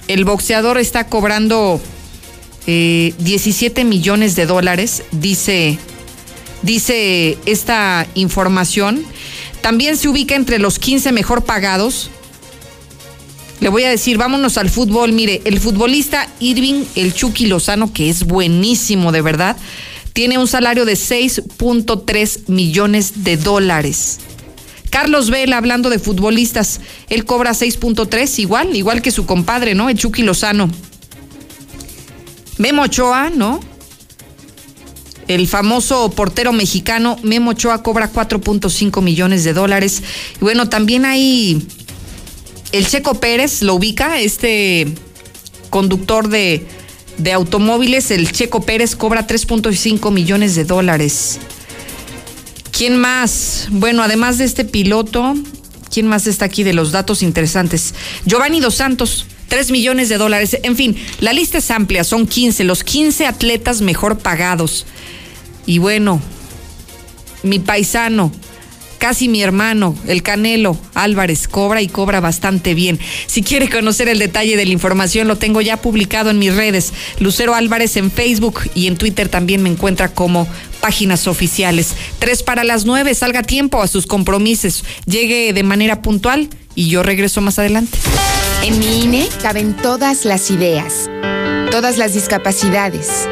el boxeador está cobrando 17 eh, millones de dólares, dice, dice esta información. También se ubica entre los 15 mejor pagados. Le voy a decir, vámonos al fútbol. Mire, el futbolista Irving, el Chucky Lozano, que es buenísimo de verdad, tiene un salario de 6.3 millones de dólares. Carlos Vela, hablando de futbolistas, él cobra 6.3, igual, igual que su compadre, ¿no? El Chucky Lozano. Memo Ochoa, ¿no? El famoso portero mexicano Memo Ochoa cobra 4.5 millones de dólares. Y bueno, también hay el Checo Pérez, lo ubica, este conductor de, de automóviles, el Checo Pérez cobra 3.5 millones de dólares. ¿Quién más? Bueno, además de este piloto, ¿quién más está aquí de los datos interesantes? Giovanni Dos Santos. 3 millones de dólares. En fin, la lista es amplia, son 15, los 15 atletas mejor pagados. Y bueno, mi paisano, casi mi hermano, el Canelo Álvarez, cobra y cobra bastante bien. Si quiere conocer el detalle de la información, lo tengo ya publicado en mis redes. Lucero Álvarez en Facebook y en Twitter también me encuentra como páginas oficiales. Tres para las nueve, salga tiempo a sus compromisos, llegue de manera puntual y yo regreso más adelante. En mi INE caben todas las ideas, todas las discapacidades,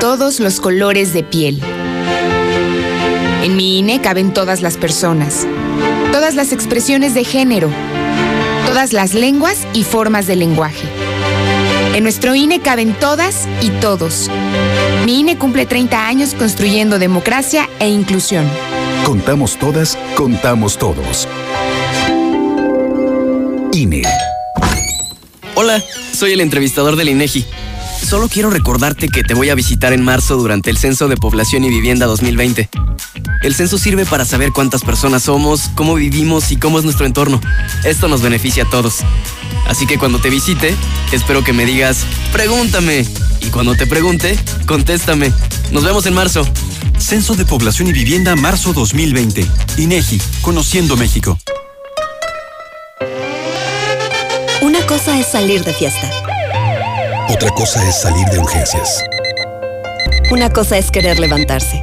todos los colores de piel. En mi INE caben todas las personas, todas las expresiones de género, todas las lenguas y formas de lenguaje. En nuestro INE caben todas y todos. Mi INE cumple 30 años construyendo democracia e inclusión. Contamos todas, contamos todos. INE. Hola, soy el entrevistador del INEGI. Solo quiero recordarte que te voy a visitar en marzo durante el Censo de Población y Vivienda 2020. El censo sirve para saber cuántas personas somos, cómo vivimos y cómo es nuestro entorno. Esto nos beneficia a todos. Así que cuando te visite, espero que me digas, pregúntame. Y cuando te pregunte, contéstame. Nos vemos en marzo. Censo de Población y Vivienda marzo 2020. INEGI, Conociendo México. Una cosa es salir de fiesta. Otra cosa es salir de urgencias. Una cosa es querer levantarse.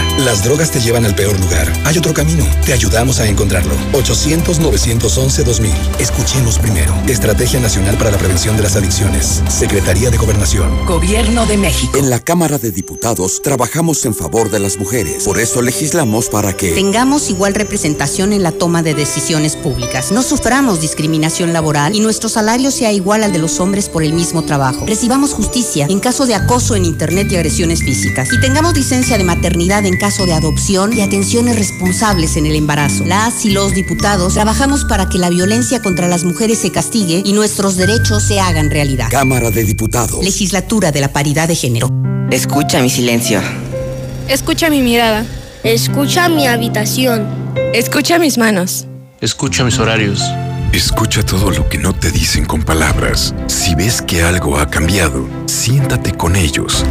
Las drogas te llevan al peor lugar. Hay otro camino. Te ayudamos a encontrarlo. 800-911-2000. Escuchemos primero. Estrategia Nacional para la Prevención de las Adicciones. Secretaría de Gobernación. Gobierno de México. En la Cámara de Diputados trabajamos en favor de las mujeres. Por eso legislamos para que tengamos igual representación en la toma de decisiones públicas. No suframos discriminación laboral y nuestro salario sea igual al de los hombres por el mismo trabajo. Recibamos justicia en caso de acoso en Internet y agresiones físicas. Y tengamos licencia de maternidad en caso de adopción y atenciones responsables en el embarazo. Las y los diputados trabajamos para que la violencia contra las mujeres se castigue y nuestros derechos se hagan realidad. Cámara de Diputados. Legislatura de la Paridad de Género. Escucha mi silencio. Escucha mi mirada. Escucha mi habitación. Escucha mis manos. Escucha mis horarios. Escucha todo lo que no te dicen con palabras. Si ves que algo ha cambiado, siéntate con ellos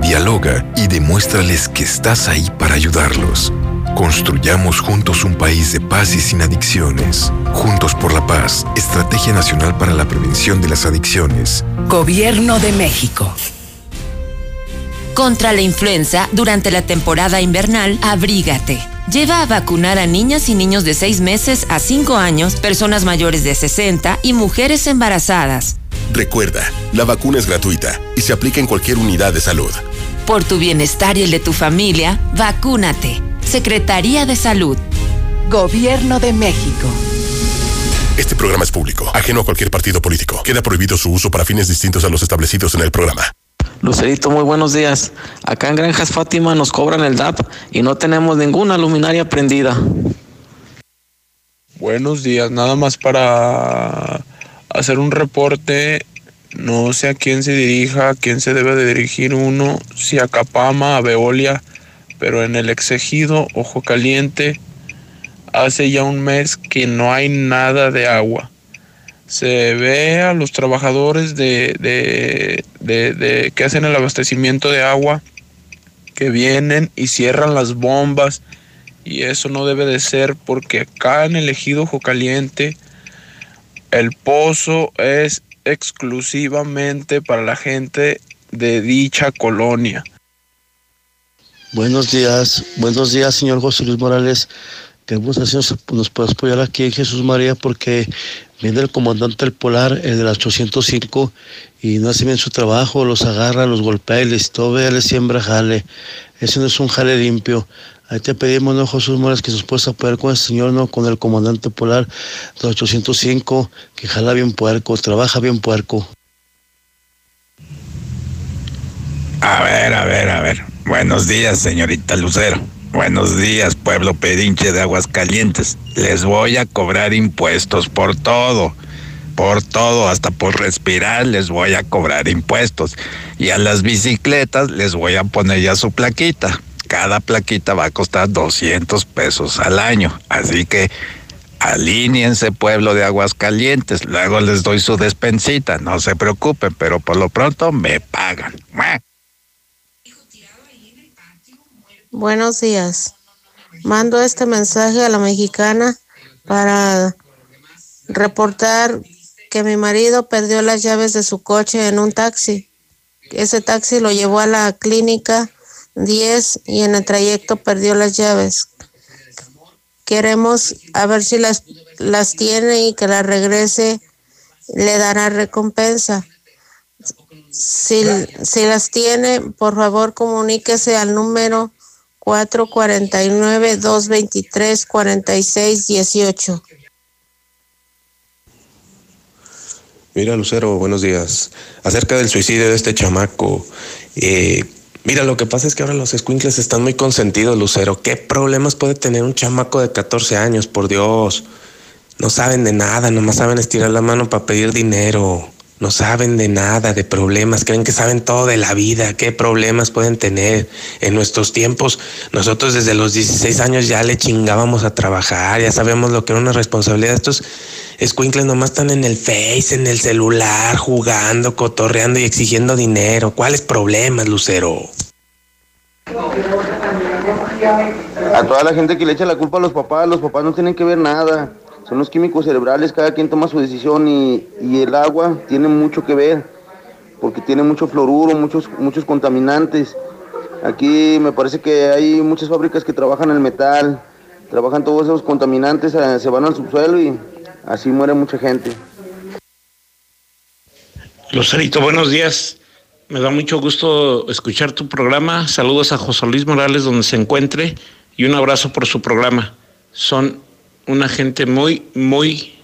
dialoga y demuéstrales que estás ahí para ayudarlos. Construyamos juntos un país de paz y sin adicciones. Juntos por la paz, Estrategia Nacional para la Prevención de las Adicciones. Gobierno de México. Contra la influenza, durante la temporada invernal, abrígate. Lleva a vacunar a niñas y niños de 6 meses a 5 años, personas mayores de 60 y mujeres embarazadas. Recuerda, la vacuna es gratuita y se aplica en cualquier unidad de salud. Por tu bienestar y el de tu familia, vacúnate. Secretaría de Salud. Gobierno de México. Este programa es público, ajeno a cualquier partido político. Queda prohibido su uso para fines distintos a los establecidos en el programa. Lucerito, muy buenos días. Acá en Granjas Fátima nos cobran el DAP y no tenemos ninguna luminaria prendida. Buenos días, nada más para hacer un reporte, no sé a quién se dirija, a quién se debe de dirigir uno, si a Capama, a Veolia, pero en el exegido Ojo Caliente hace ya un mes que no hay nada de agua. Se ve a los trabajadores de, de, de, de que hacen el abastecimiento de agua que vienen y cierran las bombas y eso no debe de ser porque acá en el ejido Ojo Caliente el pozo es exclusivamente para la gente de dicha colonia. Buenos días, buenos días, señor José Luis Morales. Hacer, nos puede apoyar aquí en Jesús María porque viene el comandante del Polar, el de la 805, y no hace bien su trabajo, los agarra, los golpea y les tobe, le siembra jale. Ese no es un jale limpio. Ahí te pedimos, ¿no, Jesús Morales, que nos puedas apoyar con el Señor, ¿no? Con el comandante polar de 805, que jala bien puerco, trabaja bien puerco. A ver, a ver, a ver. Buenos días, señorita Lucero. Buenos días, pueblo pedinche de Aguascalientes. Les voy a cobrar impuestos por todo. Por todo, hasta por respirar les voy a cobrar impuestos. Y a las bicicletas les voy a poner ya su plaquita cada plaquita va a costar 200 pesos al año. Así que alíñense pueblo de Aguascalientes, luego les doy su despensita, no se preocupen, pero por lo pronto me pagan. Buenos días. Mando este mensaje a la mexicana para reportar que mi marido perdió las llaves de su coche en un taxi. Ese taxi lo llevó a la clínica 10 y en el trayecto perdió las llaves. Queremos a ver si las, las tiene y que las regrese, le dará recompensa. Si, si las tiene, por favor comuníquese al número 449-223-4618. Mira, Lucero, buenos días. Acerca del suicidio de este chamaco, eh, Mira, lo que pasa es que ahora los squinkles están muy consentidos, Lucero. ¿Qué problemas puede tener un chamaco de 14 años, por Dios? No saben de nada, nomás saben estirar la mano para pedir dinero. No saben de nada, de problemas, creen que saben todo de la vida, qué problemas pueden tener. En nuestros tiempos, nosotros desde los 16 años ya le chingábamos a trabajar, ya sabemos lo que era una responsabilidad. Estos escuincles nomás están en el Face, en el celular, jugando, cotorreando y exigiendo dinero. ¿Cuáles problemas, Lucero? A toda la gente que le echa la culpa a los papás, los papás no tienen que ver nada son los químicos cerebrales, cada quien toma su decisión y, el agua tiene mucho que ver, porque tiene mucho fluoruro, muchos, muchos contaminantes. Aquí me parece que hay muchas fábricas que trabajan el metal, trabajan todos esos contaminantes, eh, se van al subsuelo y así muere mucha gente. Lucerito, buenos días. Me da mucho gusto escuchar tu programa. Saludos a José Luis Morales donde se encuentre y un abrazo por su programa. Son una gente muy, muy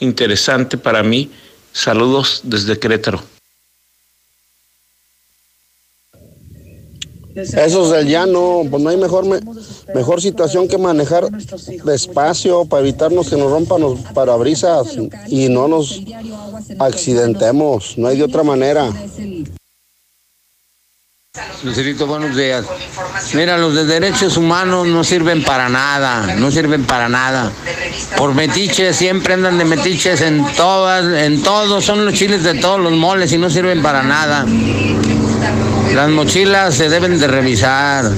interesante para mí. Saludos desde Querétaro. Esos del llano, pues no hay mejor, mejor situación que manejar despacio para evitarnos que nos rompan los parabrisas y no nos accidentemos. No hay de otra manera. Lucerito, buenos días. Mira, los de derechos humanos no sirven para nada, no sirven para nada. Por metiches, siempre andan de metiches en todas, en todos, son los chiles de todos los moles y no sirven para nada. Las mochilas se deben de revisar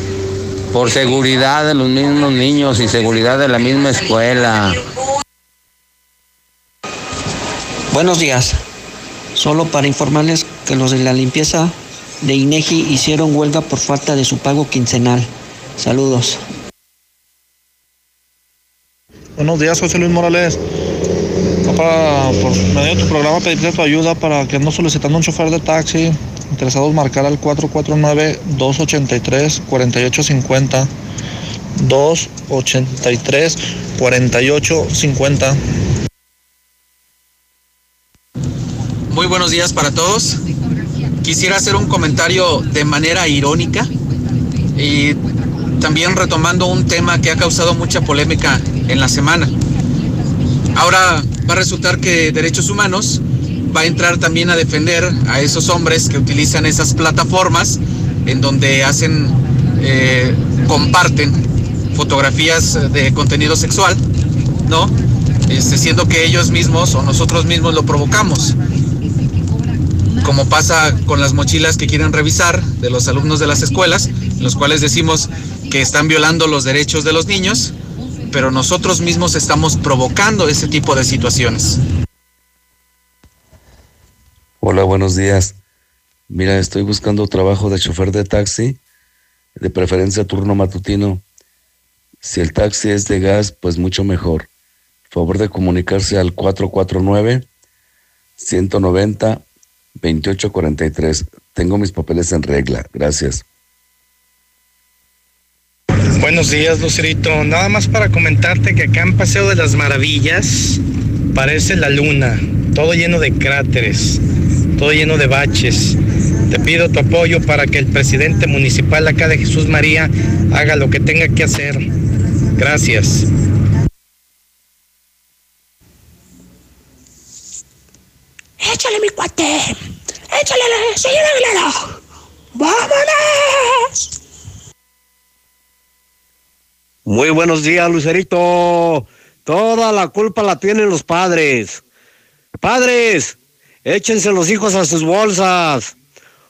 por seguridad de los mismos niños y seguridad de la misma escuela. Buenos días. Solo para informarles que los de la limpieza de INEGI hicieron huelga por falta de su pago quincenal. Saludos. Buenos días, José Luis Morales. Para, por medio de tu programa, pedirte tu ayuda para que ando solicitando un chofer de taxi. Interesados marcar al 449-283-4850. 283-4850. Muy buenos días para todos. Quisiera hacer un comentario de manera irónica y también retomando un tema que ha causado mucha polémica en la semana. Ahora va a resultar que Derechos Humanos va a entrar también a defender a esos hombres que utilizan esas plataformas en donde hacen, eh, comparten fotografías de contenido sexual, ¿no? Este, siendo que ellos mismos o nosotros mismos lo provocamos como pasa con las mochilas que quieren revisar de los alumnos de las escuelas, los cuales decimos que están violando los derechos de los niños, pero nosotros mismos estamos provocando ese tipo de situaciones. Hola, buenos días. Mira, estoy buscando trabajo de chofer de taxi, de preferencia turno matutino. Si el taxi es de gas, pues mucho mejor. Favor de comunicarse al 449 190 2843. Tengo mis papeles en regla. Gracias. Buenos días, Lucerito. Nada más para comentarte que acá en Paseo de las Maravillas parece la luna, todo lleno de cráteres, todo lleno de baches. Te pido tu apoyo para que el presidente municipal acá de Jesús María haga lo que tenga que hacer. Gracias. Échale, mi cuate. Échale, señor Aguilera. ¡Vámonos! Muy buenos días, Lucerito. Toda la culpa la tienen los padres. Padres, échense los hijos a sus bolsas.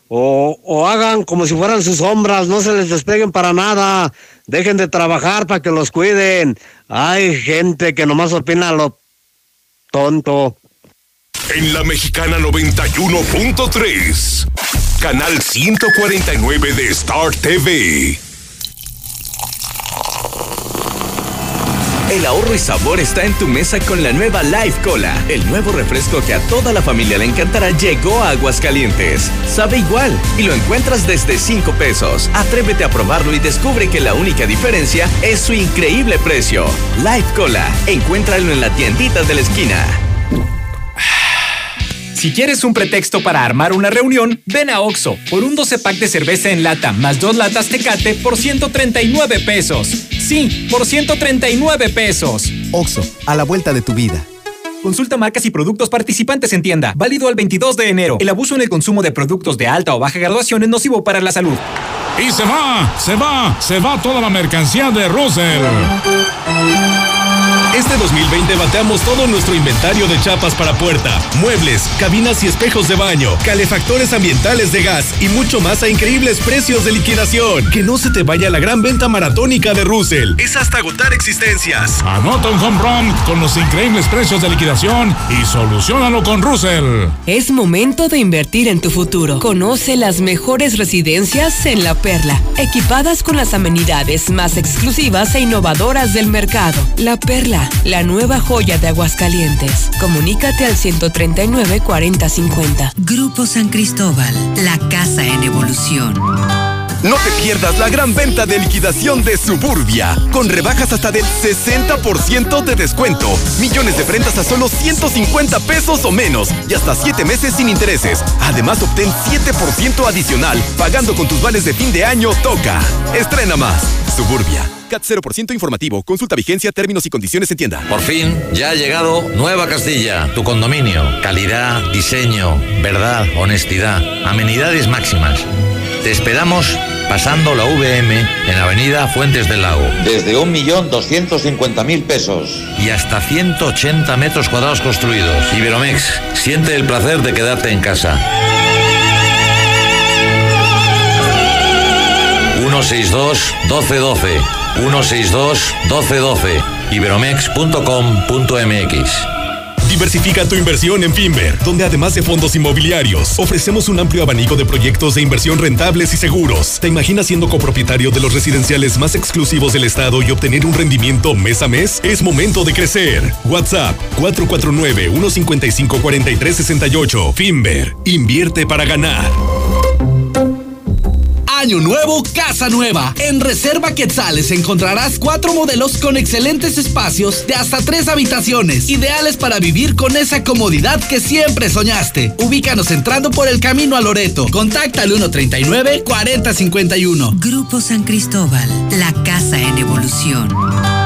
O, o, hagan como si fueran sus sombras, no se les despeguen para nada. Dejen de trabajar para que los cuiden. Hay gente que nomás opina lo tonto. En la mexicana 91.3, canal 149 de Star TV. El ahorro y sabor está en tu mesa con la nueva Life Cola. El nuevo refresco que a toda la familia le encantará llegó a Aguascalientes. Sabe igual y lo encuentras desde 5 pesos. Atrévete a probarlo y descubre que la única diferencia es su increíble precio. Life Cola. Encuéntralo en la tiendita de la esquina. Si quieres un pretexto para armar una reunión, ven a Oxo por un 12 pack de cerveza en lata más dos latas Tecate por 139 pesos. Sí, por 139 pesos. Oxo, a la vuelta de tu vida. Consulta marcas y productos participantes en tienda. Válido al 22 de enero. El abuso en el consumo de productos de alta o baja graduación es nocivo para la salud. Y se va, se va, se va toda la mercancía de Russell. Este 2020 bateamos todo nuestro inventario de chapas para puerta, muebles, cabinas y espejos de baño, calefactores ambientales de gas y mucho más a increíbles precios de liquidación. Que no se te vaya la gran venta maratónica de Russell. Es hasta agotar existencias. Anota un home run con los increíbles precios de liquidación y solucionalo con Russell. Es momento de invertir en tu futuro. Conoce las mejores residencias en La Perla, equipadas con las amenidades más exclusivas e innovadoras del mercado. La Perla la nueva joya de Aguascalientes. Comunícate al 139 4050. Grupo San Cristóbal, la casa en evolución. No te pierdas la gran venta de liquidación de Suburbia, con rebajas hasta del 60% de descuento, millones de prendas a solo 150 pesos o menos y hasta 7 meses sin intereses. Además, obtén 7% adicional pagando con tus vales de fin de año Toca. Estrena más. Suburbia. CAT 0% informativo. Consulta vigencia, términos y condiciones en tienda. Por fin, ya ha llegado Nueva Castilla, tu condominio. Calidad, diseño, verdad, honestidad, amenidades máximas. Te esperamos pasando la VM en Avenida Fuentes del Lago. Desde 1.250.000 pesos. Y hasta 180 metros cuadrados construidos. Iberomex, siente el placer de quedarte en casa. 162 1212 162 1212 iberomex.com.mx Diversifica tu inversión en Finver, donde además de fondos inmobiliarios, ofrecemos un amplio abanico de proyectos de inversión rentables y seguros. ¿Te imaginas siendo copropietario de los residenciales más exclusivos del estado y obtener un rendimiento mes a mes? Es momento de crecer. WhatsApp 449-155-4368. Finver, invierte para ganar. Año nuevo, casa nueva. En Reserva Quetzales encontrarás cuatro modelos con excelentes espacios de hasta tres habitaciones, ideales para vivir con esa comodidad que siempre soñaste. Ubícanos entrando por el camino a Loreto. Contacta al 139-4051. Grupo San Cristóbal, la casa en evolución.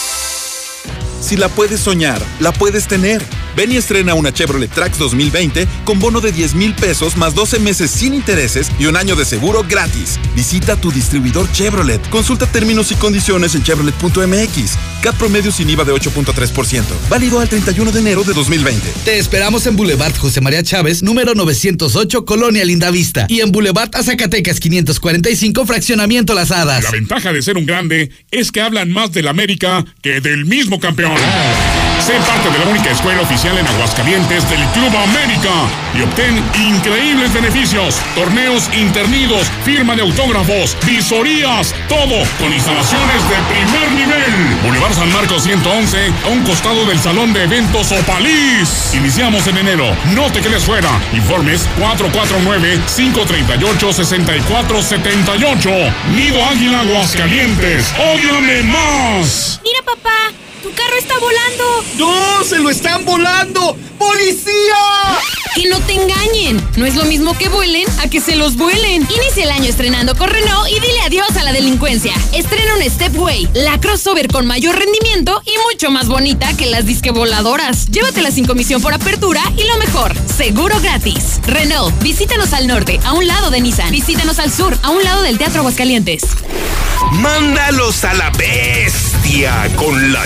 Si la puedes soñar, la puedes tener. Ven y estrena una Chevrolet Trax 2020 con bono de 10 mil pesos más 12 meses sin intereses y un año de seguro gratis. Visita tu distribuidor Chevrolet. Consulta términos y condiciones en chevrolet.mx. CAT promedio sin IVA de 8.3%. Válido al 31 de enero de 2020. Te esperamos en Boulevard José María Chávez, número 908, Colonia Lindavista. Y en Boulevard a Zacatecas 545, Fraccionamiento Las Hadas. La ventaja de ser un grande es que hablan más del América que del mismo campeón. Sé parte de la única escuela oficial en Aguascalientes del Club América y obtén increíbles beneficios, torneos internidos, firma de autógrafos, visorías, todo con instalaciones de primer nivel. Boulevard San Marcos 111, a un costado del Salón de Eventos Opalís. Iniciamos en enero, no te quedes fuera. Informes 449-538-6478. Nido Águila Aguascalientes, óyame más. Mira papá. ¡Tu carro está volando! ¡No! ¡Se lo están volando! ¡Policía! Que no te engañen. No es lo mismo que vuelen a que se los vuelen. Inicia el año estrenando con Renault y dile adiós a la delincuencia. Estrena un Stepway, la crossover con mayor rendimiento y mucho más bonita que las disque voladoras. Llévatela sin comisión por apertura y lo mejor, seguro gratis. Renault, visítanos al norte, a un lado de Nissan. Visítanos al sur, a un lado del Teatro Aguascalientes. Mándalos a la bestia con la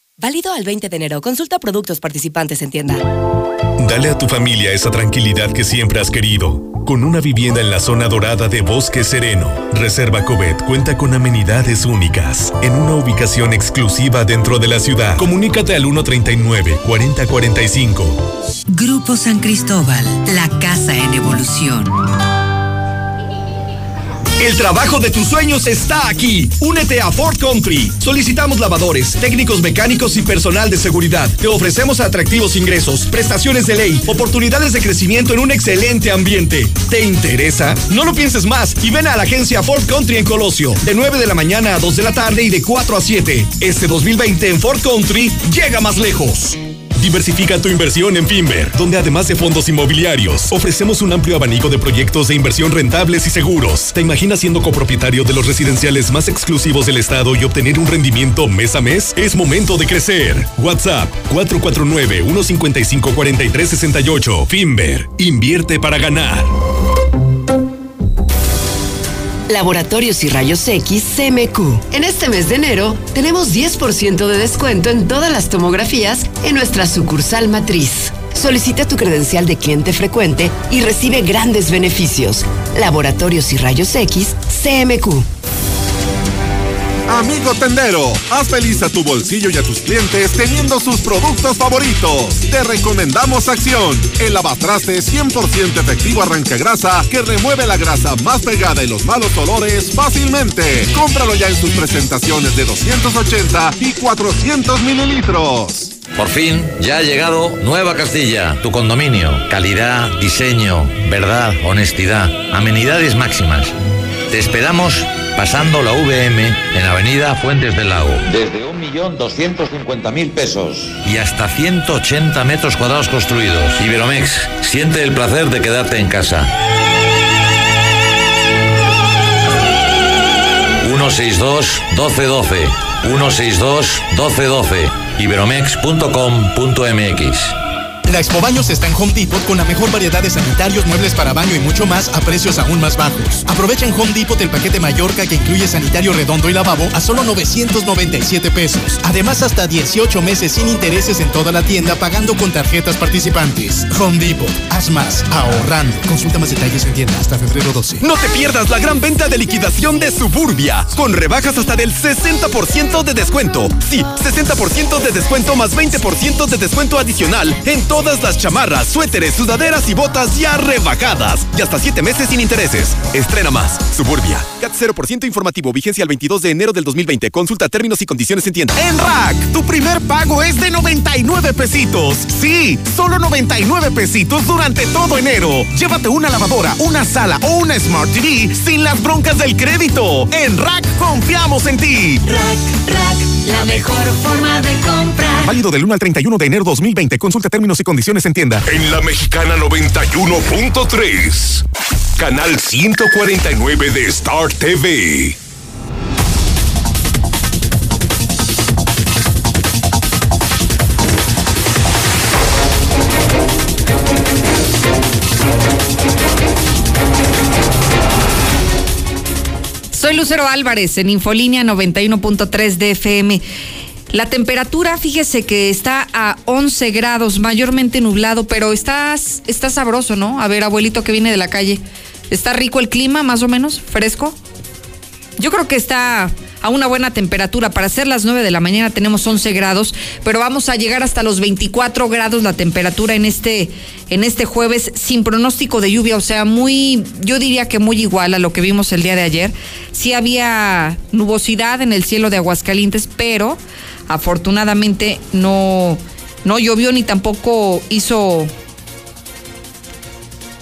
Válido al 20 de enero. Consulta productos participantes en tienda. Dale a tu familia esa tranquilidad que siempre has querido. Con una vivienda en la zona dorada de Bosque Sereno, Reserva Covet cuenta con amenidades únicas, en una ubicación exclusiva dentro de la ciudad. Comunícate al 139-4045. Grupo San Cristóbal, la casa en evolución. El trabajo de tus sueños está aquí. Únete a Ford Country. Solicitamos lavadores, técnicos mecánicos y personal de seguridad. Te ofrecemos atractivos ingresos, prestaciones de ley, oportunidades de crecimiento en un excelente ambiente. ¿Te interesa? No lo pienses más y ven a la agencia Ford Country en Colosio, de 9 de la mañana a 2 de la tarde y de 4 a 7. Este 2020 en Ford Country llega más lejos. Diversifica tu inversión en Finver, donde además de fondos inmobiliarios, ofrecemos un amplio abanico de proyectos de inversión rentables y seguros. ¿Te imaginas siendo copropietario de los residenciales más exclusivos del estado y obtener un rendimiento mes a mes? Es momento de crecer. WhatsApp 449-155-4368. Finver, invierte para ganar. Laboratorios y Rayos X CMQ. En este mes de enero tenemos 10% de descuento en todas las tomografías en nuestra sucursal matriz. Solicita tu credencial de cliente frecuente y recibe grandes beneficios. Laboratorios y Rayos X CMQ. Amigo tendero, haz feliz a tu bolsillo y a tus clientes teniendo sus productos favoritos. Te recomendamos Acción, el lavatraste 100% efectivo arranca grasa que remueve la grasa más pegada y los malos olores fácilmente. Cómpralo ya en sus presentaciones de 280 y 400 mililitros. Por fin, ya ha llegado Nueva Castilla, tu condominio. Calidad, diseño, verdad, honestidad, amenidades máximas. Te esperamos pasando la VM en Avenida Fuentes del Lago. Desde 1.250.000 pesos. Y hasta 180 metros cuadrados construidos. Iberomex, siente el placer de quedarte en casa. 162 1212 162 1212 iberomex.com.mx la Expo Baños está en Home Depot con la mejor variedad de sanitarios, muebles para baño y mucho más a precios aún más bajos. Aprovecha en Home Depot el paquete Mallorca que incluye sanitario redondo y lavabo a solo 997 pesos. Además, hasta 18 meses sin intereses en toda la tienda pagando con tarjetas participantes. Home Depot, haz más, ahorrando. Consulta más detalles en tienda hasta febrero 12. No te pierdas la gran venta de liquidación de Suburbia, con rebajas hasta del 60% de descuento. Sí, 60% de descuento más 20% de descuento adicional en todo todas las chamarras, suéteres, sudaderas y botas ya rebajadas. Y hasta 7 meses sin intereses. Estrena más. Suburbia. CAT 0% informativo. Vigencia el 22 de enero del 2020. Consulta términos y condiciones en tienda. En Rack, tu primer pago es de 99 pesitos. Sí, solo 99 pesitos durante todo enero. Llévate una lavadora, una sala o una Smart TV sin las broncas del crédito. En Rack confiamos en ti. Rack, Rack, la mejor forma de comprar. Válido del 1 al 31 de enero 2020. Consulta términos y condiciones en tienda. En la mexicana 91.3. Canal 149 de Star TV. Soy Lucero Álvarez en Infolínea 91.3 de FM. La temperatura, fíjese que está a 11 grados, mayormente nublado, pero está, está sabroso, ¿no? A ver, abuelito que viene de la calle. ¿Está rico el clima, más o menos? ¿Fresco? Yo creo que está a una buena temperatura. Para ser las 9 de la mañana tenemos 11 grados, pero vamos a llegar hasta los 24 grados la temperatura en este, en este jueves sin pronóstico de lluvia, o sea, muy, yo diría que muy igual a lo que vimos el día de ayer. Sí había nubosidad en el cielo de Aguascalientes, pero afortunadamente no, no llovió ni tampoco hizo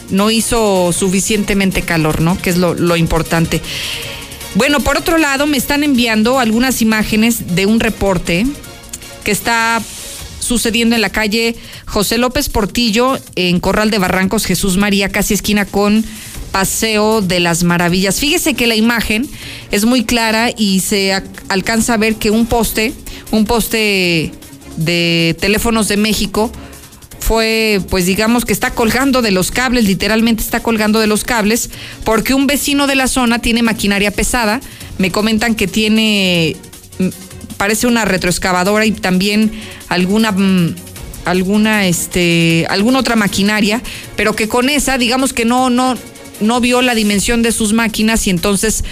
no hizo suficientemente calor, ¿no? Que es lo, lo importante. Bueno, por otro lado, me están enviando algunas imágenes de un reporte que está sucediendo en la calle José López Portillo, en Corral de Barrancos, Jesús María, casi esquina con Paseo de las Maravillas. Fíjese que la imagen es muy clara y se alcanza a ver que un poste, un poste de teléfonos de México, fue, pues digamos que está colgando de los cables, literalmente está colgando de los cables, porque un vecino de la zona tiene maquinaria pesada. Me comentan que tiene, mm, parece una retroexcavadora y también alguna mm, alguna este alguna otra maquinaria, pero que con esa digamos que no no no vio la dimensión de sus máquinas y entonces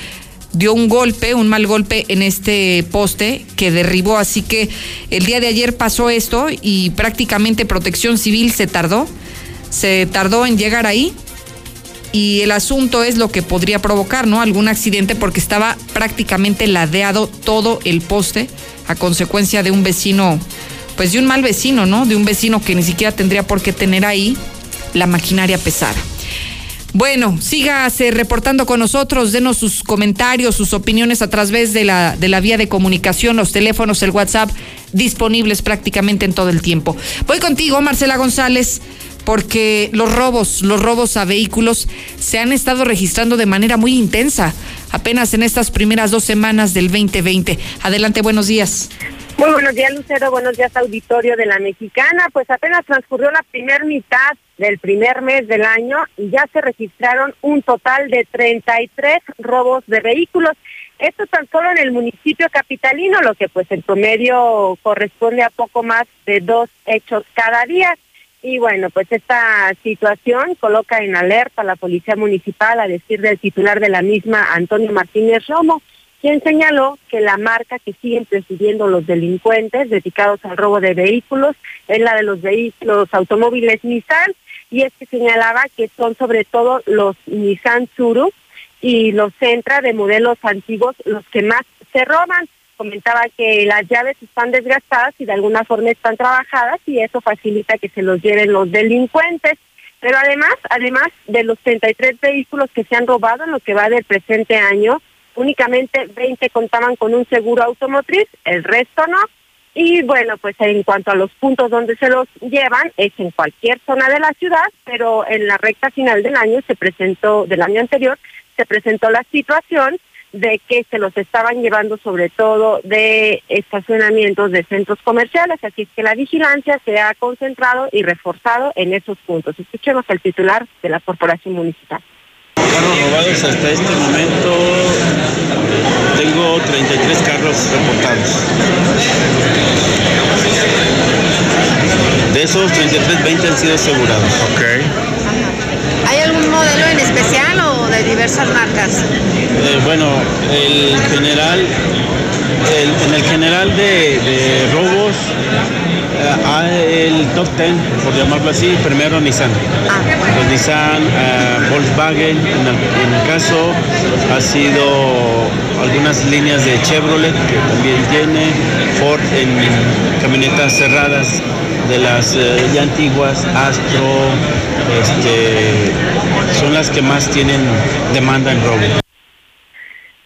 dio un golpe, un mal golpe en este poste que derribó. Así que el día de ayer pasó esto y prácticamente protección civil se tardó, se tardó en llegar ahí. Y el asunto es lo que podría provocar, ¿no? Algún accidente porque estaba prácticamente ladeado todo el poste a consecuencia de un vecino, pues de un mal vecino, ¿no? De un vecino que ni siquiera tendría por qué tener ahí la maquinaria pesada. Bueno, sígase reportando con nosotros, denos sus comentarios, sus opiniones a través de la, de la vía de comunicación, los teléfonos, el WhatsApp, disponibles prácticamente en todo el tiempo. Voy contigo, Marcela González, porque los robos, los robos a vehículos se han estado registrando de manera muy intensa, apenas en estas primeras dos semanas del 2020. Adelante, buenos días. Muy buenos días, Lucero. Buenos días, auditorio de la Mexicana. Pues apenas transcurrió la primera mitad del primer mes del año y ya se registraron un total de 33 robos de vehículos. Esto tan solo en el municipio capitalino, lo que pues en promedio corresponde a poco más de dos hechos cada día. Y bueno, pues esta situación coloca en alerta a la Policía Municipal, a decir del titular de la misma, Antonio Martínez Romo, quien señaló que la marca que siguen presidiendo los delincuentes dedicados al robo de vehículos es la de los vehículos automóviles Nissan y es que señalaba que son sobre todo los Nissan Tsuru y los Centra de modelos antiguos los que más se roban. Comentaba que las llaves están desgastadas y de alguna forma están trabajadas y eso facilita que se los lleven los delincuentes. Pero además, además de los 33 vehículos que se han robado en lo que va del presente año, únicamente 20 contaban con un seguro automotriz, el resto no. Y bueno, pues en cuanto a los puntos donde se los llevan, es en cualquier zona de la ciudad, pero en la recta final del año se presentó, del año anterior, se presentó la situación de que se los estaban llevando sobre todo de estacionamientos de centros comerciales, así es que la vigilancia se ha concentrado y reforzado en esos puntos. Escuchemos al titular de la Corporación Municipal. Carros robados hasta este momento tengo 33 carros reportados. De esos 33, 20 han sido asegurados. Ok. ¿Hay algún modelo en especial o de diversas marcas? Eh, bueno, el general, en el general de robos el top ten, por llamarlo así, primero Nissan. Ah. Los Nissan, uh, Volkswagen, en el, caso ha sido algunas líneas de Chevrolet que también tiene, Ford en camionetas cerradas de las eh, ya antiguas, Astro, este, son las que más tienen demanda en robo.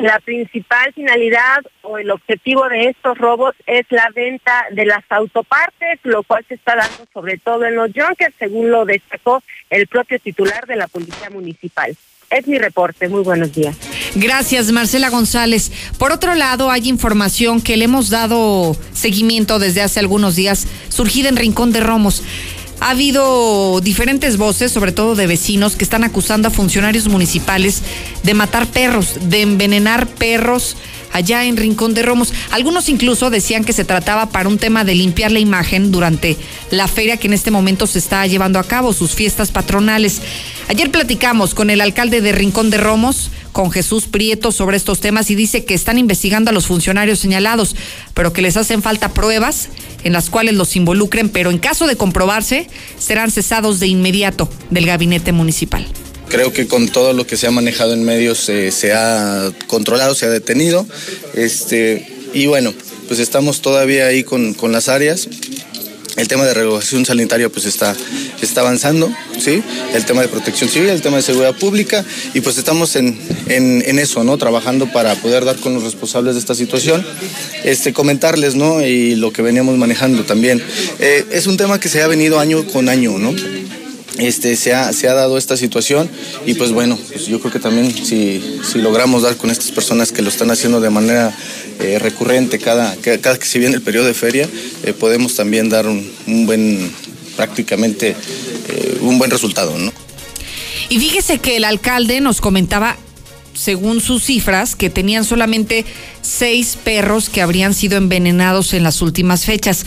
La principal finalidad o el objetivo de estos robos es la venta de las autopartes, lo cual se está dando sobre todo en los Junkers, según lo destacó el propio titular de la Policía Municipal. Es mi reporte. Muy buenos días. Gracias, Marcela González. Por otro lado, hay información que le hemos dado seguimiento desde hace algunos días, surgida en Rincón de Romos. Ha habido diferentes voces, sobre todo de vecinos, que están acusando a funcionarios municipales de matar perros, de envenenar perros allá en Rincón de Romos. Algunos incluso decían que se trataba para un tema de limpiar la imagen durante la feria que en este momento se está llevando a cabo, sus fiestas patronales. Ayer platicamos con el alcalde de Rincón de Romos, con Jesús Prieto sobre estos temas y dice que están investigando a los funcionarios señalados, pero que les hacen falta pruebas en las cuales los involucren, pero en caso de comprobarse, serán cesados de inmediato del gabinete municipal. Creo que con todo lo que se ha manejado en medios eh, se ha controlado, se ha detenido. Este, y bueno, pues estamos todavía ahí con, con las áreas. El tema de regulación sanitaria pues está, está avanzando, ¿sí? El tema de protección civil, el tema de seguridad pública y pues estamos en, en, eso, ¿no? Trabajando para poder dar con los responsables de esta situación. Este, comentarles, ¿no? Y lo que veníamos manejando también. Eh, es un tema que se ha venido año con año, ¿no? Este, se, ha, se ha dado esta situación y pues bueno, pues yo creo que también si, si logramos dar con estas personas que lo están haciendo de manera eh, recurrente cada, cada que se viene el periodo de feria, eh, podemos también dar un, buen, prácticamente, eh, un buen resultado, ¿no? Y fíjese que el alcalde nos comentaba según sus cifras, que tenían solamente seis perros que habrían sido envenenados en las últimas fechas.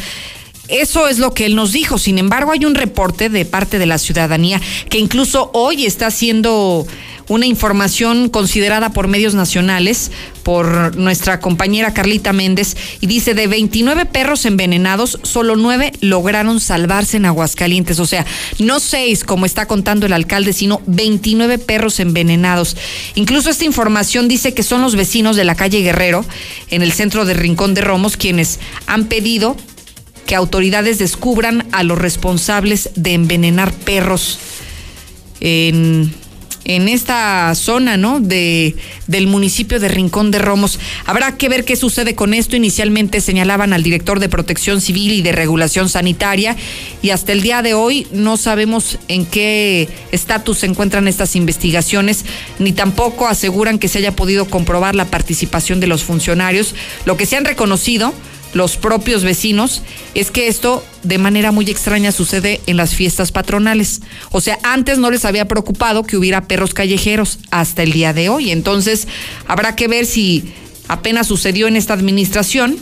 Eso es lo que él nos dijo. Sin embargo, hay un reporte de parte de la ciudadanía que incluso hoy está siendo una información considerada por medios nacionales, por nuestra compañera Carlita Méndez, y dice de 29 perros envenenados, solo 9 lograron salvarse en Aguascalientes. O sea, no 6 como está contando el alcalde, sino 29 perros envenenados. Incluso esta información dice que son los vecinos de la calle Guerrero, en el centro de Rincón de Romos, quienes han pedido que autoridades descubran a los responsables de envenenar perros en, en esta zona, ¿no? De, del municipio de Rincón de Romos. Habrá que ver qué sucede con esto. Inicialmente señalaban al director de Protección Civil y de Regulación Sanitaria y hasta el día de hoy no sabemos en qué estatus se encuentran estas investigaciones, ni tampoco aseguran que se haya podido comprobar la participación de los funcionarios. Lo que se han reconocido los propios vecinos es que esto de manera muy extraña sucede en las fiestas patronales. O sea, antes no les había preocupado que hubiera perros callejeros hasta el día de hoy. Entonces, habrá que ver si apenas sucedió en esta administración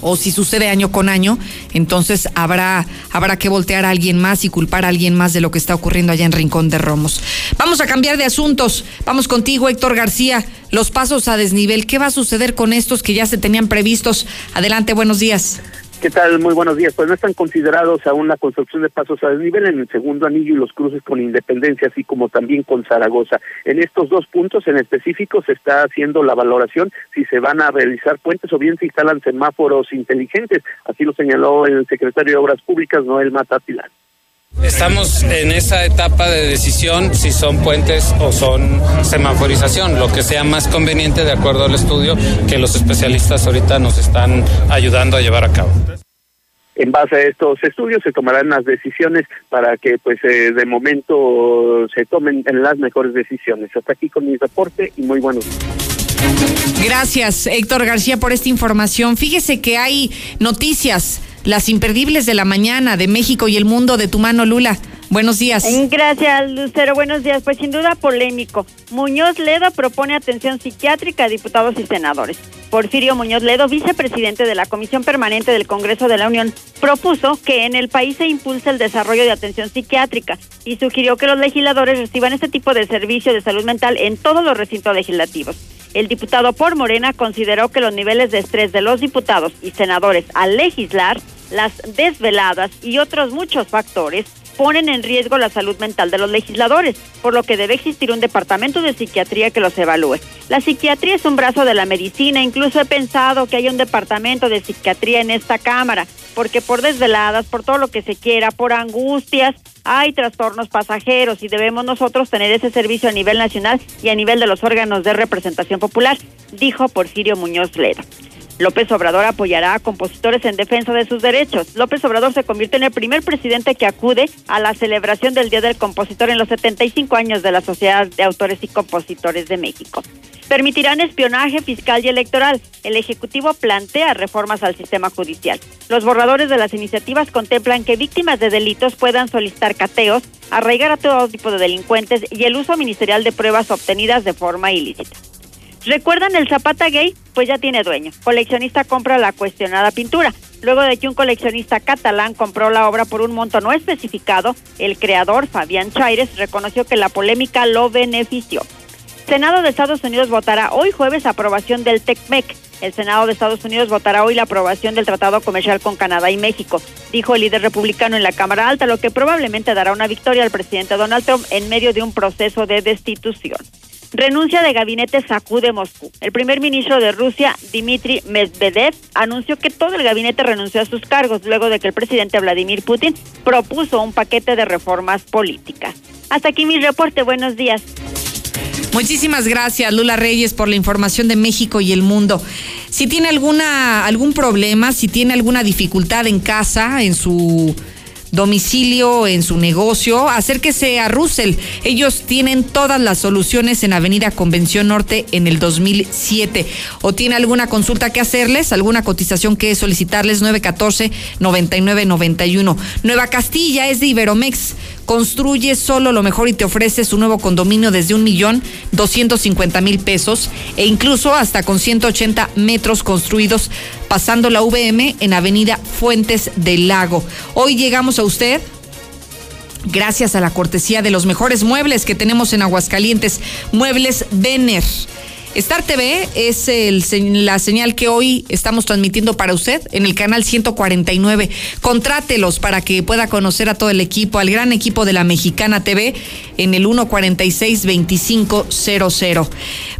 o si sucede año con año, entonces habrá, habrá que voltear a alguien más y culpar a alguien más de lo que está ocurriendo allá en Rincón de Romos. Vamos a cambiar de asuntos. Vamos contigo, Héctor García. Los pasos a desnivel. ¿Qué va a suceder con estos que ya se tenían previstos? Adelante, buenos días. ¿Qué tal? Muy buenos días. Pues no están considerados aún la construcción de pasos a desnivel en el segundo anillo y los cruces con Independencia, así como también con Zaragoza. En estos dos puntos en específico se está haciendo la valoración si se van a realizar puentes o bien se instalan semáforos inteligentes. Así lo señaló el secretario de Obras Públicas, Noel Matatilán. Estamos en esa etapa de decisión si son puentes o son semaforización, lo que sea más conveniente de acuerdo al estudio que los especialistas ahorita nos están ayudando a llevar a cabo. En base a estos estudios se tomarán las decisiones para que pues eh, de momento se tomen las mejores decisiones. Hasta aquí con mi reporte y muy buenos Gracias, Héctor García, por esta información. Fíjese que hay noticias las imperdibles de la mañana de México y el mundo de tu mano, Lula. Buenos días. Gracias, Lucero. Buenos días. Pues sin duda polémico. Muñoz Ledo propone atención psiquiátrica a diputados y senadores. Porfirio Muñoz Ledo, vicepresidente de la Comisión Permanente del Congreso de la Unión, propuso que en el país se impulse el desarrollo de atención psiquiátrica y sugirió que los legisladores reciban este tipo de servicio de salud mental en todos los recintos legislativos. El diputado por Morena consideró que los niveles de estrés de los diputados y senadores al legislar, las desveladas y otros muchos factores ponen en riesgo la salud mental de los legisladores, por lo que debe existir un departamento de psiquiatría que los evalúe. La psiquiatría es un brazo de la medicina, incluso he pensado que haya un departamento de psiquiatría en esta Cámara, porque por desveladas, por todo lo que se quiera, por angustias, hay trastornos pasajeros y debemos nosotros tener ese servicio a nivel nacional y a nivel de los órganos de representación popular, dijo Porfirio Muñoz Leda. López Obrador apoyará a compositores en defensa de sus derechos. López Obrador se convierte en el primer presidente que acude a la celebración del Día del Compositor en los 75 años de la Sociedad de Autores y Compositores de México. Permitirán espionaje fiscal y electoral. El Ejecutivo plantea reformas al sistema judicial. Los borradores de las iniciativas contemplan que víctimas de delitos puedan solicitar cateos, arraigar a todo tipo de delincuentes y el uso ministerial de pruebas obtenidas de forma ilícita. ¿Recuerdan el Zapata Gay? Pues ya tiene dueño. Coleccionista compra la cuestionada pintura. Luego de que un coleccionista catalán compró la obra por un monto no especificado, el creador, Fabián Chaires, reconoció que la polémica lo benefició. Senado de Estados Unidos votará hoy jueves aprobación del TECMEC. El Senado de Estados Unidos votará hoy la aprobación del Tratado Comercial con Canadá y México, dijo el líder republicano en la Cámara Alta, lo que probablemente dará una victoria al presidente Donald Trump en medio de un proceso de destitución. Renuncia de gabinete sacude Moscú. El primer ministro de Rusia, Dmitry Medvedev, anunció que todo el gabinete renunció a sus cargos luego de que el presidente Vladimir Putin propuso un paquete de reformas políticas. Hasta aquí mi reporte. Buenos días. Muchísimas gracias, Lula Reyes, por la información de México y el mundo. Si tiene alguna algún problema, si tiene alguna dificultad en casa, en su domicilio, en su negocio, acérquese a Russell. Ellos tienen todas las soluciones en Avenida Convención Norte en el 2007. ¿O tiene alguna consulta que hacerles? ¿Alguna cotización que solicitarles? 914-9991. Nueva Castilla es de Iberomex. Construye solo lo mejor y te ofrece su nuevo condominio desde un millón doscientos cincuenta mil pesos e incluso hasta con 180 metros construidos pasando la VM en Avenida Fuentes del Lago. Hoy llegamos a usted gracias a la cortesía de los mejores muebles que tenemos en Aguascalientes, Muebles Vener. Star TV es la señal que hoy estamos transmitiendo para usted en el canal 149. Contrátelos para que pueda conocer a todo el equipo, al gran equipo de la Mexicana TV en el 146-2500.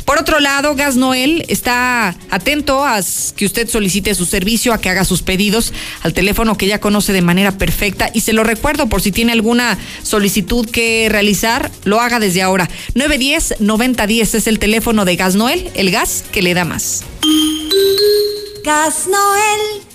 Por otro lado, Gas Noel está atento a que usted solicite su servicio, a que haga sus pedidos al teléfono que ya conoce de manera perfecta. Y se lo recuerdo por si tiene alguna solicitud que realizar, lo haga desde ahora. 910-9010 es el teléfono de Gas Noel, el gas que le da más. Gas Noel.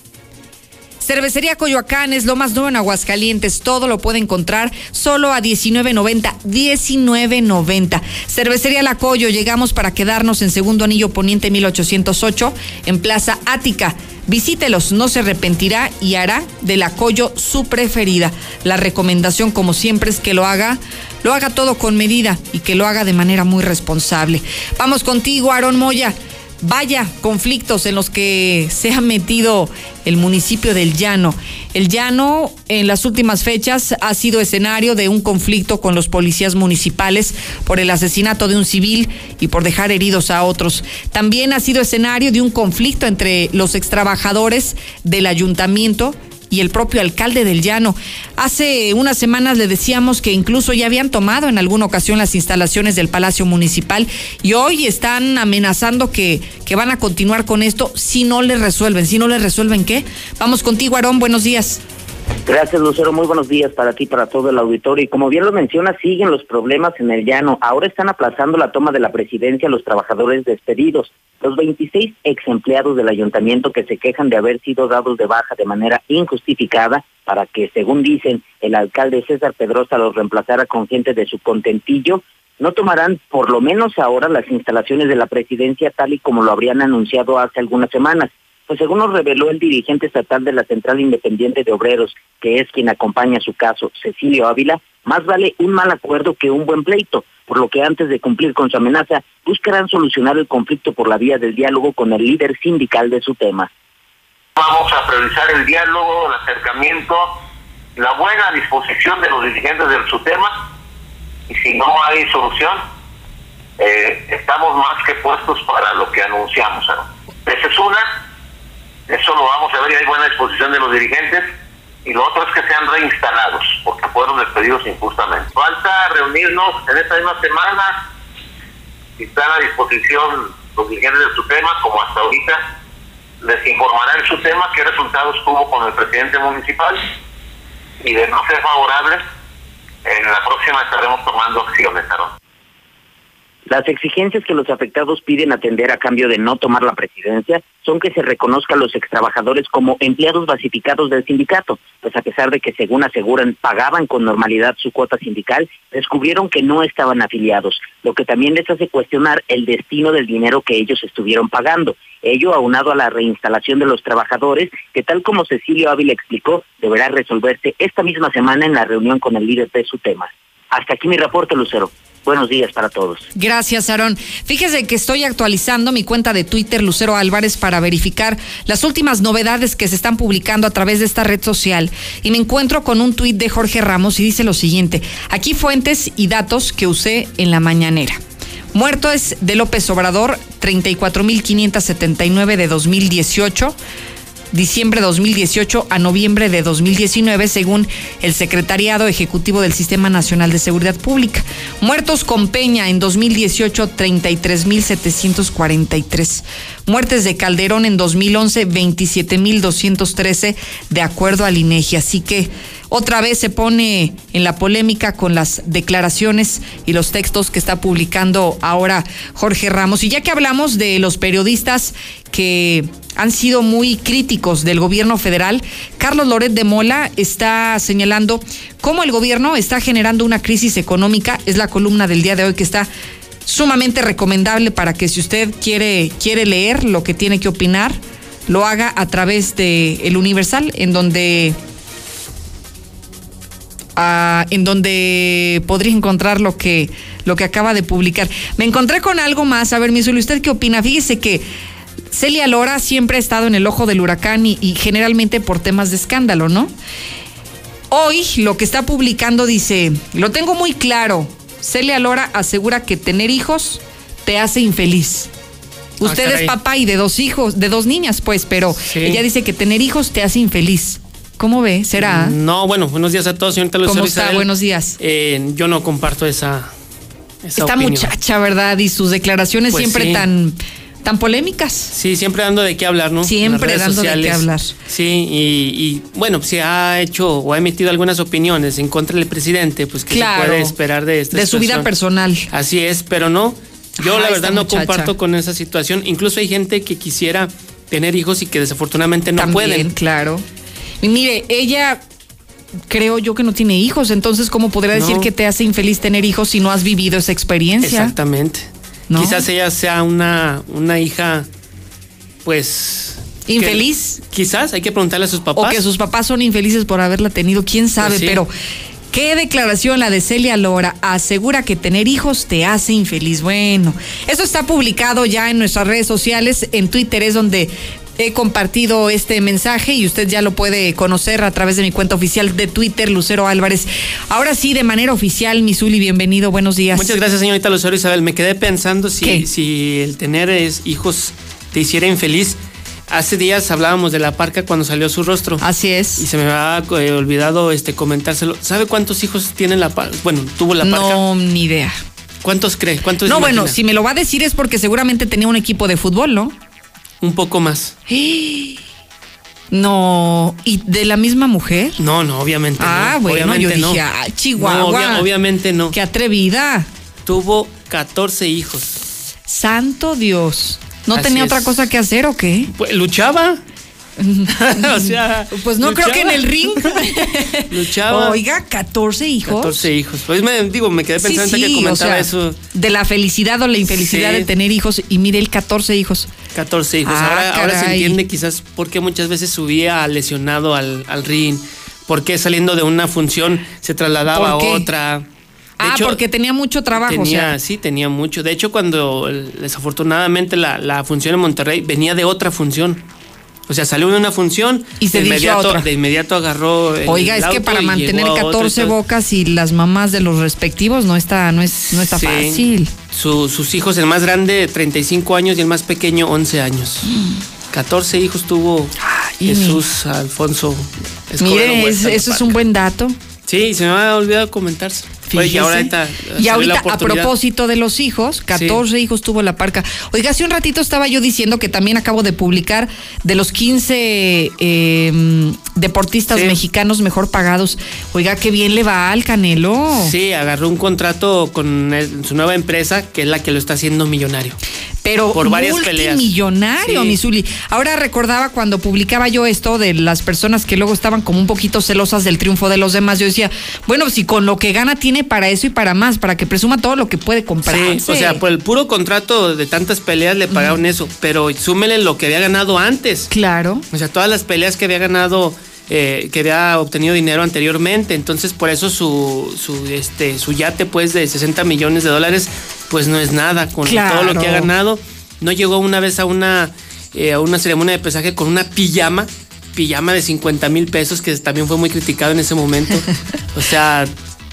Cervecería Coyoacán es lo más nuevo en Aguascalientes. Todo lo puede encontrar solo a 19.90. 19.90. Cervecería La Coyo. Llegamos para quedarnos en segundo anillo poniente 1808 en Plaza Ática. Visítelos, no se arrepentirá y hará de la Coyo su preferida. La recomendación, como siempre, es que lo haga, lo haga todo con medida y que lo haga de manera muy responsable. Vamos contigo, Aarón Moya. Vaya conflictos en los que se ha metido el municipio del Llano. El Llano en las últimas fechas ha sido escenario de un conflicto con los policías municipales por el asesinato de un civil y por dejar heridos a otros. También ha sido escenario de un conflicto entre los extrabajadores del ayuntamiento y el propio alcalde del Llano. Hace unas semanas le decíamos que incluso ya habían tomado en alguna ocasión las instalaciones del Palacio Municipal y hoy están amenazando que, que van a continuar con esto si no les resuelven. Si no les resuelven, ¿qué? Vamos contigo, Aarón, buenos días. Gracias, Lucero. Muy buenos días para ti, para todo el auditorio. Y como bien lo menciona, siguen los problemas en el llano. Ahora están aplazando la toma de la presidencia los trabajadores despedidos. Los 26 ex empleados del ayuntamiento que se quejan de haber sido dados de baja de manera injustificada para que, según dicen, el alcalde César Pedrosa los reemplazara con gente de su contentillo, no tomarán por lo menos ahora las instalaciones de la presidencia tal y como lo habrían anunciado hace algunas semanas. Pues según nos reveló el dirigente estatal de la Central Independiente de Obreros, que es quien acompaña su caso, Cecilio Ávila, más vale un mal acuerdo que un buen pleito, por lo que antes de cumplir con su amenaza, buscarán solucionar el conflicto por la vía del diálogo con el líder sindical de su tema. Vamos a priorizar el diálogo, el acercamiento, la buena disposición de los dirigentes de su tema, y si no hay solución, eh, estamos más que puestos para lo que anunciamos. Esa es una, eso lo vamos a ver y hay buena disposición de los dirigentes. Y lo otro es que sean reinstalados, porque fueron despedidos injustamente. Falta reunirnos en esta misma semana. Si están a disposición los dirigentes de su tema, como hasta ahorita, les informarán su tema qué resultados tuvo con el presidente municipal. Y de no ser favorable, en la próxima estaremos tomando acciones, Aaron. Las exigencias que los afectados piden atender a cambio de no tomar la presidencia son que se reconozca a los extrabajadores como empleados basificados del sindicato, pues a pesar de que según aseguran pagaban con normalidad su cuota sindical, descubrieron que no estaban afiliados, lo que también les hace cuestionar el destino del dinero que ellos estuvieron pagando. Ello aunado a la reinstalación de los trabajadores, que tal como Cecilio Ávila explicó, deberá resolverse esta misma semana en la reunión con el líder de su tema. Hasta aquí mi reporte, Lucero. Buenos días para todos. Gracias, Aarón. Fíjese que estoy actualizando mi cuenta de Twitter, Lucero Álvarez, para verificar las últimas novedades que se están publicando a través de esta red social. Y me encuentro con un tuit de Jorge Ramos y dice lo siguiente. Aquí fuentes y datos que usé en la mañanera. Muerto es de López Obrador, 34.579 de 2018 diciembre de 2018 a noviembre de 2019, según el Secretariado Ejecutivo del Sistema Nacional de Seguridad Pública. Muertos con Peña en 2018, 33.743. Muertes de Calderón en 2011, 27.213, de acuerdo al INEGI. Así que otra vez se pone en la polémica con las declaraciones y los textos que está publicando ahora Jorge Ramos. Y ya que hablamos de los periodistas que han sido muy críticos del gobierno federal. Carlos Loret de Mola está señalando cómo el gobierno está generando una crisis económica. Es la columna del día de hoy que está sumamente recomendable para que si usted quiere, quiere leer lo que tiene que opinar, lo haga a través de El Universal, en donde ah, en donde podría encontrar lo que, lo que acaba de publicar. Me encontré con algo más. A ver, mi ¿usted qué opina? Fíjese que Celia Lora siempre ha estado en el ojo del huracán y, generalmente por temas de escándalo, ¿no? Hoy lo que está publicando dice, lo tengo muy claro, Celia Lora asegura que tener hijos te hace infeliz. Ah, Usted es papá y de dos hijos, de dos niñas, pues, pero ella dice que tener hijos te hace infeliz. ¿Cómo ve? ¿Será? No, bueno, buenos días a todos, señorita ¿Cómo está? Buenos días. Eh, yo no comparto esa, Esta muchacha, ¿verdad? Y sus declaraciones pues siempre tan tan polémicas. Sí, siempre dando de qué hablar, ¿no? Siempre dando de qué hablar. Sí, y, bueno, si ha hecho o ha emitido algunas opiniones en contra del presidente, pues que se puede esperar de esta De su vida personal. Así es, pero no. Yo la verdad no comparto con esa situación. Incluso hay gente que quisiera tener hijos y que desafortunadamente no También, pueden. claro. Y mire, ella creo yo que no tiene hijos, entonces ¿cómo podría decir que te hace infeliz tener hijos si no has vivido esa experiencia? Exactamente. Quizás ella sea una, una hija, pues... ¿Infeliz? quizás, hay que preguntarle a sus papás. O que sus papás son infelices por haberla tenido, quién sabe, pues pero... ¿Qué declaración la de Celia Lora? Asegura que tener hijos te hace infeliz. Bueno, eso está publicado ya en nuestras redes sociales. En Twitter es donde he compartido este mensaje y usted ya lo puede conocer a través de mi cuenta oficial de Twitter, Lucero Álvarez. Ahora sí, de manera oficial, Misuli, bienvenido, buenos días. Muchas gracias, señorita Lucero Isabel. Me quedé pensando si, si el tener hijos te hiciera infeliz. Hace días hablábamos de la parca cuando salió su rostro. Así es. Y se me había eh, olvidado este comentárselo. ¿Sabe cuántos hijos tiene la parca? Bueno, tuvo la parca. No, ni idea. ¿Cuántos cree? ¿Cuántos No, bueno, si me lo va a decir es porque seguramente tenía un equipo de fútbol, ¿no? Un poco más. No, ¿y de la misma mujer? No, no, obviamente ah, bueno, yo dije, ah, Chihuahua. obviamente no. Qué atrevida. Tuvo 14 hijos. Santo Dios. ¿No tenía otra cosa que hacer o qué? Pues luchaba. o sea, pues no creo que en el ring. luchaba. Oiga, 14 hijos. 14 hijos. Pues me digo, me quedé pensando que comentaba eso. De la felicidad o la infelicidad de tener hijos y mire el 14 hijos. 14 hijos. Ah, ahora, se entiende quizás por qué muchas veces subía lesionado al, al ring, por qué saliendo de una función se trasladaba a otra. ah, porque tenía mucho trabajo. Tenía, sí, tenía mucho. De hecho, cuando desafortunadamente la, la función en Monterrey venía de otra función. O sea, salió de una función y se de inmediato, otra. de inmediato agarró. Oiga, es que para mantener 14 bocas y las mamás de los respectivos no está, no es, no está fácil. sus hijos, el más grande, 35 años y el más pequeño, 11 años. 14 hijos tuvo Jesús Alfonso Mire, eso es un buen dato. Sí, se me ha olvidado comentarse y ahorita, a propósito de los hijos, 14 hijos tuvo la parca. Oiga, hace un ratito estaba yo diciendo que también acabo de publicar de los 15 em, deportistas mexicanos mejor pagados. Oiga, qué bien le va al Canelo. Sí, agarró un contrato con su nueva empresa, que es la que lo está haciendo millonario pero por varias peleas. Millonario, Misuli. Ahora recordaba cuando publicaba yo esto de las personas que luego estaban como un poquito celosas del triunfo de los demás. Yo decía, bueno, si con lo que gana tiene para eso y para más, para que presuma todo lo que puede comprar. Sí, o sea, por el puro contrato de tantas peleas le pagaron eso, pero súmele lo que había ganado antes. Claro. O sea, todas las peleas que había ganado. Eh, que había obtenido dinero anteriormente, entonces por eso su, su, este, su yate pues de 60 millones de dólares pues no es nada con todo lo que ha ganado. No llegó una vez a una, eh, a una ceremonia de pesaje con una pijama, pijama de 50 mil pesos que también fue muy criticado en ese momento. o sea,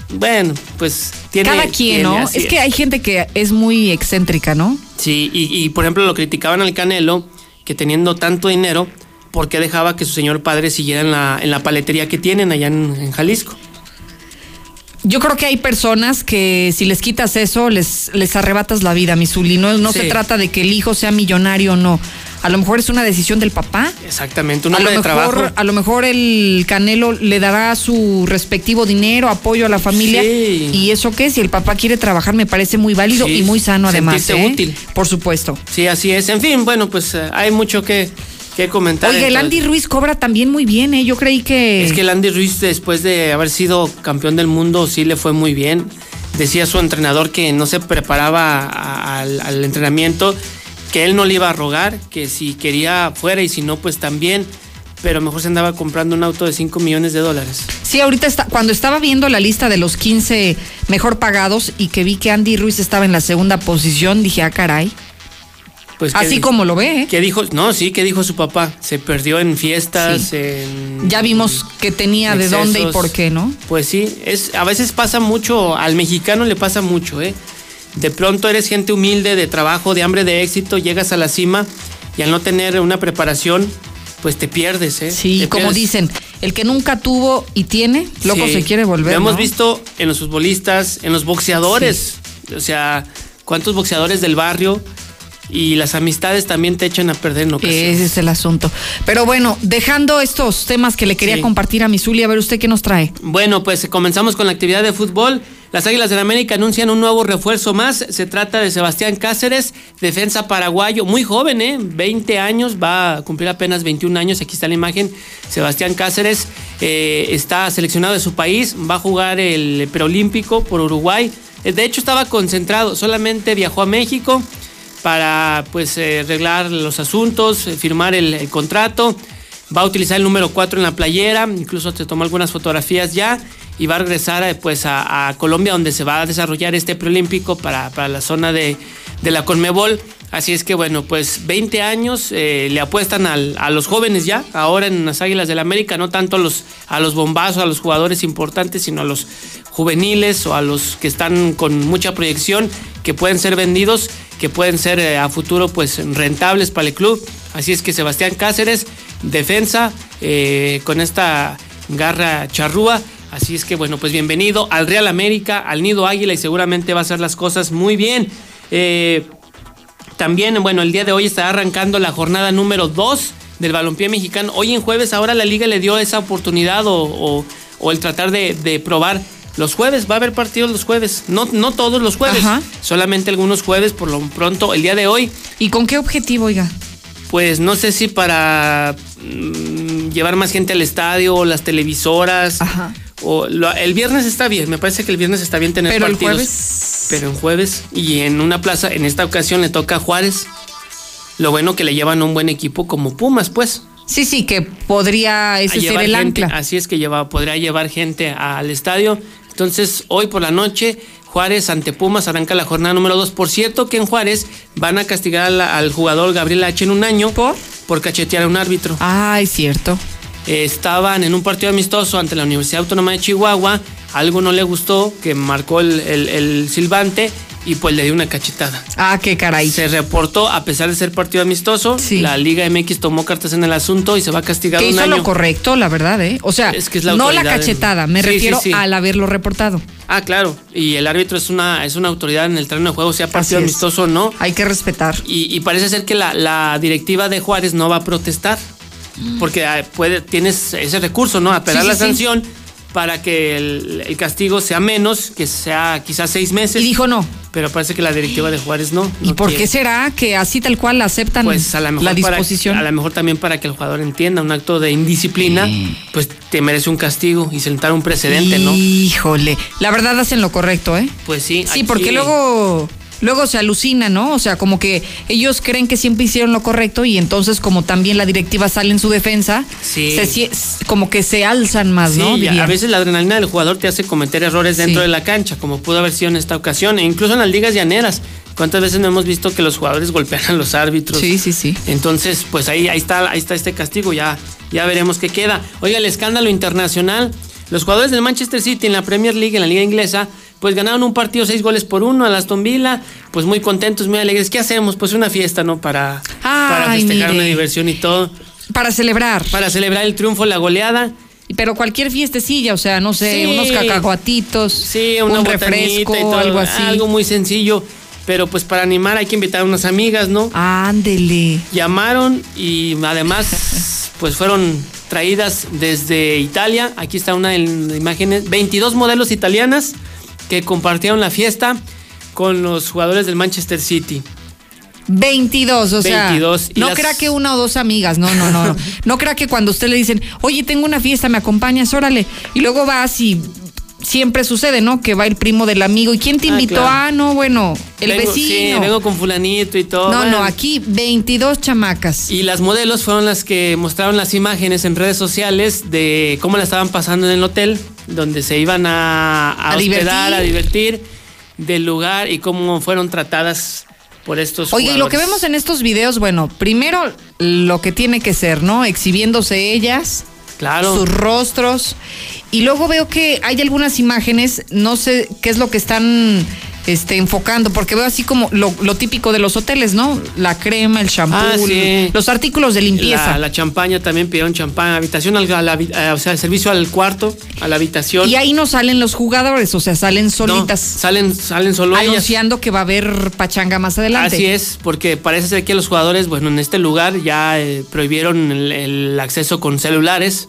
bueno, pues tiene, Cada quien, tiene, ¿no? Es que hay gente que es muy excéntrica, ¿no? Sí, y, y, por ejemplo lo criticaban al Canelo, que teniendo tanto dinero, ¿por qué dejaba que su señor padre siguiera en la, en la paletería que tienen allá en, en Jalisco? Yo creo que hay personas que si les quitas eso, les, les arrebatas la vida, Misuli. No, no Sí. se trata de que el hijo sea millonario o no. A lo mejor es una decisión del papá. Exactamente, un a lo, hombre de mejor, trabajo. a lo mejor el Canelo le dará su respectivo dinero, apoyo a la familia. Sí. Y eso qué, si el papá quiere trabajar, me parece muy válido Sí, y muy sano además. sentirse ¿eh? útil. Por supuesto. Sí, así es. En fin, bueno, pues eh, hay mucho que, que comentar. Oiga, el Andy Ruiz cobra también muy bien, ¿eh? Yo creí que. Es que el Andy Ruiz, después de haber sido campeón del mundo, sí le fue muy bien. Decía su entrenador que no se preparaba al entrenamiento, que él no le iba a rogar, que si quería fuera y si no, pues también. Pero mejor se andaba comprando un auto de 5 millones de dólares. Sí, ahorita está, cuando estaba viendo la lista de los 15 mejor pagados y que vi que Andy Ruiz estaba en la segunda posición, dije, ah, caray. Pues, ¿qué Así como lo ve, ¿eh? ¿Qué dijo? No, sí, ¿qué dijo su papá? Se perdió en fiestas, Sí. en Ya vimos que tenía de dónde y por qué, ¿no? Pues sí, es, a veces pasa mucho, al mexicano le pasa mucho, ¿eh? De pronto eres gente humilde, de trabajo, de hambre, de éxito, llegas a la cima y al no tener una preparación, pues te pierdes, ¿eh? Sí, Te como pierdes. dicen, el que nunca tuvo y tiene, loco Sí. se quiere volver. Lo hemos ¿no? visto en los futbolistas, en los boxeadores. O sea, ¿cuántos boxeadores del barrio y las amistades también te echan a perder en ocasiones? Ese es el asunto. Pero bueno, dejando estos temas que le quería Sí. compartir a Misuli, a ver usted qué nos trae. Bueno, pues comenzamos con la actividad de fútbol. Las Águilas del América anuncian un nuevo refuerzo más. Se trata de Sebastián Cáceres, defensa paraguayo, muy joven, ¿eh? 20 años, va a cumplir apenas 21 años. Aquí está la imagen. Sebastián Cáceres eh, está seleccionado de su país, va a jugar el preolímpico por Uruguay. Eh, De hecho, estaba concentrado, solamente viajó a México para pues eh, arreglar los asuntos, eh, firmar el, contrato. Va a utilizar el número 4 en la playera, incluso se tomó algunas fotografías ya y va a regresar eh, pues a, Colombia donde se va a desarrollar este preolímpico para, para la zona de, de la Conmebol. Así es que bueno, pues 20 años le apuestan a los jóvenes ya, ahora en las Águilas del América, no tanto a los, a los bombazos, a los jugadores importantes, sino a los juveniles o a los que están con mucha proyección, que pueden ser vendidos, que pueden ser eh, a futuro pues rentables para el club. Así es que Sebastián Cáceres, defensa, eh, con esta garra charrúa. Así es que bueno, pues bienvenido al Real América, al Nido Águila y seguramente va a hacer las cosas muy bien. Eh, también, bueno, el día de hoy está arrancando la jornada número 2 del balompié mexicano. Hoy en jueves ahora la liga le dio esa oportunidad o, el tratar de probar los jueves. Va a haber partidos los jueves. No, no todos los jueves, Ajá. solamente algunos jueves por lo pronto el día de hoy. ¿Y con qué objetivo, oiga? Pues no sé si para mm, llevar más gente al estadio o las televisoras. O lo- el viernes está bien, me parece que el viernes está bien tener Pero el partidos. jueves. Pero en jueves y en una plaza, en esta ocasión le toca a Juárez. Lo bueno que le llevan un buen equipo como Pumas, pues. Sí, sí, que podría ese ser el gente, ancla. Así es que lleva, podría llevar gente al estadio. Entonces, hoy por la noche, Juárez ante Pumas arranca la jornada número 2. Por cierto, que en Juárez van a castigar al, al jugador Gabriel H. en un año por, cachetear a un árbitro. Ah, es cierto. Eh, estaban en un partido amistoso ante la Universidad Autónoma de Chihuahua. Algo no le gustó, que marcó el, el- el silbante y pues le dio una cachetada. Ah, qué caray. Se reportó, a pesar de ser partido amistoso, la Liga MX tomó cartas en el asunto y se va a castigar Que hizo año. lo correcto, la verdad, ¿eh? O sea, Es que es la no la cachetada, me Sí, sí, refiero sí. al haberlo reportado. Ah, claro. Y el árbitro es una, es una autoridad en el terreno de juego, sea partido Así amistoso o no. Hay que respetar. Y, y parece ser que la, la directiva de Juárez no va a protestar. Porque ah, puede, tienes ese recurso, ¿no? Apelar Sí, sí, la sí. Para que el, el castigo sea menos, que sea quizás seis meses. Y dijo no. Pero parece que la directiva de Juárez no. ¿Y no por quiere. qué será que así tal cual aceptan Pues a lo mejor la para- disposición? a lo mejor también para que el jugador entienda un acto de indisciplina, pues te merece un castigo y sentar un precedente, ¿no? Híjole, la verdad hacen lo correcto, ¿eh? Pues sí. Sí, aquí- porque luego luego se alucina, ¿no? O sea, como que ellos creen que siempre hicieron lo correcto y entonces como también la directiva sale en su defensa, Sí. se como que se alzan más, ¿no? Sí, y a- Diría. a veces la adrenalina del jugador te hace cometer errores dentro Sí. de la cancha, como pudo haber sido en esta ocasión, e incluso en las ligas llaneras. ¿Cuántas veces no hemos visto que los jugadores golpean a los árbitros? Sí, sí, sí. Entonces, pues ahí, ahí está, ahí está este castigo, ya, ya veremos qué queda. Oiga, el escándalo internacional. Los jugadores del Manchester City en la Premier League, en la liga inglesa, pues ganaron un partido seis goles por uno a Aston Villa, pues muy contentos, muy alegres. ¿Qué hacemos? Pues una fiesta, ¿no? Para, para festejar mire. una diversión y todo. Para celebrar. Para celebrar el triunfo, la goleada. Pero cualquier fiestecilla, o sea, no sé, Sí. unos cacahuatitos, Sí, una un refresco, y todo, algo así. Algo muy sencillo. Pero pues para animar hay que invitar a unas amigas, ¿no? Ándele. Llamaron y además pues fueron traídas desde Italia. Aquí está una de las imágenes. 22 modelos italianas que compartieron la fiesta con los jugadores del Manchester City. 22, o sea, 22, y no las- crea que una o dos amigas, no, no, no, no. No crea que cuando usted le dicen, oye, tengo una fiesta, me acompañas, órale. Y luego vas y siempre sucede, ¿no? Que va el primo del amigo. ¿Y quién te Ah, invitó? claro. Ah, no, bueno, el Vengo- Sí, vecino. vengo con fulanito y todo. no, bueno. no, aquí 22 chamacas. Y las modelos fueron las que mostraron las imágenes en redes sociales de cómo la estaban pasando en el hotel, donde se iban a, a A hospedar, divertir. a divertir, del lugar y cómo fueron tratadas por estos Oye, y lo que vemos en estos videos, bueno, primero lo que tiene que ser, ¿no? Exhibiéndose ellas, Claro. sus rostros. Y luego veo que hay algunas imágenes, no sé qué es lo que están este, enfocando, porque veo así como lo, lo típico de los hoteles, ¿no? La crema, el shampoo, Ah, sí. los artículos de limpieza. La, la champaña también pidieron champaña, habitación, al, a la eh, o sea, servicio al cuarto, a la habitación. Y ahí no salen los jugadores, o sea, salen No, solitas. salen, salen solo ellas. anunciando que va a haber pachanga más adelante. Así es, porque parece ser que los jugadores, bueno, en este lugar ya eh, prohibieron el, el acceso con celulares.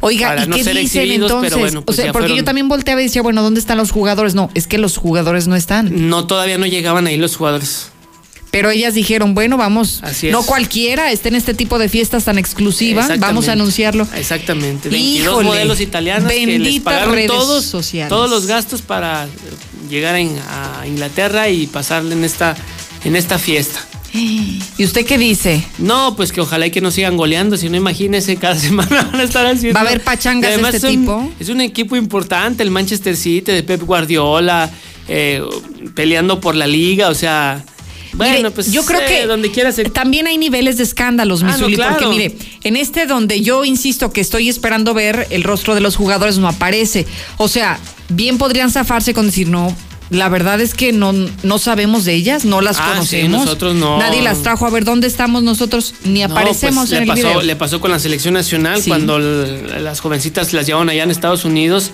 Oiga, para ¿y no qué ser dicen entonces? bueno, pues o sea, porque yo también volteaba y decía, bueno, ¿dónde están los jugadores? No, es que los jugadores no están. No, todavía no llegaban ahí los jugadores. Pero ellas dijeron, bueno, vamos, Así no cualquiera está en este tipo de fiestas tan exclusivas, vamos a anunciarlo. Exactamente. 22 Híjole, modelos italianas que les pagaron redes todos, sociales. todos los gastos para llegar en- a Inglaterra y pasarle en esta, en esta fiesta. ¿Y usted qué dice? No, pues que ojalá y que no sigan goleando, si no imagínese, cada semana van a estar haciendo. ¿Va a haber pachangas de además este es un- tipo? Es un equipo importante, el Manchester City, de Pep Guardiola, eh, peleando por la liga, o sea. Bueno, Mire, pues yo creo eh, que donde quiera se también hay niveles de escándalos, Ah, no, porque mire, en este donde yo insisto que estoy esperando ver el rostro de los jugadores no aparece. O sea, bien podrían zafarse con decir, no, la verdad es que no, no sabemos de ellas, no las Ah, sí, conocemos. nosotros no. Nadie las trajo a ver dónde estamos nosotros, ni No, aparecemos pues, en le el pasó, video. Le pasó con la selección nacional Sí. cuando las jovencitas las llevaron allá en Estados Unidos.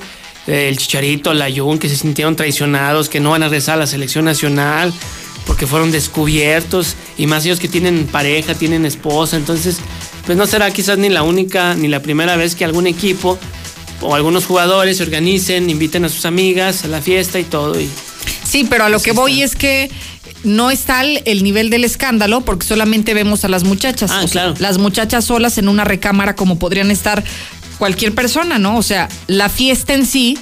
eh, El Chicharito, la Jun, que se sintieron traicionados, que no van a rezar a la selección nacional porque fueron descubiertos. Y más ellos que tienen pareja, tienen esposa. Entonces, pues no será quizás ni la única ni la primera vez que algún equipo o algunos jugadores se organicen, inviten a sus amigas a la fiesta y todo. Y Sí, pero a lo que voy es que no está el, el nivel del escándalo porque solamente vemos a las muchachas. Ah, O sea, claro. las muchachas solas en una recámara como podrían estar cualquier persona, ¿no? O sea, la fiesta en sí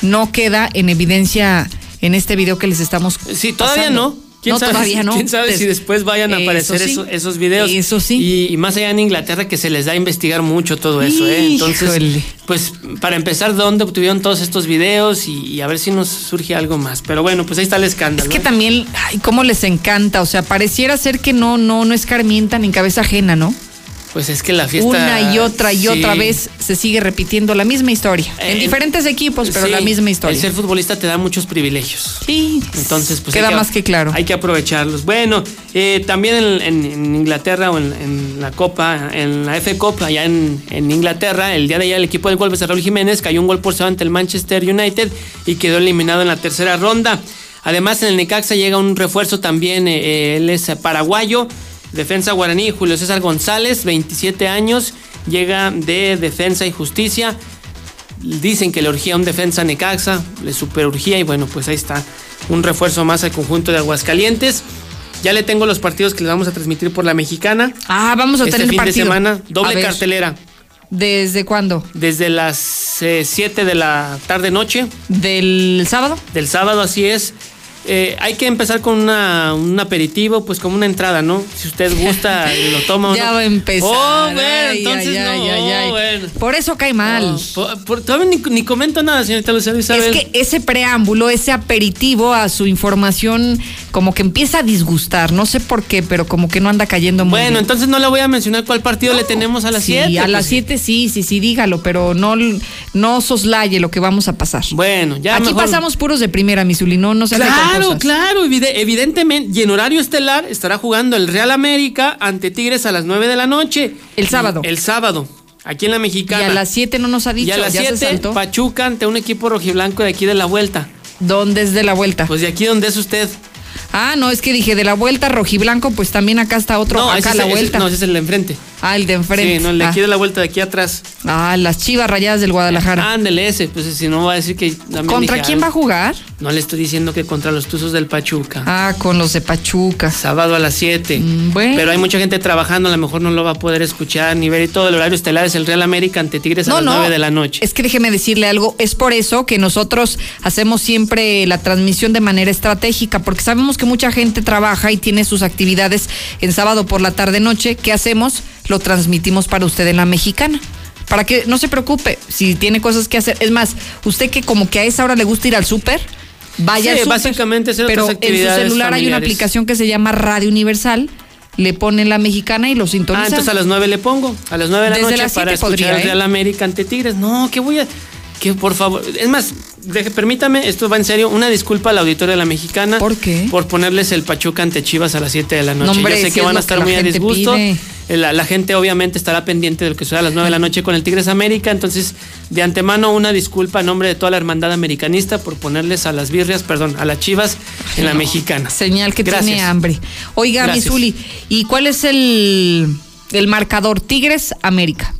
no queda en evidencia en este video que les estamos Sí, todavía pasando. no. ¿Quién no, sabe, todavía no. ¿Quién sabe si después vayan a Eso aparecer sí. esos, esos videos? Eso sí. Y, y más allá en Inglaterra que se les da a investigar mucho todo eso, ¿eh? Entonces, Híjole. pues para empezar, ¿dónde obtuvieron todos estos videos? Y, y a ver si nos surge algo más. Pero bueno, pues ahí está el escándalo. Es que ¿eh? también, ay, cómo les encanta, o sea, pareciera ser que no, no, no escarmienta ni cabeza ajena, ¿no? Pues es que la fiesta. Una y otra y sí. otra vez se sigue repitiendo la misma historia. en Eh, diferentes equipos, pero Sí, la misma historia. El ser futbolista te da muchos privilegios. Sí. Entonces, pues. Queda más que claro. Hay que aprovecharlos. Bueno, eh, también en, en- en Inglaterra o en, en la Copa, en la F Cup, allá en, Inglaterra, el día de ayer el equipo del Golpes de Raúl Jiménez cayó un gol por cero ante el Manchester United y quedó eliminado en la tercera ronda. Además, en el Necaxa llega un refuerzo también, eh, eh, él es paraguayo, defensa guaraní, Julio César González, 27 años, llega de Defensa y Justicia. Dicen que le urgía un defensa Necaxa, le superurgía y bueno, pues ahí está un refuerzo más al conjunto de Aguascalientes. Ya le tengo los partidos que les vamos a transmitir por la mexicana. Ah, vamos a este tener fin partido. de semana, doble cartelera. ¿Desde cuándo? Desde las 7 de la tarde noche ¿Del sábado? del sábado, así es. Eh, hay que empezar con una, un aperitivo, pues como una entrada, ¿no? Si usted gusta, lo toma Ya no. va a empezar. Oh, bueno, Ay, entonces ay, no. ay, oh, bueno. Por eso cae mal. Por- por- todavía ni, ni comento nada, señorita Lucero Isabel. Es que ese preámbulo, ese aperitivo a su información, como que empieza a disgustar. No sé por qué, pero como que no anda cayendo muy Bueno, bien. entonces no le voy a mencionar cuál partido le tenemos a las Sí, 7. a las 7 sí, sí, sí, dígalo, pero no, no soslaye lo que vamos a pasar. Bueno, ya Aquí mejor- pasamos puros de primera, Misuli, no, no se con Claro, cosas. claro, evide- evidentemente. Y en horario estelar estará jugando el Real América ante Tigres a las 9 de la noche. El sábado. El sábado, aquí en la Y Mexicana. a las 7 no nos ha dicho, Y a las ya se 7, saltó. Pachuca ante un equipo rojiblanco de aquí de la vuelta. ¿Dónde es de la vuelta? Pues de aquí donde es usted. Ah, no, es que dije de la vuelta rojiblanco, pues también acá está otro, no, acá ese la ese- vuelta. no, ese es el de enfrente. Ah, el de enfrente. Sí, no, el de ah. de la vuelta, de aquí atrás. Ah, las chivas rayadas del Guadalajara. Ándele ese, pues si no va a decir que... ¿Contra dije quién va a jugar? No le estoy diciendo que contra los Tuzos del Pachuca. Ah, con los de Pachuca. Sábado a las 7. Mm, bueno. Pero hay mucha gente trabajando, a lo mejor no lo va a poder escuchar ni ver. Y todo el horario estelar es el Real América ante Tigres a las no. 9 de la noche. Es que déjeme decirle algo, es por eso que nosotros hacemos siempre la transmisión de manera estratégica, porque sabemos que mucha gente trabaja y tiene sus actividades en sábado por la tarde noche. ¿Qué hacemos? Lo transmitimos para usted en la mexicana. Para que no se preocupe si tiene cosas que hacer. Es más, usted que como que a esa hora le gusta ir al súper, vaya Sí, al básicamente hacer Pero en su celular hay una aplicación que se llama Radio Universal. Le pone la mexicana y lo sintoniza. Ah, entonces a las 9 le pongo. A las 9 de la Desde noche las para 7 escuchar podría, el ¿eh? Real América ante Tigres. No, que voy a. Que por favor. Es más, deje, permítame, esto va en serio. Una disculpa al auditorio de la mexicana. ¿Por qué? Por ponerles el Pachuca ante Chivas a las 7 de la noche. No, hombre, Yo sé si que van a estar muy a disgusto. pide. Eh, La, la gente obviamente estará pendiente de lo que suceda a las 9 de la noche con el Tigres América. Entonces, de antemano, una disculpa a nombre de toda la hermandad americanista por ponerles a las birrias, perdón, a las Chivas en la mexicana. Señal que Gracias. tiene hambre. Oiga. Misuli, ¿y cuál es el, el marcador? Tigres América.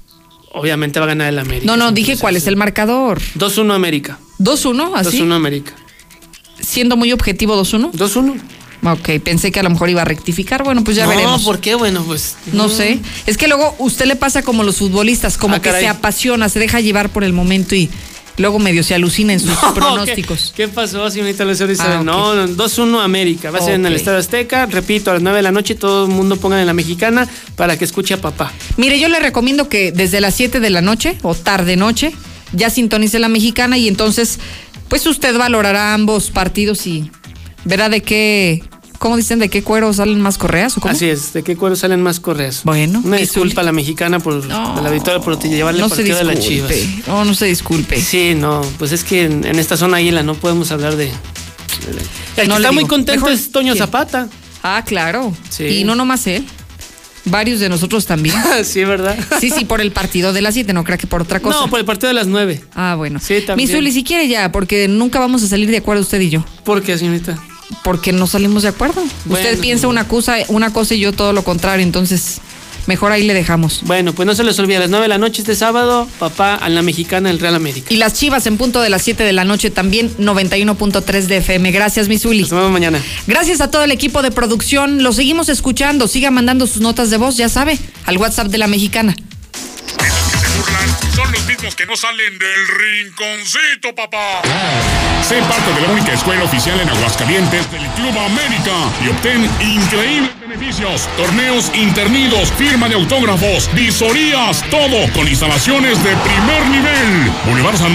Obviamente va a ganar el América. No, no, dije cuál es el marcador. 2-1 América. 2-1, así. 2-1 América. Siendo muy objetivo 2-1. 2-1. Ok, pensé que a lo mejor iba a rectificar. Bueno, pues ya no, veremos. ¿por qué? Bueno, pues. No sé. Es que luego usted le pasa como los futbolistas, como Ah, que caray. se apasiona, se deja llevar por el momento y luego medio se alucina en sus No, pronósticos. ¿Qué, qué pasó, señorita Lucero? Ah, ok. No, no, 2-1 América. Va a ser en el Ok. Estadio Azteca. Repito, a las 9 de la noche todo el mundo pongan en la mexicana para que escuche a papá. Mire, yo le recomiendo que desde las 7 de la noche o tarde noche ya sintonice la mexicana y entonces, pues usted valorará ambos partidos y verá de qué, ¿cómo dicen? ¿De qué cuero salen más correas o cómo? Así es, ¿de qué cuero salen más correas? Bueno, Una disculpa a la mexicana por la victoria, por llevarle no partido de las chivas. No, no se disculpe. Sí, no, pues es que en, en esta zona águila no podemos hablar de. El que No está muy contento Mejor- es Toño ¿quién? Zapata. Ah, claro. Sí. Y no nomás él. Varios de nosotros también. sí, ¿verdad? Sí, sí, por el partido de las 7, no crea que por otra cosa. No, por el partido de las 9. Ah, bueno. Sí, también. Misuli, si quiere ya, porque nunca vamos a salir de acuerdo usted y yo. ¿Por qué, señorita? Porque no salimos de acuerdo. Bueno. usted piensa una cosa, una cosa y yo todo lo contrario, entonces mejor ahí le dejamos. Bueno, pues no se les olvide, a las 9 de la noche este sábado, papá a la mexicana el Real América. Y las chivas en punto de las 7 de la noche también, 91.3 de FM. Gracias, Misuli. Nos vemos mañana. Gracias a todo el equipo de producción. Lo seguimos escuchando. Siga mandando sus notas de voz, ya sabe, al WhatsApp de la mexicana. Son los mismos que no salen del rinconcito, papá. Sé parte de la única escuela oficial en Aguascalientes del Club América y obtén increíbles beneficios, torneos internidos, firma de autógrafos, visorías, todo con instalaciones de primer nivel. Boulevard San